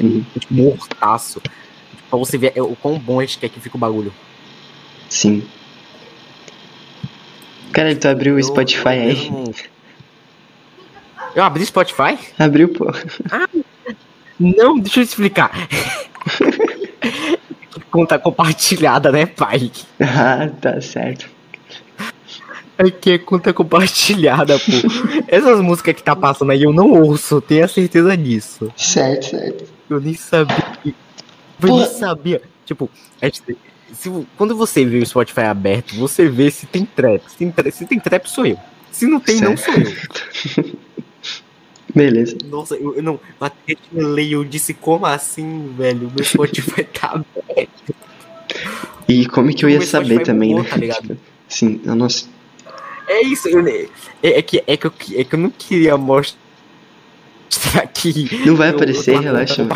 Uhum. Mortaço. Pra você ver é, o quão bom a gente quer que fique o bagulho. Sim. Cara, tu abriu o Eu- Spotify eu aí? mesmo- Eu abri Spotify? Abriu, pô. Não, deixa eu explicar. Conta compartilhada, né, pai? Ah, tá certo. Aqui é conta compartilhada, pô. Essas músicas que tá passando aí eu não ouço, tenha certeza disso. Certo, certo. Eu nem sabia. Eu Porra. nem sabia. Tipo, a gente- se, quando você vê o Spotify aberto, você vê se tem trap. Se tem trap, se tem trap sou eu. Se não tem, não sou eu. Beleza. Nossa, eu, não. Eu até leio, eu disse, como assim, velho? Meu Spotify tá aberto. E como que eu ia saber também, né? tá ligado? Sim, eu não sei. É isso, eu, é, é que, é, que eu, é que eu não queria mostrar que. Não vai eu- aparecer, eu relaxa.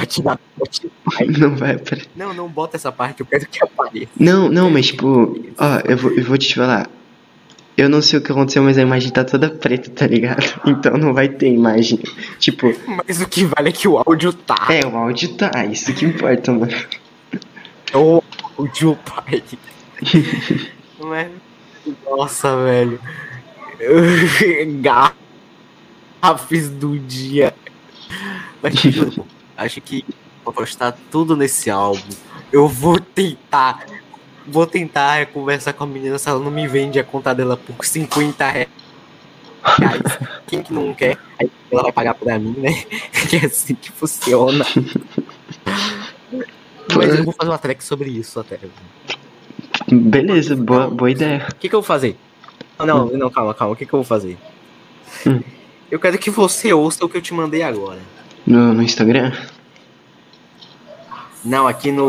Não vai aparecer. Não, não bota essa parte, eu quero que apareça. Não, não, mas tipo, ó, eu vou, eu vou te falar. Eu não sei o que aconteceu, mas a imagem tá toda preta, tá ligado? Então não vai ter imagem. Tipo, Mas o que vale é que o áudio tá. é, o áudio tá, isso que importa, mano. O áudio, pai. É? Nossa, velho. Garrafes do dia. Mas pô, acho que vou postar tudo nesse álbum. Eu vou tentar. Vou tentar conversar com a menina se ela não me vende a conta dela por 50 reais. Quem que não quer? Aí ela vai pagar pra mim, né? Que é assim que funciona. Mas eu vou fazer uma track sobre isso até. Beleza, boa, boa ideia. O que, que eu vou fazer? Não, não, não, calma, calma. O que, que eu vou fazer? Hum. Eu quero que você ouça o que eu te mandei agora. No, no Instagram? Não, aqui no.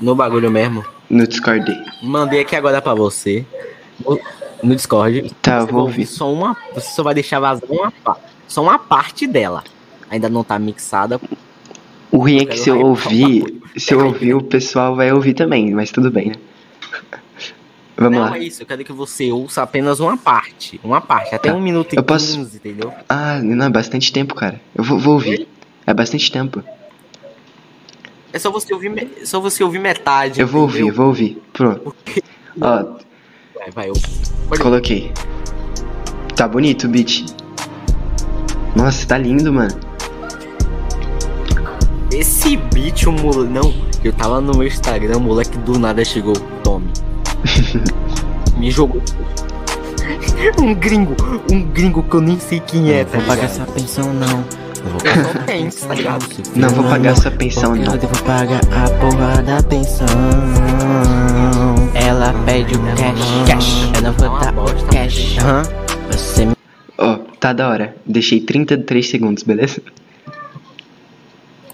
No bagulho mesmo. No Discord. Mandei aqui agora pra você. No, Discord. Tá, vou ouvir. Só uma, você só vai deixar vazar uma, só uma parte dela. Ainda não tá mixada. O ruim é que se eu ouvir, se eu ouvir, o pessoal vai ouvir também, mas tudo bem, né? Vamos não lá. é isso, eu quero que você ouça apenas uma parte. Uma parte, até Tá. um minuto e Eu posso- 15, entendeu? Ah, não, é bastante tempo, cara. Eu vou, vou ouvir. É bastante tempo. É só você ouvir, me- só você ouvir metade. Eu vou ouvir, entendeu? eu vou ouvir. Pronto. Ó, Vai, vai, eu... Coloquei. Tá bonito o beat. Nossa, tá lindo, mano. Esse beat, o moleque. Não, eu tava no meu Instagram, o moleque do nada chegou. Tome. Me jogou. Um gringo, um gringo que eu nem sei quem é, tá Vou pagar ligado? essa pensão não. Eu vou pagar só pensa, tá ligado? Não vou pagar sua pensão, não. Eu devo pagar a porra da pensão. Ela pede o cash. Cash. Ela vou dar o cash. Aham. Você me. Ó, tá da hora. Deixei 33 segundos, beleza?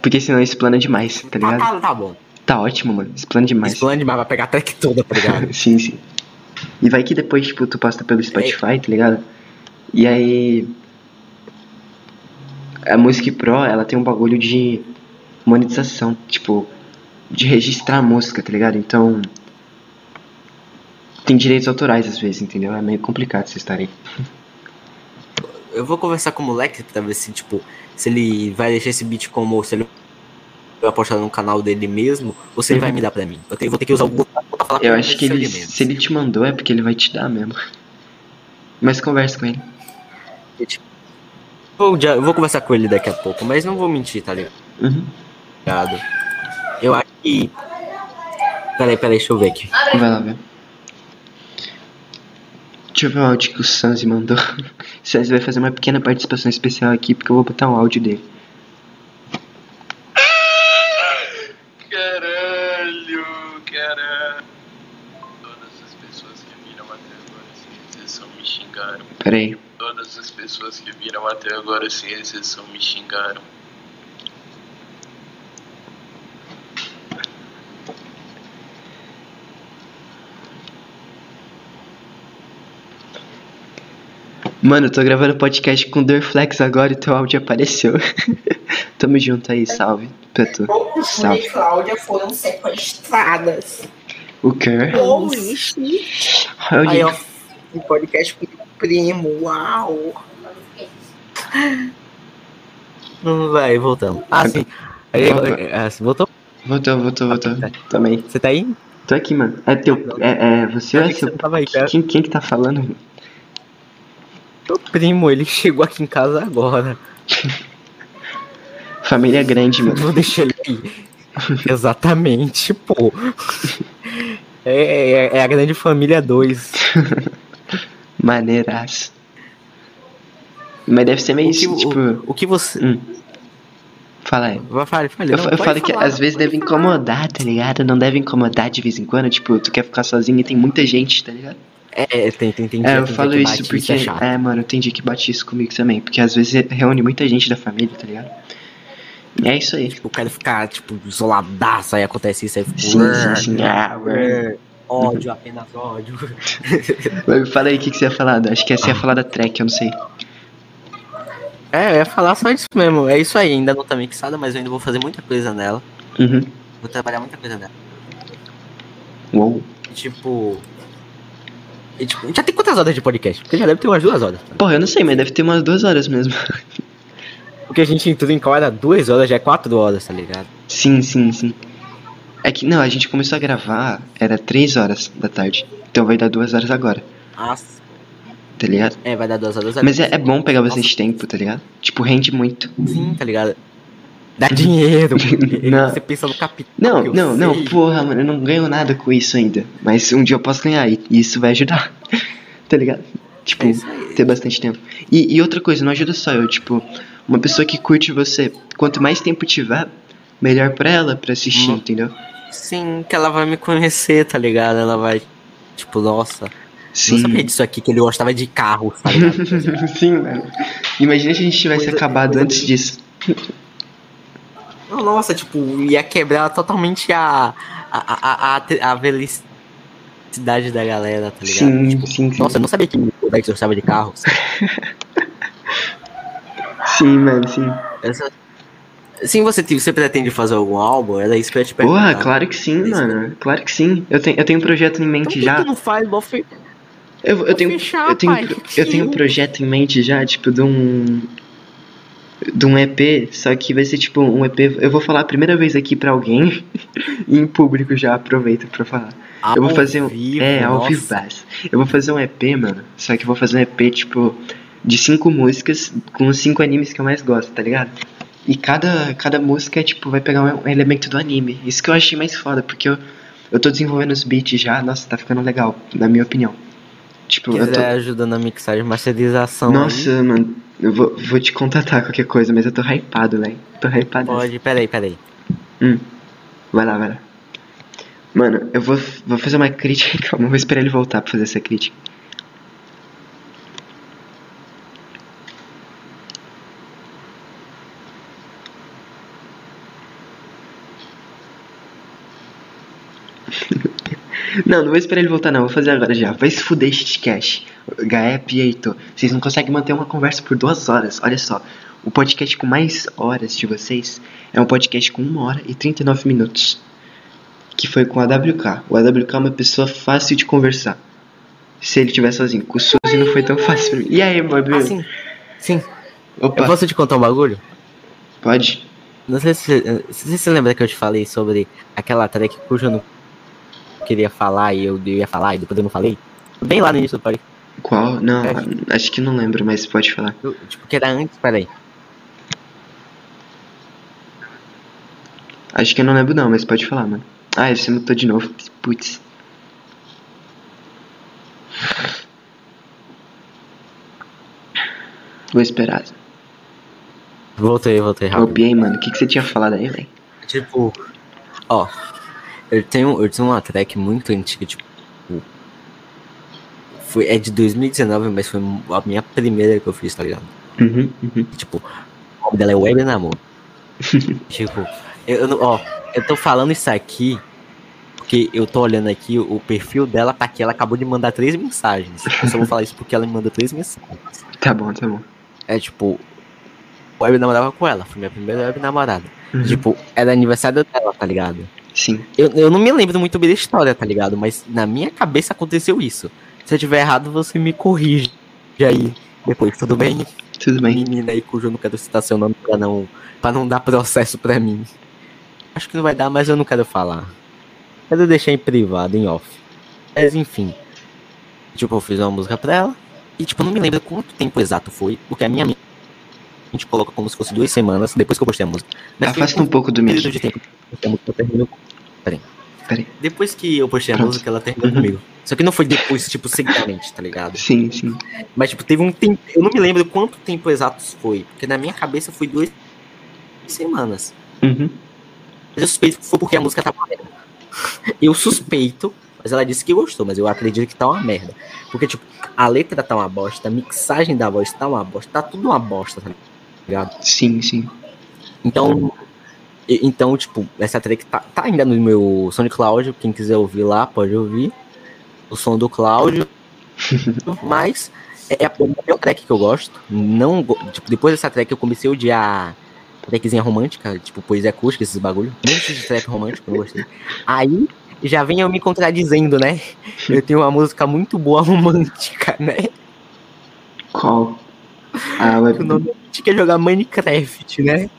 Porque senão explana demais, tá Ah, ligado? tá, tá bom. Tá ótimo, mano. Explana demais. Explane demais, vai pegar a track toda, tá ligado? sim, sim. E vai que depois, tipo, tu posta pelo Spotify, tá ligado? E aí. A Music Pro, ela tem um bagulho de monetização, tipo, de registrar a música, tá ligado? Então. Tem direitos autorais às vezes, entendeu? É meio complicado vocês estarem. Eu vou conversar com o moleque pra ver se, tipo, se ele vai deixar esse beat como se ele vai postar no canal dele mesmo, ou se ele vai me dar pra mim. Eu tenho- vou ter que usar o Google pra falar Eu acho que ele, se ele te mandou é porque ele vai te dar mesmo. Mas conversa com ele. Vou, já- eu vou conversar com ele daqui a pouco, mas não vou mentir, tá ligado? Uhum. Eu acho que. Peraí, peraí, deixa eu ver aqui. Vai lá ver. Deixa eu ver o áudio que o Sanzi mandou. O Sanzi vai fazer uma pequena participação especial aqui porque eu vou botar um áudio dele. Caralho, caralho. Todas as pessoas que viram até agora exceção me xingaram. Pera aí. Todas as pessoas que viram até agora sem exceção me xingaram. Mano, eu tô gravando podcast com Dorflex agora e teu áudio apareceu. Tamo junto aí, salve pra tu. Como Salve. e Cláudia foram sequestradas. O quê? Holy Olha, Aí, ó, um podcast com o primo, uau. Não vai, voltamos. Ah, sim. Aí, assim, voltou? Voltou, voltou, voltou. Também. Você tá aí? Tô aqui, mano. É teu. É, é você ou é que seu. aí, cara. Quem, quem que tá falando? Meu primo, ele chegou aqui em casa agora. Família grande, mano. Vou deixar ele aí. Exatamente, pô. É, é, é a grande família 2. Maneiraço. Mas deve ser meio O que, isso, tipo. o, o que você. Hum. Fala aí. Vai, fale, fale. Eu, Não, eu falo que falar, às vezes deve falar. incomodar, tá ligado? Não deve incomodar de vez em quando. Tipo, tu quer ficar sozinho e tem muita gente, tá ligado? É, tem, tem, tem É, eu tem falo que isso porque. é chato. É, mano, tem dia que bate isso comigo também. Porque às vezes reúne muita gente da família, tá ligado? E é isso aí. Eu quero ficar, tipo, isoladaço, aí acontece isso, aí eu fico. Sim, sim, sim. Ah. É, Ódio, apenas ódio. Mas Fala aí o que, que você ia falar. Acho que você ia falar da track, eu não sei. É, eu ia falar só disso mesmo. É isso aí, ainda não tá mixada, mas eu ainda vou fazer muita coisa nela. Uhum. Vou trabalhar muita coisa nela. Uou. Tipo. E, tipo, já tem quantas horas de podcast? Porque já deve ter umas duas horas. Porra, eu não sei, mas deve ter umas duas horas mesmo. Porque a gente entrou em qual era duas horas, já é quatro horas, tá ligado? sim, sim, sim. É que, não, a gente começou a gravar, era três horas da tarde. Então vai dar duas horas agora, Nossa. tá ligado? É, vai dar duas horas. Mas é, é bom pegar bastante tempo, tá ligado? Tipo, rende muito. Sim, tá ligado? Dá dinheiro. Não. Você pensa no capital. Não, não, não, sei. porra, mano, eu não ganho nada com isso ainda. Mas um dia eu posso ganhar e isso vai ajudar. tá ligado? Tipo, É ter bastante tempo. E, e outra coisa, não ajuda só eu, tipo, uma pessoa que curte você, quanto mais tempo tiver, melhor pra ela pra assistir, Hum. entendeu? Sim, que ela vai me conhecer, tá ligado? Ela vai. Tipo, nossa. Sim. Não sabia disso aqui, que ele gostava de carro, tá? Sim, mano. Imagina se a gente tivesse Coisa- acabado coisa antes disso. Nossa, tipo, ia quebrar totalmente a. a, a, a, a velocidade da galera, tá ligado? Sim, Tipo, sim, sim. Nossa, eu não sabia que o gostava de carros. Sim, mano, sim. Essa... Sim, você, te- você pretende fazer algum álbum? Era isso que eu ia te perguntar. Porra, claro que sim, Isso. mano. Claro que sim. Eu tenho, eu tenho um projeto em Então mente por que já. tu não faz, bom, fe- Eu, eu tenho, fechar, eu, tenho, pai. eu tenho um projeto em mente já, tipo, de um. De um EP, só que vai ser tipo um EP. Eu vou falar a primeira vez aqui pra alguém e em público já aproveito pra falar. eu vou Ao fazer um. vivo, é, ao vivo. Eu vou fazer um EP, mano. Só que eu vou fazer um EP, tipo, de cinco músicas com os cinco animes que eu mais gosto, tá ligado? E cada, cada música, tipo, vai pegar um, elemento do anime. Isso que eu achei mais foda, porque eu, eu tô desenvolvendo os beats já, nossa, tá ficando legal, na minha opinião. Tipo, eu tô. quiser ajuda na mixagem, masterização. Nossa, mano, Eu vou, vou te contatar qualquer coisa, mas eu tô hypado, velho. Tô hypado. Pode, peraí, peraí. Hum. Vai lá, vai lá. Mano, eu vou, vou fazer uma crítica. Calma, eu vou esperar ele voltar pra fazer essa crítica. Não, não vou esperar ele voltar não, vou fazer agora já. Vai se fuder este cash. Gaep e Heitor, vocês não conseguem manter uma conversa por duas horas. Olha só, o podcast com mais horas de vocês é um podcast com 1 hora e 39 minutos. Que foi com o AWK. O AWK é uma pessoa fácil de conversar. Se ele estiver sozinho. Com o Suzy não foi tão fácil pra mim. E aí, Bob? Ah, sim. Sim. Opa, Eu posso te contar um bagulho? pode? Não sei se, se você lembra que eu te falei sobre aquela track cujo eu não queria falar e eu ia falar e depois eu não falei. Bem lá no início do podcast. Qual? Não, É. acho que não lembro, mas pode falar. Eu- Tipo, que era antes, peraí. Acho que eu não lembro não, mas pode falar, mano. Ah, você mutou de novo. Putz. Vou esperar. Voltei, voltei rápido. Copiei, mano. O que, que você tinha falado aí, velho? Tipo, ó, eu tenho, eu tenho uma track muito antiga, tipo. Foi, é de 2019, mas foi a minha primeira que eu fiz, tá ligado? Uhum, uhum. Tipo, o nome dela é Web Namor. tipo, eu, eu ó, eu tô falando isso aqui porque eu tô olhando aqui, o perfil dela tá aqui, ela acabou de mandar três mensagens. Eu só vou falar isso porque ela me mandou três mensagens. Tá bom, tá bom. É tipo, web namorava com ela, foi minha primeira web namorada. Uhum. Tipo, era aniversário dela, tá ligado? Sim. Eu, eu não me lembro muito bem da história, tá ligado? Mas na minha cabeça aconteceu isso. Se eu tiver errado, você me corrige aí depois, tudo bem? Tudo bem. Menina aí cujo eu não quero citar seu nome pra não, pra não dar processo pra mim. Acho que não vai dar, mas eu não quero falar. Quero deixar em privado, em off. Mas enfim. Tipo, eu fiz uma música pra ela. E tipo, eu não me lembro quanto tempo exato foi, porque a minha mente coloca como se fosse duas semanas depois que eu postei a música. Mas Afasta um pouco do período que a música terminou. Peraí. Peraí. Depois que eu postei a Pronto. música, ela terminou Uhum. comigo. Só que não foi depois, tipo, seguidamente, tá ligado? Sim, sim. Mas, tipo, teve um tempo. Eu não me lembro quanto tempo exato foi. Porque na minha cabeça foi duas semanas. Uhum. Mas eu suspeito que foi porque a música tava uma merda. Eu suspeito, mas ela disse que gostou, mas eu acredito que tá uma merda. Porque, tipo, a letra tá uma bosta, a mixagem da voz tá uma bosta, tá tudo uma bosta, tá ligado? Sim, sim. Então. E- Então, tipo, essa track tá, tá ainda no meu SoundCloud. Quem quiser ouvir lá, pode ouvir. O som do Cláudio. mas é a primeira track que eu gosto. Não, tipo, depois dessa track eu comecei a odiar trackzinha romântica, tipo poesia acústica, esses bagulho. Muito de track romântico, eu não gostei. Aí já vem eu me contradizendo, né? Eu tenho uma música muito boa romântica, né? Qual? Ah, O web... nome que é jogar Minecraft, né?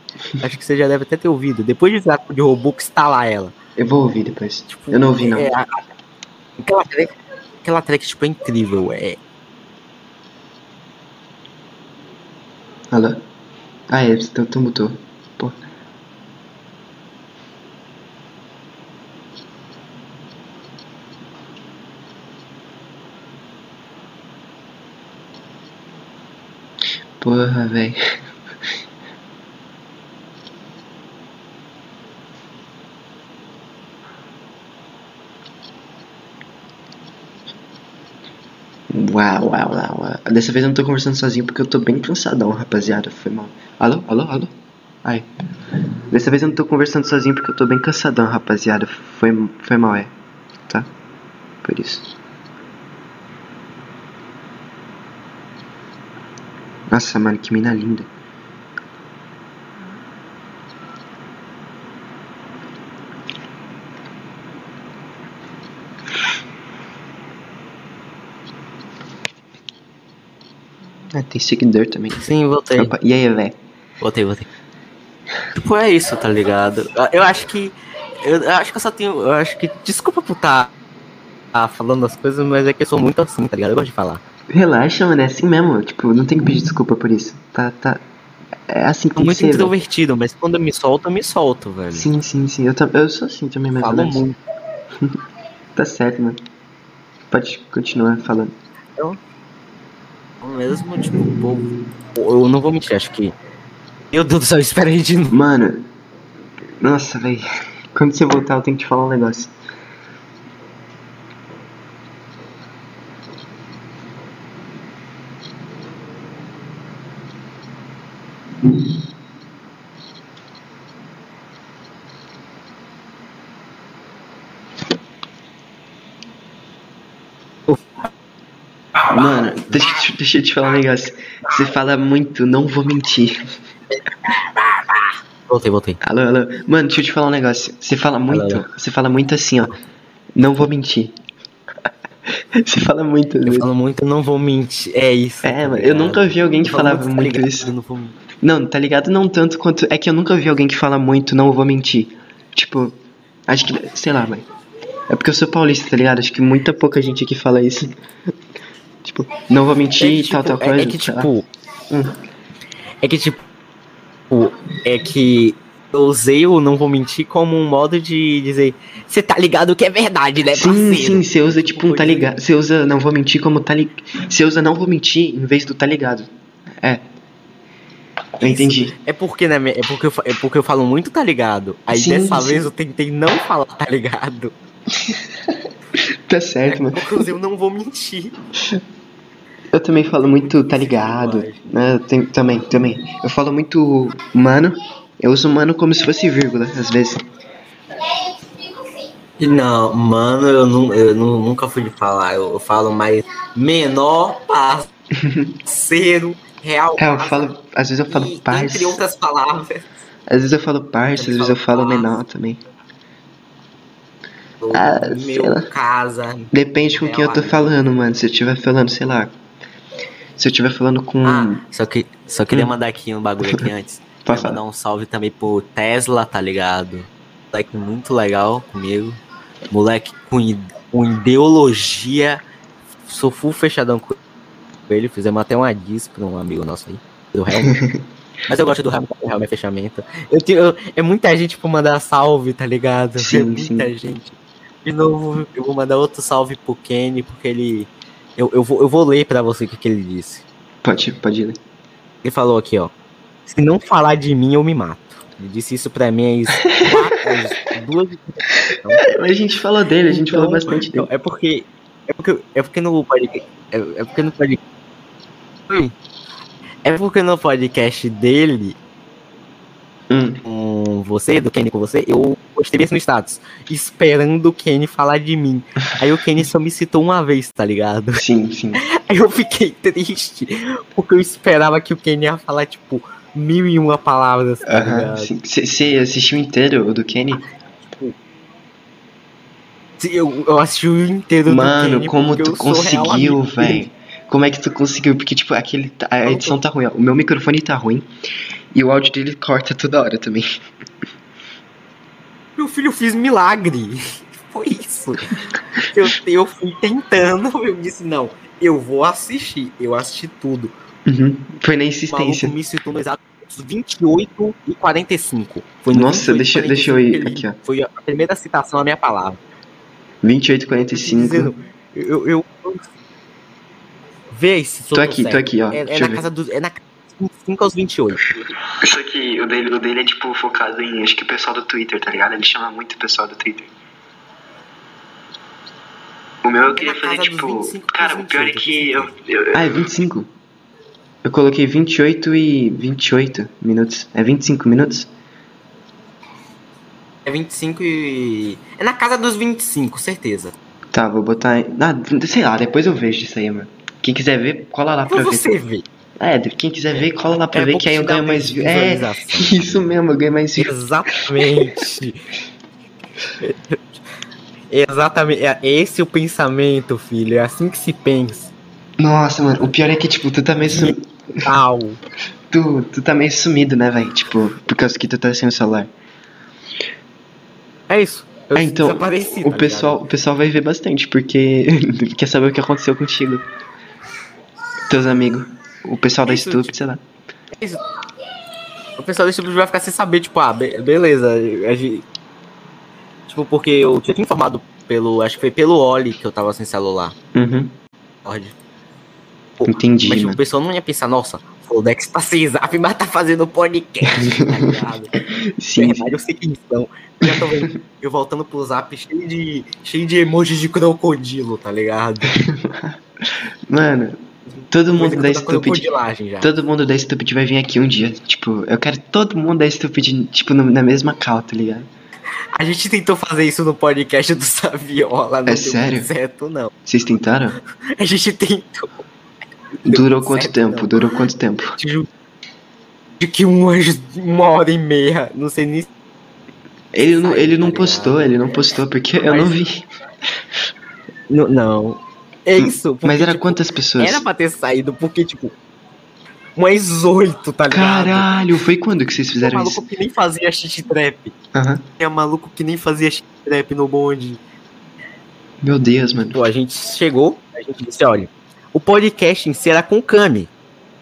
Acho que você já deve até ter ouvido. Depois de usar de Robux, tá lá ela. Eu vou ouvir depois. Tipo, Eu não ouvi, não. é, a- aquela, track, aquela track, tipo, é incrível. É, Alô? Ah, é, tu, tu mutou. Pô. Porra, velho. Uau, uau, uau, uau. Dessa vez eu não tô conversando sozinho porque eu tô bem cansadão, rapaziada. Foi mal. Alô, alô, alô? Ai. Dessa vez eu não tô conversando sozinho porque eu tô bem cansadão, rapaziada. Foi, foi mal, é. Tá? Por isso. Nossa, mano, que mina linda. Ah, tem seguidor também. sim, voltei. Opa, e aí, velho? Voltei, voltei. Tipo, é isso, tá ligado? Eu acho que. Eu, eu acho que eu só tenho. Eu acho que. Desculpa por estar tá falando as coisas, mas é que eu sou muito assim, tá ligado? Eu gosto de falar. Relaxa, mano, é assim mesmo. Tipo, não tem que pedir desculpa por isso. Tá, tá. É assim que Sou tem que muito ser. velho. introvertido, mas quando eu me solto, eu me solto, velho. Sim, sim, sim. Eu, eu sou assim também, mais ou Falo muito. Tá certo, mano. Pode continuar falando. Mesmo, tipo, pô, eu não vou mentir, acho que. Meu Deus do céu, espera aí de novo. Mano, nossa, velho. Quando você voltar, eu tenho que te falar um negócio. Mano, deixa, eu te- eu falar um negócio. Você fala muito, não vou mentir. Voltei, voltei. Alô, alô. Mano, deixa eu te falar um negócio. Você fala muito, alô. você fala muito assim, ó. Não vou mentir. Você fala muito, Eu vezes. falo muito, eu não vou mentir. É isso. É, tá mano, eu ligado? nunca vi alguém que Eu falava tá muito ligado? isso. Eu não vou. Não, tá ligado? Não tanto quanto. É que eu nunca vi alguém que fala muito, não vou mentir. Tipo, acho que. Sei lá, velho. É porque eu sou paulista, tá ligado? Acho que muita pouca gente aqui fala isso. Tipo, não vou mentir É e que, tal, tipo, tal é- coisa. É que, tipo. Hum. É que, tipo. É que eu usei o não vou mentir como um modo de dizer. Você tá ligado que é verdade, né, Sim, parceiro? sim, você usa tipo um tá Coisa- ligado. Você usa não vou mentir como tá ligado. Você usa não vou mentir em vez do tá ligado. É. Eu entendi. É porque, né, é porque, eu, é porque eu falo muito tá ligado. Aí Sim, dessa sim. vez eu tentei não falar tá ligado. Tá certo, mano. Porque eu não vou mentir. Eu também falo muito tá ligado. Né? Eu tenho- também, também. Eu falo muito mano. Eu uso mano como se fosse vírgula, às vezes. Não, mano, eu, nu- eu nu- nunca fui de falar. Eu, eu falo mais menor parceiro real. É, eu falo. Às vezes eu falo e, parça. Entre outras palavras. Às vezes eu falo parça, às vezes eu falo parça. menor também. Ah, meu casa. Depende com quem eu tô falando, mano. Se eu estiver falando, sei lá. Se eu estiver falando com. Ah, só, que, só queria Hum. mandar aqui um bagulho aqui antes. Pode mandar um salve também pro Tesla, tá ligado? Moleque muito legal comigo. Moleque com, com ideologia. Sou full fechadão com ele. Fizemos até uma diss pra um amigo nosso aí. Do Helm. Mas eu gosto do Helm, o Helm é fechamento. Eu tenho, eu- é muita gente pra mandar salve, tá ligado? Sim, é muita gente. De novo, eu vou mandar outro salve pro Kenny, porque ele. Eu, eu, vou, eu vou ler pra você o que, que ele disse. Pode, pode ler. Ele falou aqui, ó. Se não falar de mim, eu me mato. Ele disse isso pra mim às, quatro, às duas. A gente falou dele, a gente Então, falou bastante dele. Não, é porque. É porque, é porque no podcast. É, é porque no podcast. É porque no podcast dele, Hum, com você, do Kenny com você, eu postei isso no status. Esperando o Kenny falar de mim. Aí o Kenny só me citou uma vez, tá ligado? sim, sim. Aí eu fiquei triste. Porque eu esperava que o Kenny ia falar, tipo, mil e uma palavras, tá ligado? Você assistiu inteiro o do Kenny? Eu, eu assisti o inteiro do Mano, Kenny como porque tu conseguiu, velho? Como é que tu conseguiu? Porque, tipo, aquele, a edição tá ruim, ó. O meu microfone tá ruim. E o áudio dele corta toda hora também. Meu filho, eu fiz milagre. Foi isso. Eu, eu fui tentando, eu disse, não, eu vou assistir. Eu assisti tudo. Uhum. Foi na O insistência. maluco me citou no exato 28 e 45. Foi no Nossa, 28 e deixa- deixa eu 45 ir aqui, ó. Foi a primeira citação à minha palavra. 28 Eu tô 45. dizendo, Eu, eu, eu- Vê se Tô aqui, tô aqui, ó. É, é na ver. casa dos. É na casa 25 aos 28. Isso aqui, o dele, o dele é tipo focado em, acho que o pessoal do Twitter, tá ligado? Ele chama muito o pessoal do Twitter. O meu eu queria fazer tipo. 25 Cara, dos o pior é 28, que eu, 25. eu- Ah, é 25? Eu coloquei 28 e 28 minutos. É 25 minutos? É 25 e. É na casa dos 25, certeza. Tá, vou botar. em- Ah, sei lá, depois eu vejo isso aí, mano. Quem quiser ver, cola lá pra ver. você ver. É, quem quiser ver, cola lá pra É ver que aí eu ganho mais. É, visualização. isso mesmo, eu ganho mais. Exatamente. Exatamente. É esse o pensamento, filho. É assim que se pensa. Nossa, mano, o pior é que, tipo, tu tá meio, sum... Au. tu, tu tá meio sumido, né, velho? Tipo, por causa que tu tá sem o celular. É isso. Eu Ah, então, o tá pessoal, o pessoal vai ver bastante, porque quer saber o que aconteceu contigo. Teus amigos. O pessoal da Stupid, sei lá. É isso. O pessoal desse vai ficar sem saber, tipo, ah, be- beleza. a gente- Tipo, porque eu tinha informado pelo. Acho que foi pelo Oli que eu tava sem celular. Uhum. Pode. Pô, Entendi, Mas tipo, o mano. pessoal não ia pensar, nossa, o Dex tá sem zap, mas tá fazendo podcast, tá ligado? Sim, Verdade, eu sei quem são. Já tô vendo eu voltando pro zap cheio de, cheio de emojis de crocodilo, tá ligado? Mano, todo mundo da Stupid. Todo mundo da Stupid vai vir aqui um dia. Tipo, eu quero todo mundo da Stupid, tipo, no- na mesma cal, tá ligado? A gente tentou fazer isso no podcast do Saviola, não É sério? certo, não. Vocês tentaram? A gente tentou. Durou Certo, quanto tempo? não. Durou quanto tempo? De que uma, uma hora e meia, não sei nem. Ele não, ele não tá postou, ele não postou porque eu não vi. Não. não. É isso. porque, Mas era tipo, quantas pessoas? Era pra ter saído, porque, tipo. Umas oito, tá ligado? Caralho, foi quando que vocês Tinha fizeram maluco isso? que nem fazia shit trap. Aham. Tinha maluco que nem fazia shit trap no bonde. Meu Deus, mano. Pô, a gente chegou, a gente disse, olha, o podcast em si era com o Kami.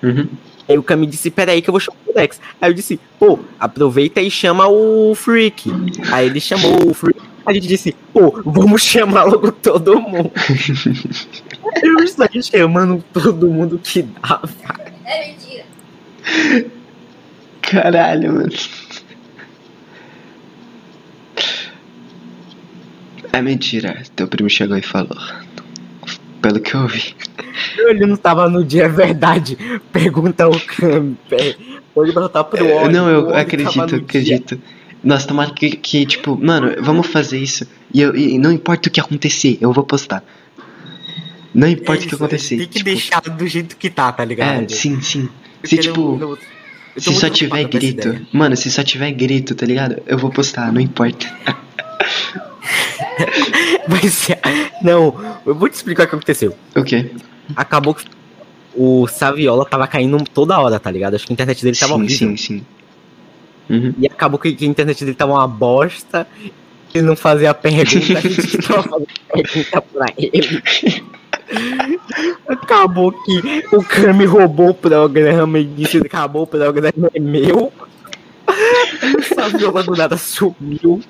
Uhum. Aí o Kami disse, peraí que eu vou chamar o Dex. Aí eu disse, pô, aproveita e chama o Freak. Aí ele chamou o Freak. A gente disse, pô, vamos chamar logo todo mundo. eu saí chamando todo mundo que dava. É mentira. Caralho, mano. É mentira. Teu primo chegou e falou. Pelo que eu vi. Ele não tava no dia, é verdade. Pergunta ao Kami. pe- Pode perguntar pro Oli. não, eu acredito, no dia. Nossa, tomara que, que, tipo, mano, vamos fazer isso. E, eu, e não importa o que acontecer, eu vou postar. Não importa o que É Isso, acontecer. Tem que tipo, deixar do jeito que tá, tá ligado? É, sim, sim. Se, tipo, eu se só tiver grito. Mano, se só tiver grito, tá ligado? Eu vou postar, não importa. Mas, não, eu vou te explicar o que aconteceu. O quê? Acabou que o Saviola tava caindo toda hora, tá ligado? Acho que a internet dele tava Sim, horrível. sim, sim. Uhum. E acabou que a internet dele tava uma bosta. Ele não fazia pergunta, a gente tava fazendo pergunta pra ele. Acabou que o Kami roubou o programa e disse: acabou o programa é meu. Aí o Saviola do nada sumiu.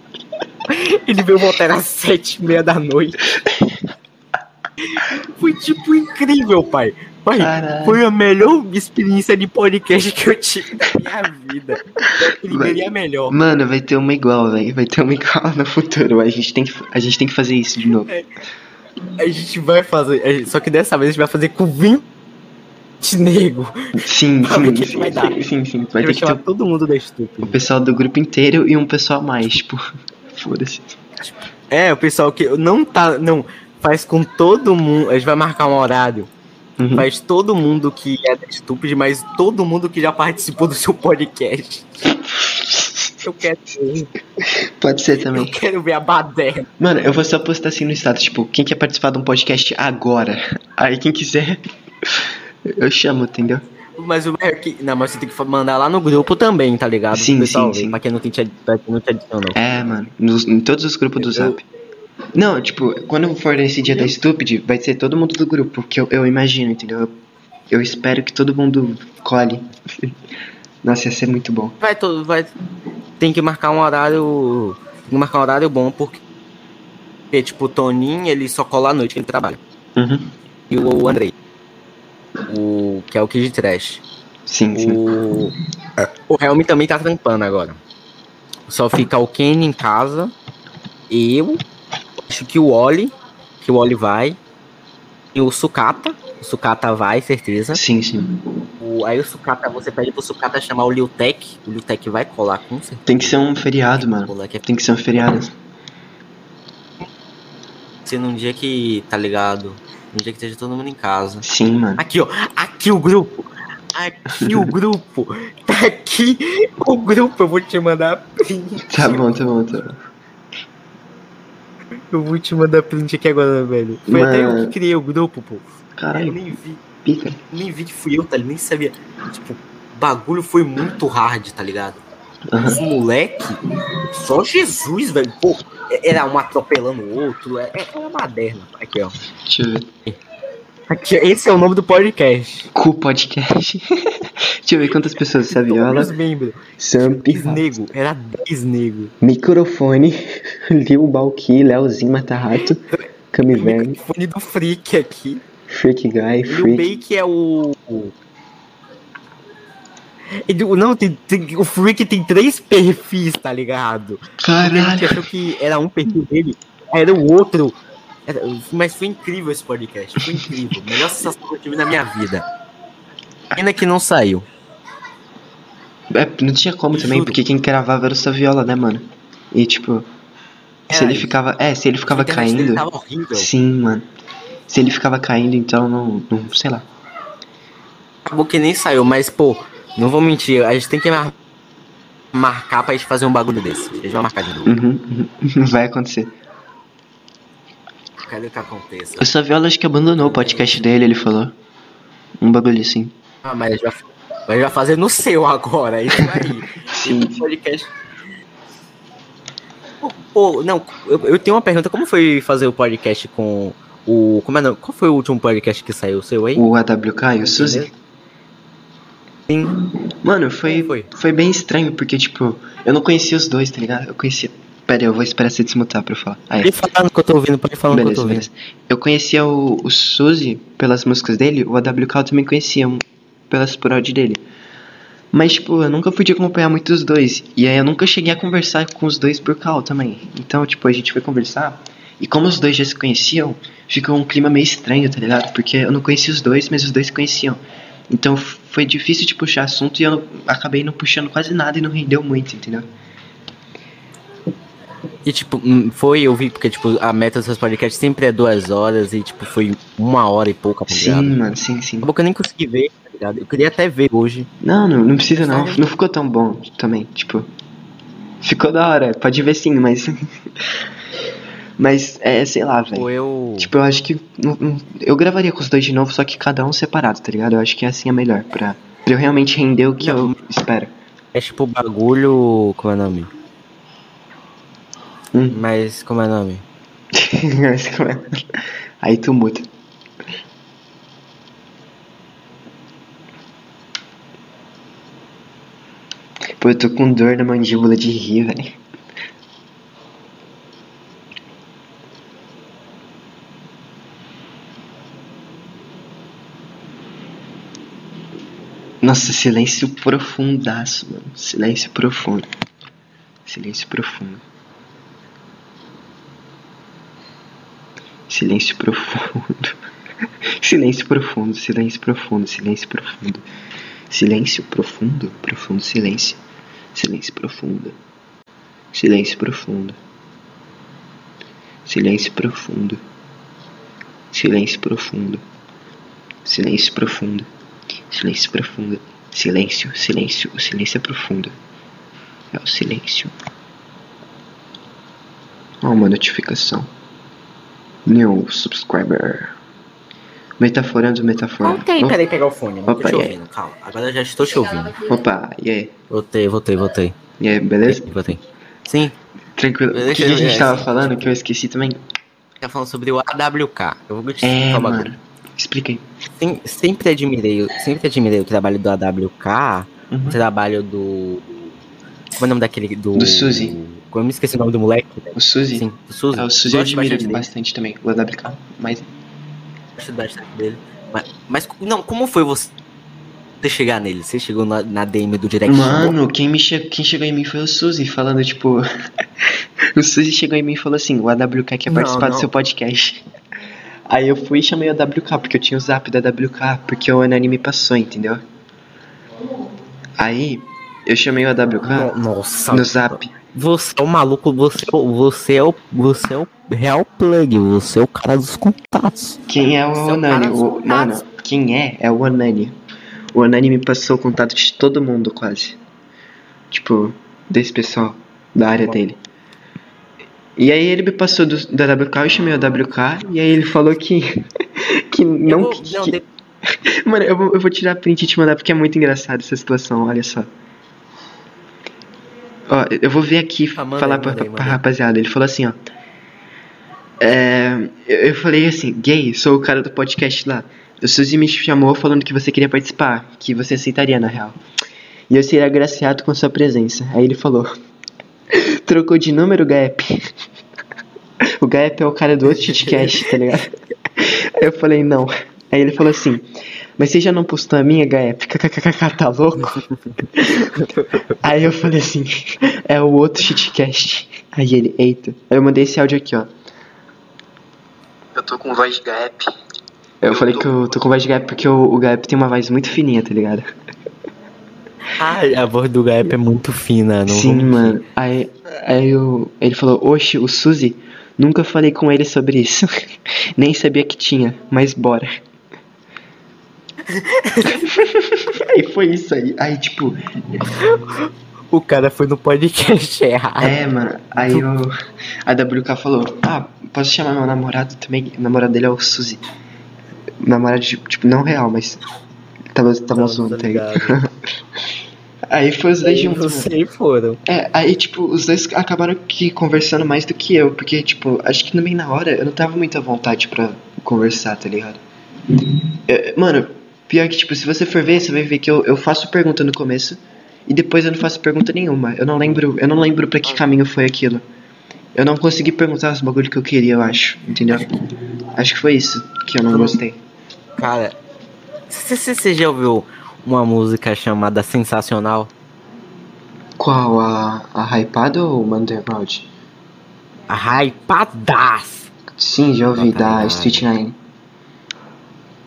Ele veio voltar às sete e meia da noite. Foi tipo incrível, pai. Pai, foi a melhor experiência de podcast que eu tive na minha vida. Vai. seria melhor. Mano, vai ter uma igual, velho. Vai ter uma igual no futuro. A gente, tem que, a gente tem que fazer isso de novo. A gente vai fazer. a gente- Só que dessa vez a gente vai fazer com 20 nego. Sim, o que sim, vai sim, dar. sim, sim, sim. A Vai ter que ter todo mundo da o estúpido. pessoal do grupo inteiro e um pessoal a mais, tipo. Foda-se. É, o pessoal que não tá. Não, faz com todo mundo. A gente vai marcar um horário. Uhum. Faz todo mundo que é estúpido, mas todo mundo que já participou do seu podcast. Eu quero ver. Pode ser Eu também. quero ver a baderna. Mano, eu vou só postar assim no status, tipo, quem quer participar de um podcast agora? Aí quem quiser, eu chamo, entendeu? Mas o é que. Não, mas você tem que mandar lá no grupo também, tá ligado? Sim, pessoal sim, sim. Pra quem não, tem te, ad- pra quem não te adicionou. É, mano, nos- em todos os grupos do Eu- Zap. Não, tipo, quando for nesse dia da Stupid, vai ser todo mundo do grupo, que eu, eu imagino, entendeu? Eu, eu espero que todo mundo colhe. Nossa, ia ser muito bom. Vai todo. Vai. Tem que marcar um horário. Tem que marcar um horário bom, porque. Porque, tipo, o Toninho, ele só cola à noite que ele trabalha. Uhum. E o Andrei. O. Que é o Kid Trash. Sim, sim. O. O Helm também tá trampando agora. Só fica o Kenny em casa. Eu. Acho que o Oli. Que o Oli vai. E o Sucata. O Sucata vai, certeza. Sim, sim. O, aí o Sucata, você pede pro Sucata chamar o Liu Tech. O Liu Tech vai colar com certeza. Tem que ser um feriado, mano. é Tem que ser um feriado. ser num dia que, tá ligado? Num dia que esteja todo mundo em casa. Sim, mano. Aqui, ó. Aqui o grupo. Aqui o grupo. Tá aqui o grupo. Eu vou te mandar print. Tá bom, tá bom, tá bom. Eu vou te mandar print aqui agora, velho. Foi até eu que criei o grupo, pô. Eu Caralho, nem vi. pica. Nem vi que fui eu, tá? ligado? Nem sabia. Tipo, o bagulho foi muito hard, tá ligado? Aham. Os moleque, só Jesus, velho. Pô, era um atropelando o outro. É, é uma baderna. Aqui, ó. Deixa eu ver. Esse é o nome do podcast. Cu Podcast. Deixa eu ver quantas pessoas. Os membros. Samp, 10 nego. Era 10 nego. Microfone, Lil Balki, Leozinho Mata-Rato, Camiverme, Microfone do Freak aqui. Freak guy, Lil freak. Bake é o. o- Ele- Não, tem, tem- o Freak tem três perfis, tá ligado? Porque a gente Caralho. achou que era um perfil dele, era o outro. Era- mas foi incrível esse podcast, foi incrível. Melhor sensação que eu tive na minha vida. Pena que não saiu. É, não tinha como também, Juro. porque quem gravava era o Saviola, né, mano? E tipo, se Era ele ficava. É, se ele ficava caindo. Tava horrível. Sim, mano. Se ele ficava caindo, então não. não sei lá. Acabou que nem saiu, mas pô, não vou mentir, a gente tem que mar- marcar pra gente fazer um bagulho desse. A gente vai marcar de novo. Uhum, uhum. Vai acontecer. Quero que aconteça. O Saviola acho que abandonou o podcast dele, ele falou. Um bagulho assim. Ah, mas já, mas já fazer no seu agora, isso aí. Sim. Esse podcast. Pô, pô, não, eu, eu tenho uma pergunta. Como foi fazer o podcast com o. Como é não? Qual foi o último podcast que saiu? O seu aí? O AWK e o Suzy. Sim. Mano, foi, foi? foi bem estranho, porque, tipo, eu não conhecia os dois, tá ligado? Eu conhecia. Pera aí, eu vou esperar você desmutar pra eu falar. Aí, Pode falar no que eu tô ouvindo, pode falar no que eu tô beleza, ouvindo. beleza. Eu conhecia o, o Suzy pelas músicas dele, o AWK eu também conhecia pelas prod dele. Mas, tipo, eu nunca fui de acompanhar muito os dois. E aí eu nunca cheguei a conversar com os dois por call também. Então, tipo, a gente foi conversar. E como os dois já se conheciam, ficou um clima meio estranho, tá ligado? Porque eu não conhecia os dois, mas os dois se conheciam. Então foi difícil de puxar assunto e eu não- acabei não puxando quase nada e não rendeu muito, entendeu? E tipo, hum, foi, eu vi, porque tipo, a meta dos seus podcasts sempre é duas horas e tipo, foi uma hora e pouca, tá ligado? Sim, mano, sim, sim. Acabou que eu nem consegui ver, tá ligado? Eu queria até ver hoje. Não, não, não precisa não. Não ficou tão bom também, tipo. Ficou da hora, pode ver sim, mas. mas é, sei lá, velho. Eu. Tipo, eu acho que. não- não- eu gravaria com os dois de novo, só que cada um separado, tá ligado? Eu acho que assim é melhor, pra, pra eu realmente render o que Não. eu espero. É tipo bagulho. Como é o nome? Hum. Mas como é o nome? Mas como é? Aí tu muda. Pô, eu tô com dor na mandíbula de rir, velho. Nossa, silêncio profundaço, mano. Silêncio profundo. Silêncio profundo. Silêncio profundo. silêncio profundo, silêncio profundo, silêncio profundo. Silêncio profundo, profundo silêncio. Silêncio profundo. Silêncio profundo. Silêncio profundo. Silêncio profundo. Silêncio profundo. Silêncio profundo. Silêncio, silêncio. O silêncio é profundo. É o silêncio. Ó, uma notificação. New subscriber. Metaforando, metaforando. Voltei, peraí, pegar o fone. Não tô Opa, te e aí? ouvindo, calma. Agora eu já estou te ouvindo. Opa, e aí? Voltei, voltei, voltei. E aí, beleza? Voltei. Sim, Tranquilo. O que, a gente tava assim. falando que eu esqueci também? tá falando sobre o AWK. Eu vou te É, mano. Explica aí. Sem- sempre admirei, sempre admirei o trabalho do AWK, Uhum. o trabalho do. Como é o nome daquele. Do, Do Suzy. Eu me esqueci o nome do moleque. O Suzy. Sim, do Suzy. É, o Suzy eu admiro bastante bastante, também. O AWK. Mas. Gosto bastante dele. Mas, mas, não, como foi você chegar nele? Você chegou na, na DM do direct? Mano, quem, me che... quem chegou em mim foi o Suzy, falando, tipo. o Suzy chegou em mim e falou assim: o AWK quer Não, participar do não. seu podcast. Aí eu fui e chamei o AWK, porque eu tinha o zap da AWK, porque o Anani me passou, entendeu? Aí eu chamei o AWK No- Nossa, no zap. Você é o maluco, você, é o- você, é o, você é o real plug, você é o cara dos contatos. Quem é o Você é o Onani? O, mano, quem é? É o Onani. O Onani me passou o contato de todo mundo, quase. Tipo, desse pessoal, da área dele. E aí ele me passou do, da WK, eu chamei o WK, e aí ele falou que. que não. Eu vou- que- não, que- de- Mano, eu vou, eu vou tirar print e te mandar porque é muito engraçado essa situação, olha só. Ó, eu vou ver aqui, Ah, falar aí, pra, aí, pra rapaziada. Ele falou assim, ó. É, eu, eu falei assim, gay, sou o cara do podcast lá. O Suzy me chamou falando que você queria participar, que você aceitaria na real. E eu seria agraciado com sua presença. Aí ele falou: Trocou de número, Gap? o Gap é o cara do outro shitcast, tá ligado? Aí eu falei: Não. Aí ele falou assim, mas você já não postou a minha, HF? KKKK, tá louco? Aí eu falei assim, é o outro shitcast. Aí ele, eita. Aí eu mandei esse áudio aqui, ó. Eu tô com voz de gap. Eu falei que eu tô com voz de gap porque o, o gap tem uma voz muito fininha, tá ligado? Ai, a voz do Gap é muito fina, não Sim, mano. Aí, aí eu, ele falou, oxe, o Suzy, nunca falei com ele sobre isso. Nem sabia que tinha, mas bora. Aí foi isso aí. Aí, tipo, O cara foi no podcast errado. é, mano. Aí eu, a WK falou, ah, posso chamar meu namorado também? O namorado dele é o Suzy. Namorado, de- tipo, não real, mas tava, tava zoando, tá ligado? aí foi os dois Aí juntos. Vocês foram. É, aí, tipo, os dois acabaram que conversando mais do que eu, porque, tipo, acho que no meio na hora eu não tava muito à vontade pra conversar, tá ligado? É, mano, pior que, tipo, se você for ver, você vai ver que eu, eu faço pergunta no começo e depois eu não faço pergunta nenhuma. Eu não lembro, eu não lembro pra que caminho foi aquilo. Eu não consegui perguntar os bagulho que eu queria, eu acho, entendeu? Acho que foi isso que eu não gostei. Cara, você já ouviu uma música chamada Sensacional? Qual? A, a Hypada ou o Underground? A Hypadas! Sim, já ouvi, Tá da. Street Nine.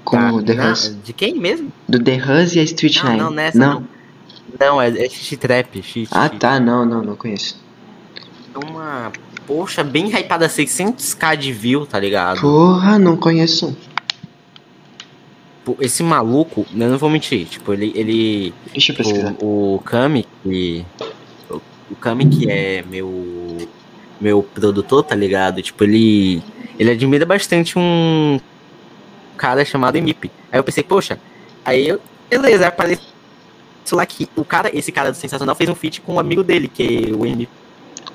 Com Tá, o The na- Hus. De quem mesmo? Do The Hus e a Street Não, Nine. não, nessa não. Não, é, é Xixi Trap. Xixi. Ah, tá, não, não, não conheço. Uma. Poxa, bem hypada, 600k de view, tá ligado? Porra, não conheço. Esse maluco, eu não vou mentir, tipo, ele. ele Deixa eu pesquisar. o, o Kami, que. O, o Kami, que é meu. Meu produtor, tá ligado? Tipo, ele. Ele admira bastante um cara chamado Emip. Aí eu pensei, poxa, aí eu. Beleza, apareceu lá que o cara, esse cara do Sensacional fez um feat com um amigo dele, que é o Emip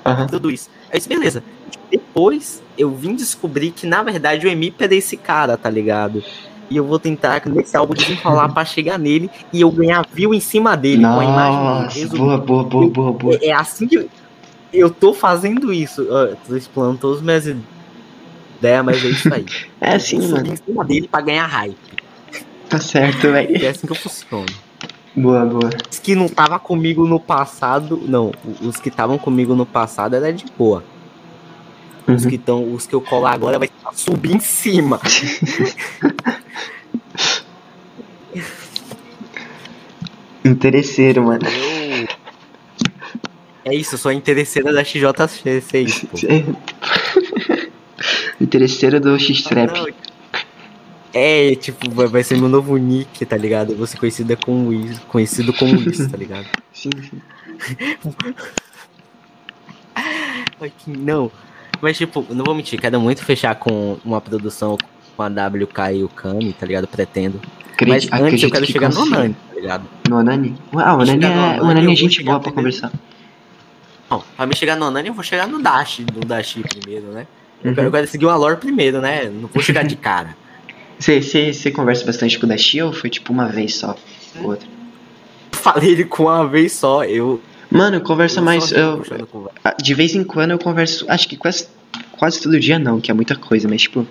Aham. produz. Aí eu disse, beleza. Depois eu vim descobrir que na verdade o Emip é desse cara, tá ligado? E eu vou tentar nesse álbum desenrolar pra chegar nele e eu ganhar view em cima dele com a imagem. Nossa, Resumo- boa, boa, boa, boa, boa. É, é assim que eu, eu tô fazendo isso. Ó, tô explorando todas as minhas ideias, mas é isso aí. É assim, subi mano. em cima dele pra ganhar hype. Tá certo, É velho. assim que eu funciono. Boa, boa. Os que não tava comigo no passado, não, os que estavam comigo no passado era de boa. Os Uhum. que estão, os que eu colar agora vai subir em cima. Interesseiro, mano. Eu... É isso, eu sou a interesseira da XJ6, pô. Interesseiro do X-Trap. Não, É, tipo, vai, vai ser meu novo nick, tá ligado? Eu vou ser conhecida como isso, conhecido como isso, tá ligado? Sim, sim. Não, mas tipo, não vou mentir, quero muito fechar com uma produção com a WK e o Kami, tá ligado? Pretendo. Mas Acredi- antes eu quero que chegar no consiga. Onani, tá ligado? No Onani? Ah, o Onani no é, o Onani é gente boa pra primeiro. conversar. Não, pra me chegar no Onani eu vou chegar no Dash, no Dash primeiro, né? Eu Uhum. eu quero seguir o Alor primeiro, né? Não vou chegar de cara. Você, conversa bastante com o Dashi ou foi tipo uma vez só? ou Outra? Falei ele com uma vez só, eu. Mano, conversa eu mais. Eu, De vez em quando eu converso, acho que quase, quase todo dia não, que é muita coisa, mas tipo,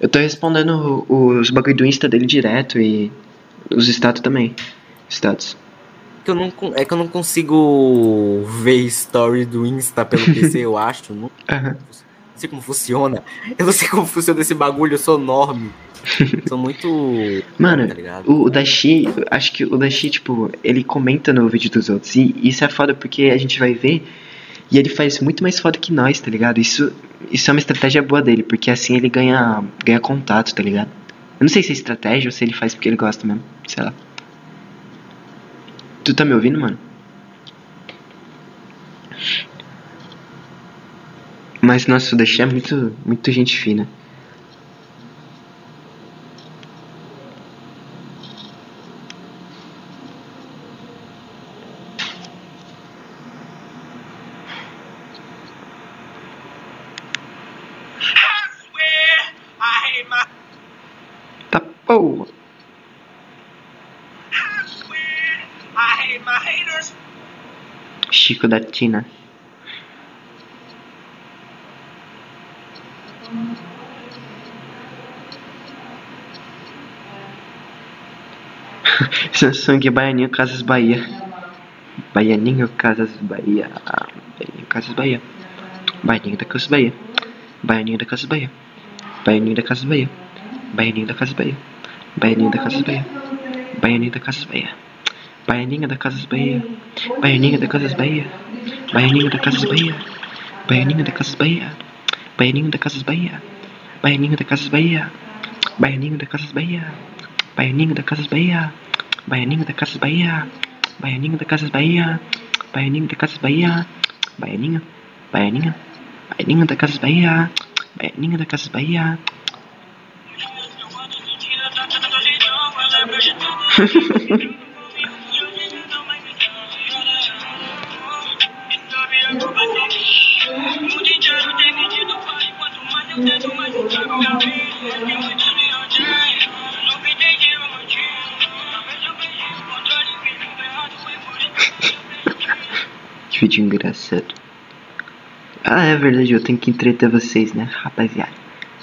eu tô respondendo os bagulho do Insta dele direto e os status também. Status. que eu não, é que eu não consigo ver story do Insta pelo PC, eu acho. Não, Aham. Não sei como funciona. Eu não sei como funciona esse bagulho, eu sou enorme. sou muito. Mano, Tá o Dashi, acho que o Dashi, tipo, ele comenta no vídeo dos outros. E isso é foda porque a gente vai ver e ele faz muito mais foda que nós, tá ligado? Isso, isso é uma estratégia boa dele, porque assim ele ganha, ganha contato, tá ligado? Eu não sei se é estratégia ou se ele faz porque ele gosta mesmo, sei lá. Tu tá me ouvindo, mano? Mas, nossa, o Dashi é muito, muito gente fina. Tá porra. Chico da Tina. Samsung Baianinho Casas Bahia. Baianinho Casas Bahia. Ah, Baianinho Casas Bahia. Baianinho da Casas Bahia. Baianinho da Casas Bahia. Baianinho da Casas Bahia. Baianinho da Casas Bahia. Baianinho da Casas Bahia. Baianinho da Casas Bahia. Baianinha da Casas Bahia. Baianinha da Casas Bahia. Baianinho da Casas Bahia. Baianinho da Casas Bahia. Baianinho da Casas Bahia. Baianinho da Casas Bahia. Baianinho da Casas Bahia. Baianinho da Casas Bahia. bayaning tekas sebaya bayaning tekas sebaya bayaning tekas sebaya bayaning bayaning bayaning tekas sebaya bayaning tekas sebaya Thank you. Que vídeo engraçado. Ah, é verdade, eu tenho que entreter vocês, né, rapaziada,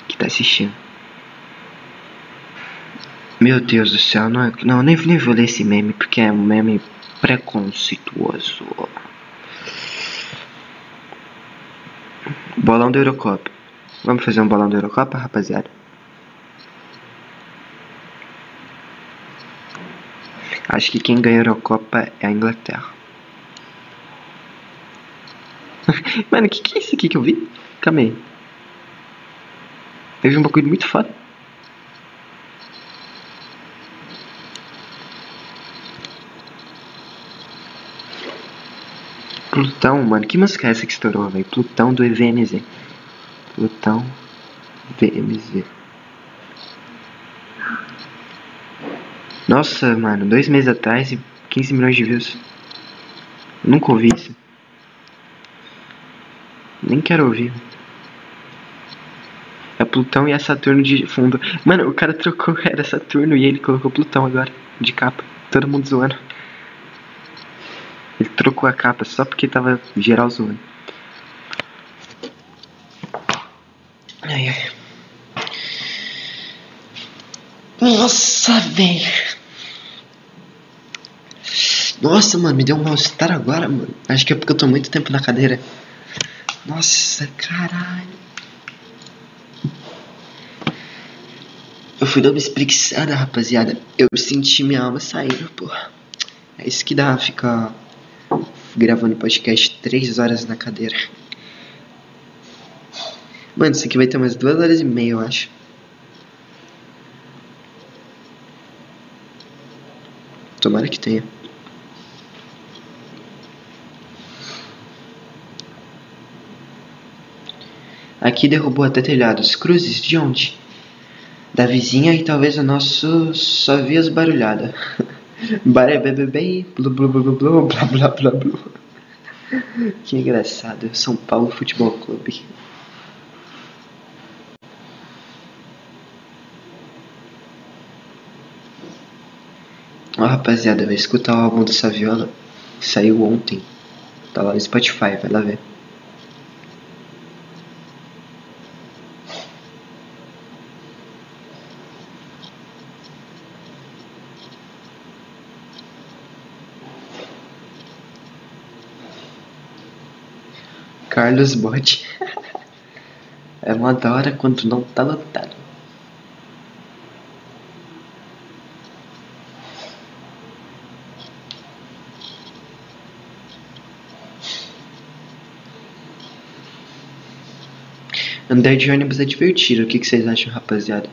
que tá assistindo. Meu Deus do céu, não, é- não nem, nem vou ler esse meme porque é um meme preconceituoso. Bolão da Eurocopa. Vamos fazer um bolão da Eurocopa, rapaziada? Acho que quem ganha a Eurocopa é a Inglaterra. Mano, o que, que é isso aqui que eu vi? Calma aí. Eu vi um bagulho muito foda. Plutão, mano. Que música é essa que estourou, velho? Plutão do EVMZ. Plutão VMZ. Nossa, mano. Dois meses atrás e 15 milhões de views. Nunca ouvi isso. Nem quero ouvir. É Plutão e é Saturno de fundo. Mano, o cara trocou, era Saturno e ele colocou Plutão agora, de capa. Todo mundo zoando. Ele trocou a capa só porque tava geral zoando. Ai, ai. Nossa, velho. Nossa, mano, me deu um mal-estar agora, mano. Acho que é porque eu tô muito tempo na cadeira. Nossa, caralho. Eu fui dar uma espreguiçada, rapaziada. Eu senti minha alma saindo, porra. É isso que dá ficar gravando podcast três horas na cadeira. Mano, isso aqui vai ter umas duas horas e meia, eu acho. Tomara que tenha. Aqui derrubou até telhados. Cruzes, de onde? Da vizinha e talvez o nosso só vi as barulhadas. Bare bebê, blu blu blu blu blu blá blá blá. Que engraçado. São Paulo Futebol Clube. Ó, rapaziada, vai escutar o álbum do Saviola. Saiu ontem. Tá lá no Spotify, vai lá ver. Carlos Botti. É uma da hora quando não tá lotado. Andar de ônibus é divertido. O que, que vocês acham, rapaziada?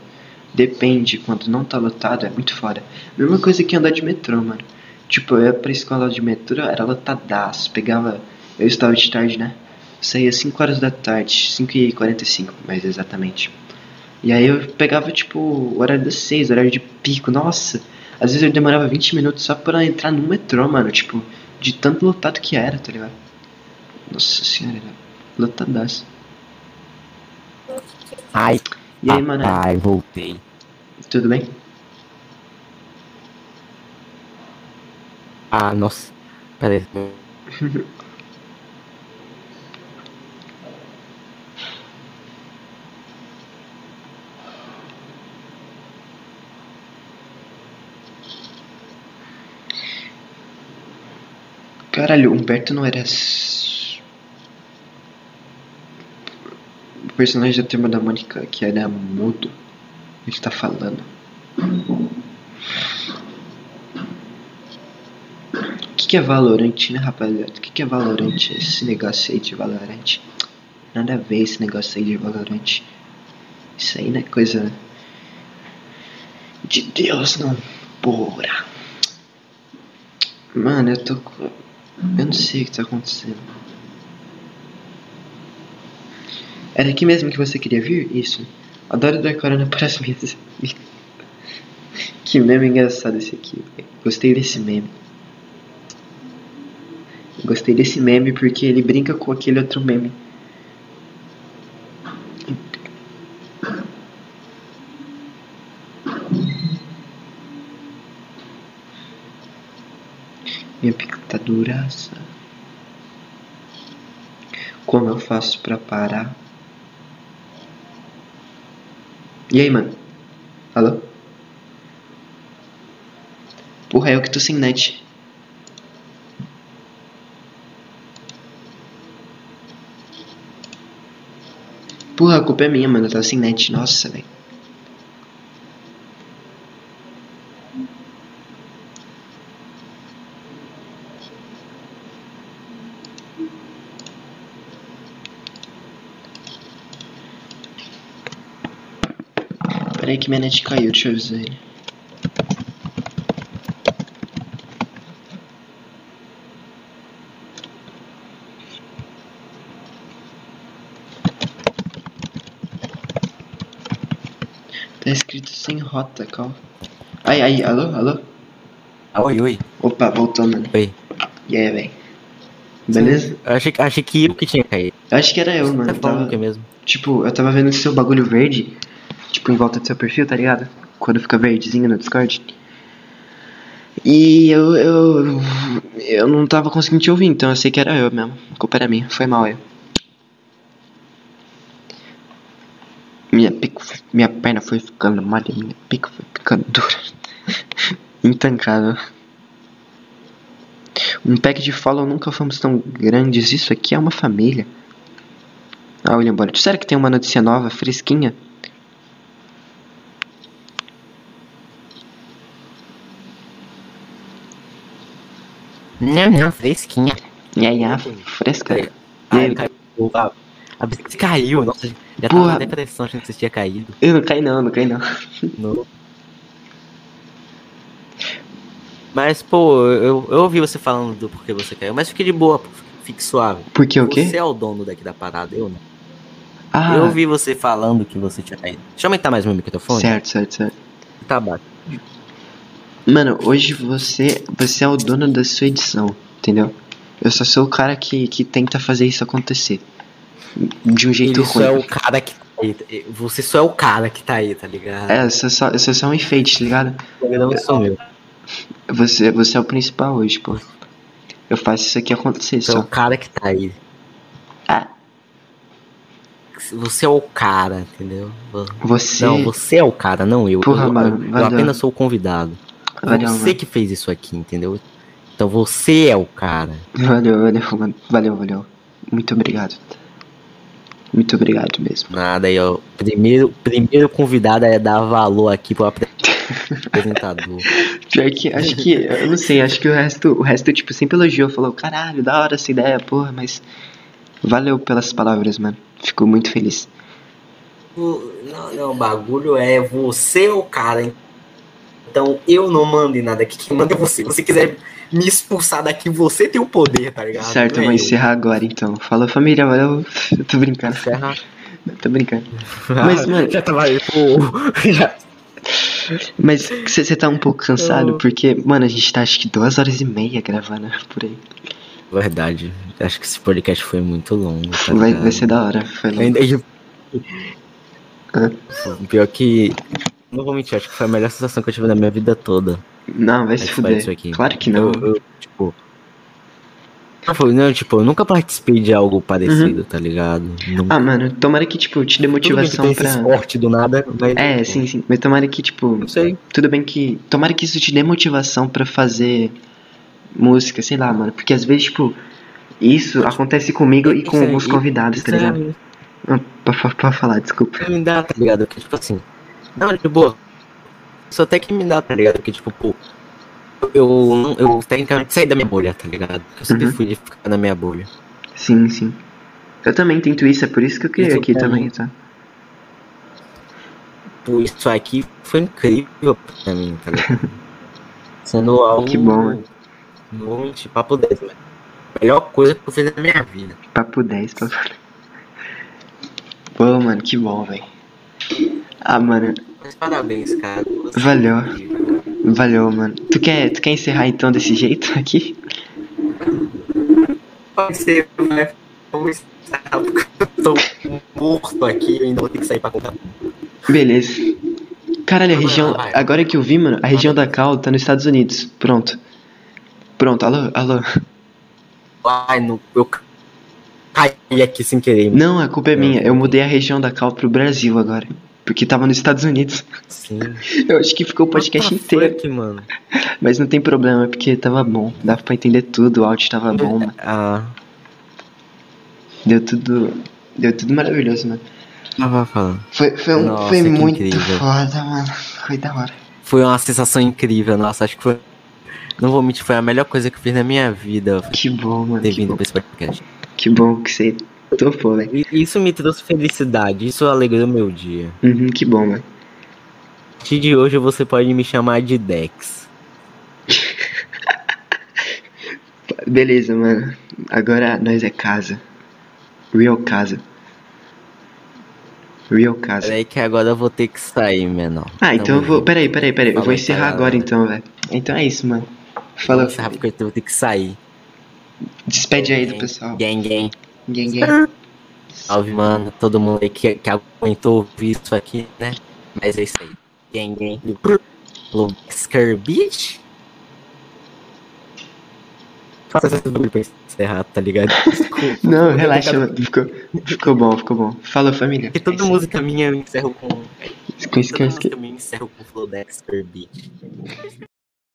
Depende, quando não tá lotado é muito foda. Mesma coisa que andar de metrô, mano. Tipo, eu ia pra escola de metrô, era lotadaço. Pegava. Eu estava de tarde, né? Saía 5 horas da tarde, 5 e 45 mais exatamente. E aí eu pegava, tipo, o horário das 6, horário de pico. Nossa, às vezes eu demorava 20 minutos só pra entrar no metrô, mano. Tipo, de tanto lotado que era, tá ligado? Nossa senhora, era lotadaço. Ai, E aí, mano? ai, voltei. Tudo bem? Ah, nossa. Pera Caralho, Humberto não era. O personagem da turma da Mônica que era mudo. Ele tá falando. O que, que é Valorant, né, rapaziada? O que, que é Valorant? Esse negócio aí de Valorant. Nada a ver esse negócio aí de Valorant. Isso aí não é coisa. De Deus, não. Porra. Mano, eu tô. Eu não sei o que tá acontecendo. Era aqui mesmo que você queria vir? Isso. Adoro dar corona para as minhas. Que meme engraçado esse aqui. Gostei desse meme. Gostei desse meme porque ele brinca com aquele outro meme. Minha pictaduraça. Como eu faço pra parar? E aí, mano? Alô? Porra, eu que tô sem net. Porra, a culpa é minha, mano. Eu tava sem net. Nossa, velho. Pera aí que minha net caiu, deixa eu avisar ele. Tá escrito sem rota, calma. Ai, ai, alô, alô? Ah, oi, oi. Opa, voltou, mano. Oi. E aí, velho? Beleza? Eu achei, que- achei que eu que tinha caído. Eu acho que era eu, mano. Tá Eu tava, mesmo? tipo, eu tava vendo seu bagulho verde, em volta do seu perfil, tá ligado? Quando fica verdezinho no Discord. E eu, eu, eu não tava conseguindo te ouvir, então eu sei que era eu mesmo. A culpa era minha, foi mal eu. Minha pico, minha perna foi ficando mole, minha pico foi ficando dura. Intancável. Um pack de follow nunca fomos tão grandes. Isso aqui é uma família. Ah, William Bonner. Será que tem uma notícia nova, fresquinha? Não, não, fresquinha. E aí, ah, fresca. Ai, aí? caiu. A, a bicicleta caiu, nossa, já Porra. tava na depressão achando que você tinha caído. Eu não caí não, não caí não. No... Mas, pô, eu, eu ouvi você falando do porquê você caiu, mas fique de boa, pô, fique suave. Porque o quê? Você é o dono daqui da parada, eu não. Ah, Eu ouvi você falando que você tinha caído. Deixa eu aumentar mais meu microfone. certo, certo, certo. Tá baixo. Mano, hoje você, você é o dono da sua edição, entendeu? Eu só sou o cara que, que tenta fazer isso acontecer. De um jeito Ele ruim. só é o cara que tá aí. Você só é o cara que tá aí, tá ligado? É, eu sou só, eu sou só um enfeite, tá ligado? Eu não sou meu. Você, você é o principal hoje, pô. Eu faço isso aqui acontecer Você é o só. cara que tá aí. Ah, Você é o cara, entendeu? você. Não, você é o cara, não eu. Porra, eu, mano, eu valeu. apenas sou o convidado. Valeu, você mano. que fez isso aqui, entendeu? Então você é o cara. Valeu, valeu, mano. Valeu, valeu. Muito obrigado. Muito obrigado mesmo. Nada aí, ó. Primeiro, primeiro convidado é dar valor aqui pro apre- apresentador. Pior que, acho que, eu não sei, acho que o resto, o resto, tipo, sempre elogiou, falou, caralho, da hora essa ideia, porra, mas valeu pelas palavras, mano. Fico muito feliz. Não, não, o bagulho é você é o cara. hein? Então eu não mando em nada aqui. Quem manda é você. Se você quiser me expulsar daqui, você tem o poder, tá ligado? certo, Não é vou eu. encerrar agora então. Falou, família, valeu. Eu tô brincando, Encerra. tô brincando. Mas, mano, Já tava aí, pô. Já. mas você tá um pouco cansado, Eu- porque, mano, a gente tá acho que duas horas e meia gravando por aí. Verdade. Acho que esse podcast foi muito longo. Tá Vai, vai ser da hora, foi longo. Ainda- eu- Hã? Pior que. Não vou mentir, acho que foi a melhor sensação que eu tive na minha vida toda. Não, vai se fuder. Claro que não. Eu, eu, tipo. Não, foi- não, tipo, eu nunca participei de algo parecido, tá ligado? Nunca. Ah, mano, tomara que, tipo, te dê Tudo bem motivação tem esse pra. esporte do nada, mas. É, sim, sim. Mas tomara que, tipo, Não sei. tudo bem que. Tomara que isso te dê motivação pra fazer música, sei lá, mano. Porque às vezes, tipo, isso acontece comigo e com aí, os convidados, tá isso ligado? Ah, Pra, pra, falar, desculpa. me dá, tá ligado? Que tipo assim. Não, de boa. Isso até que me dá, tá ligado? Que tipo, pô. Eu, eu tecnicamente saí da minha bolha, tá ligado? Eu sempre Uhum. fui de ficar na minha bolha. Sim, sim. Eu também tento isso, é por isso que eu criei Isso aqui pra também, mim. tá? Pô, isso aqui foi incrível pra mim, tá ligado? Sendo algo. Que bom, né? Mentir, papo 10, mano. Melhor coisa que eu fiz na minha vida. Papo 10, papo. Pô, mano, que bom, velho. Ah, mano, Mas parabéns, cara. Você é Valeu. incrível. valeu, mano. Tu quer, tu quer encerrar então desse jeito aqui? Pode ser, mas vamos encerrar, porque eu tô morto aqui e ainda vou ter que sair pra comprar. Beleza. Caralho, a região. Agora que eu vi, mano, a região da Cal tá nos Estados Unidos. Pronto. Pronto, alô, alô. Ai, não, eu caí aqui sem querer. Não, a culpa é minha. Eu mudei a região da Cal pro Brasil agora. Porque tava nos Estados Unidos. Sim. Eu acho que ficou o podcast What the inteiro. fuck, mano. Mas não tem problema, porque tava bom. Dava pra entender tudo, o áudio tava bom, mano. Ah, Deu tudo. Deu tudo maravilhoso, mano. tava falando. Foi, foi, um- Nossa, foi muito incrível. foda, mano. Foi da hora. Foi uma sensação incrível, nossa, acho que foi. Não vou mentir, foi a melhor coisa que eu fiz na minha vida Que bom, mano. ter vindo bom, pra esse podcast. que bom que você topou, velho. E isso me trouxe felicidade, isso alegrou meu dia. Uhum, que bom, mano. A partir de hoje você pode me chamar de Dex. Beleza, mano. Agora nós é casa. Real casa. Real casa. Peraí que agora eu vou ter que sair, menor. Ah, então eu Tamo vou. Peraí, peraí, peraí. Eu vou encerrar agora então, velho. Então é isso, mano. Fala. Vamos encerrar porque eu vou ter que sair. Despede aí do pessoal. Gang, gang. Gang, gang. Salve, mano. Todo mundo aí que, que aguentou ouvir isso aqui, né? Mas é isso aí. Gang, gang. Falou Beach. Faça esse bagulho pra encerrar, tá ligado? Desculpa. Não, relaxa, mano. Ficou, ficou bom, ficou bom. Fala, família. Porque toda música minha eu encerro com. Toda isso que eu música minha eu encerro com Flow Dexter Beach.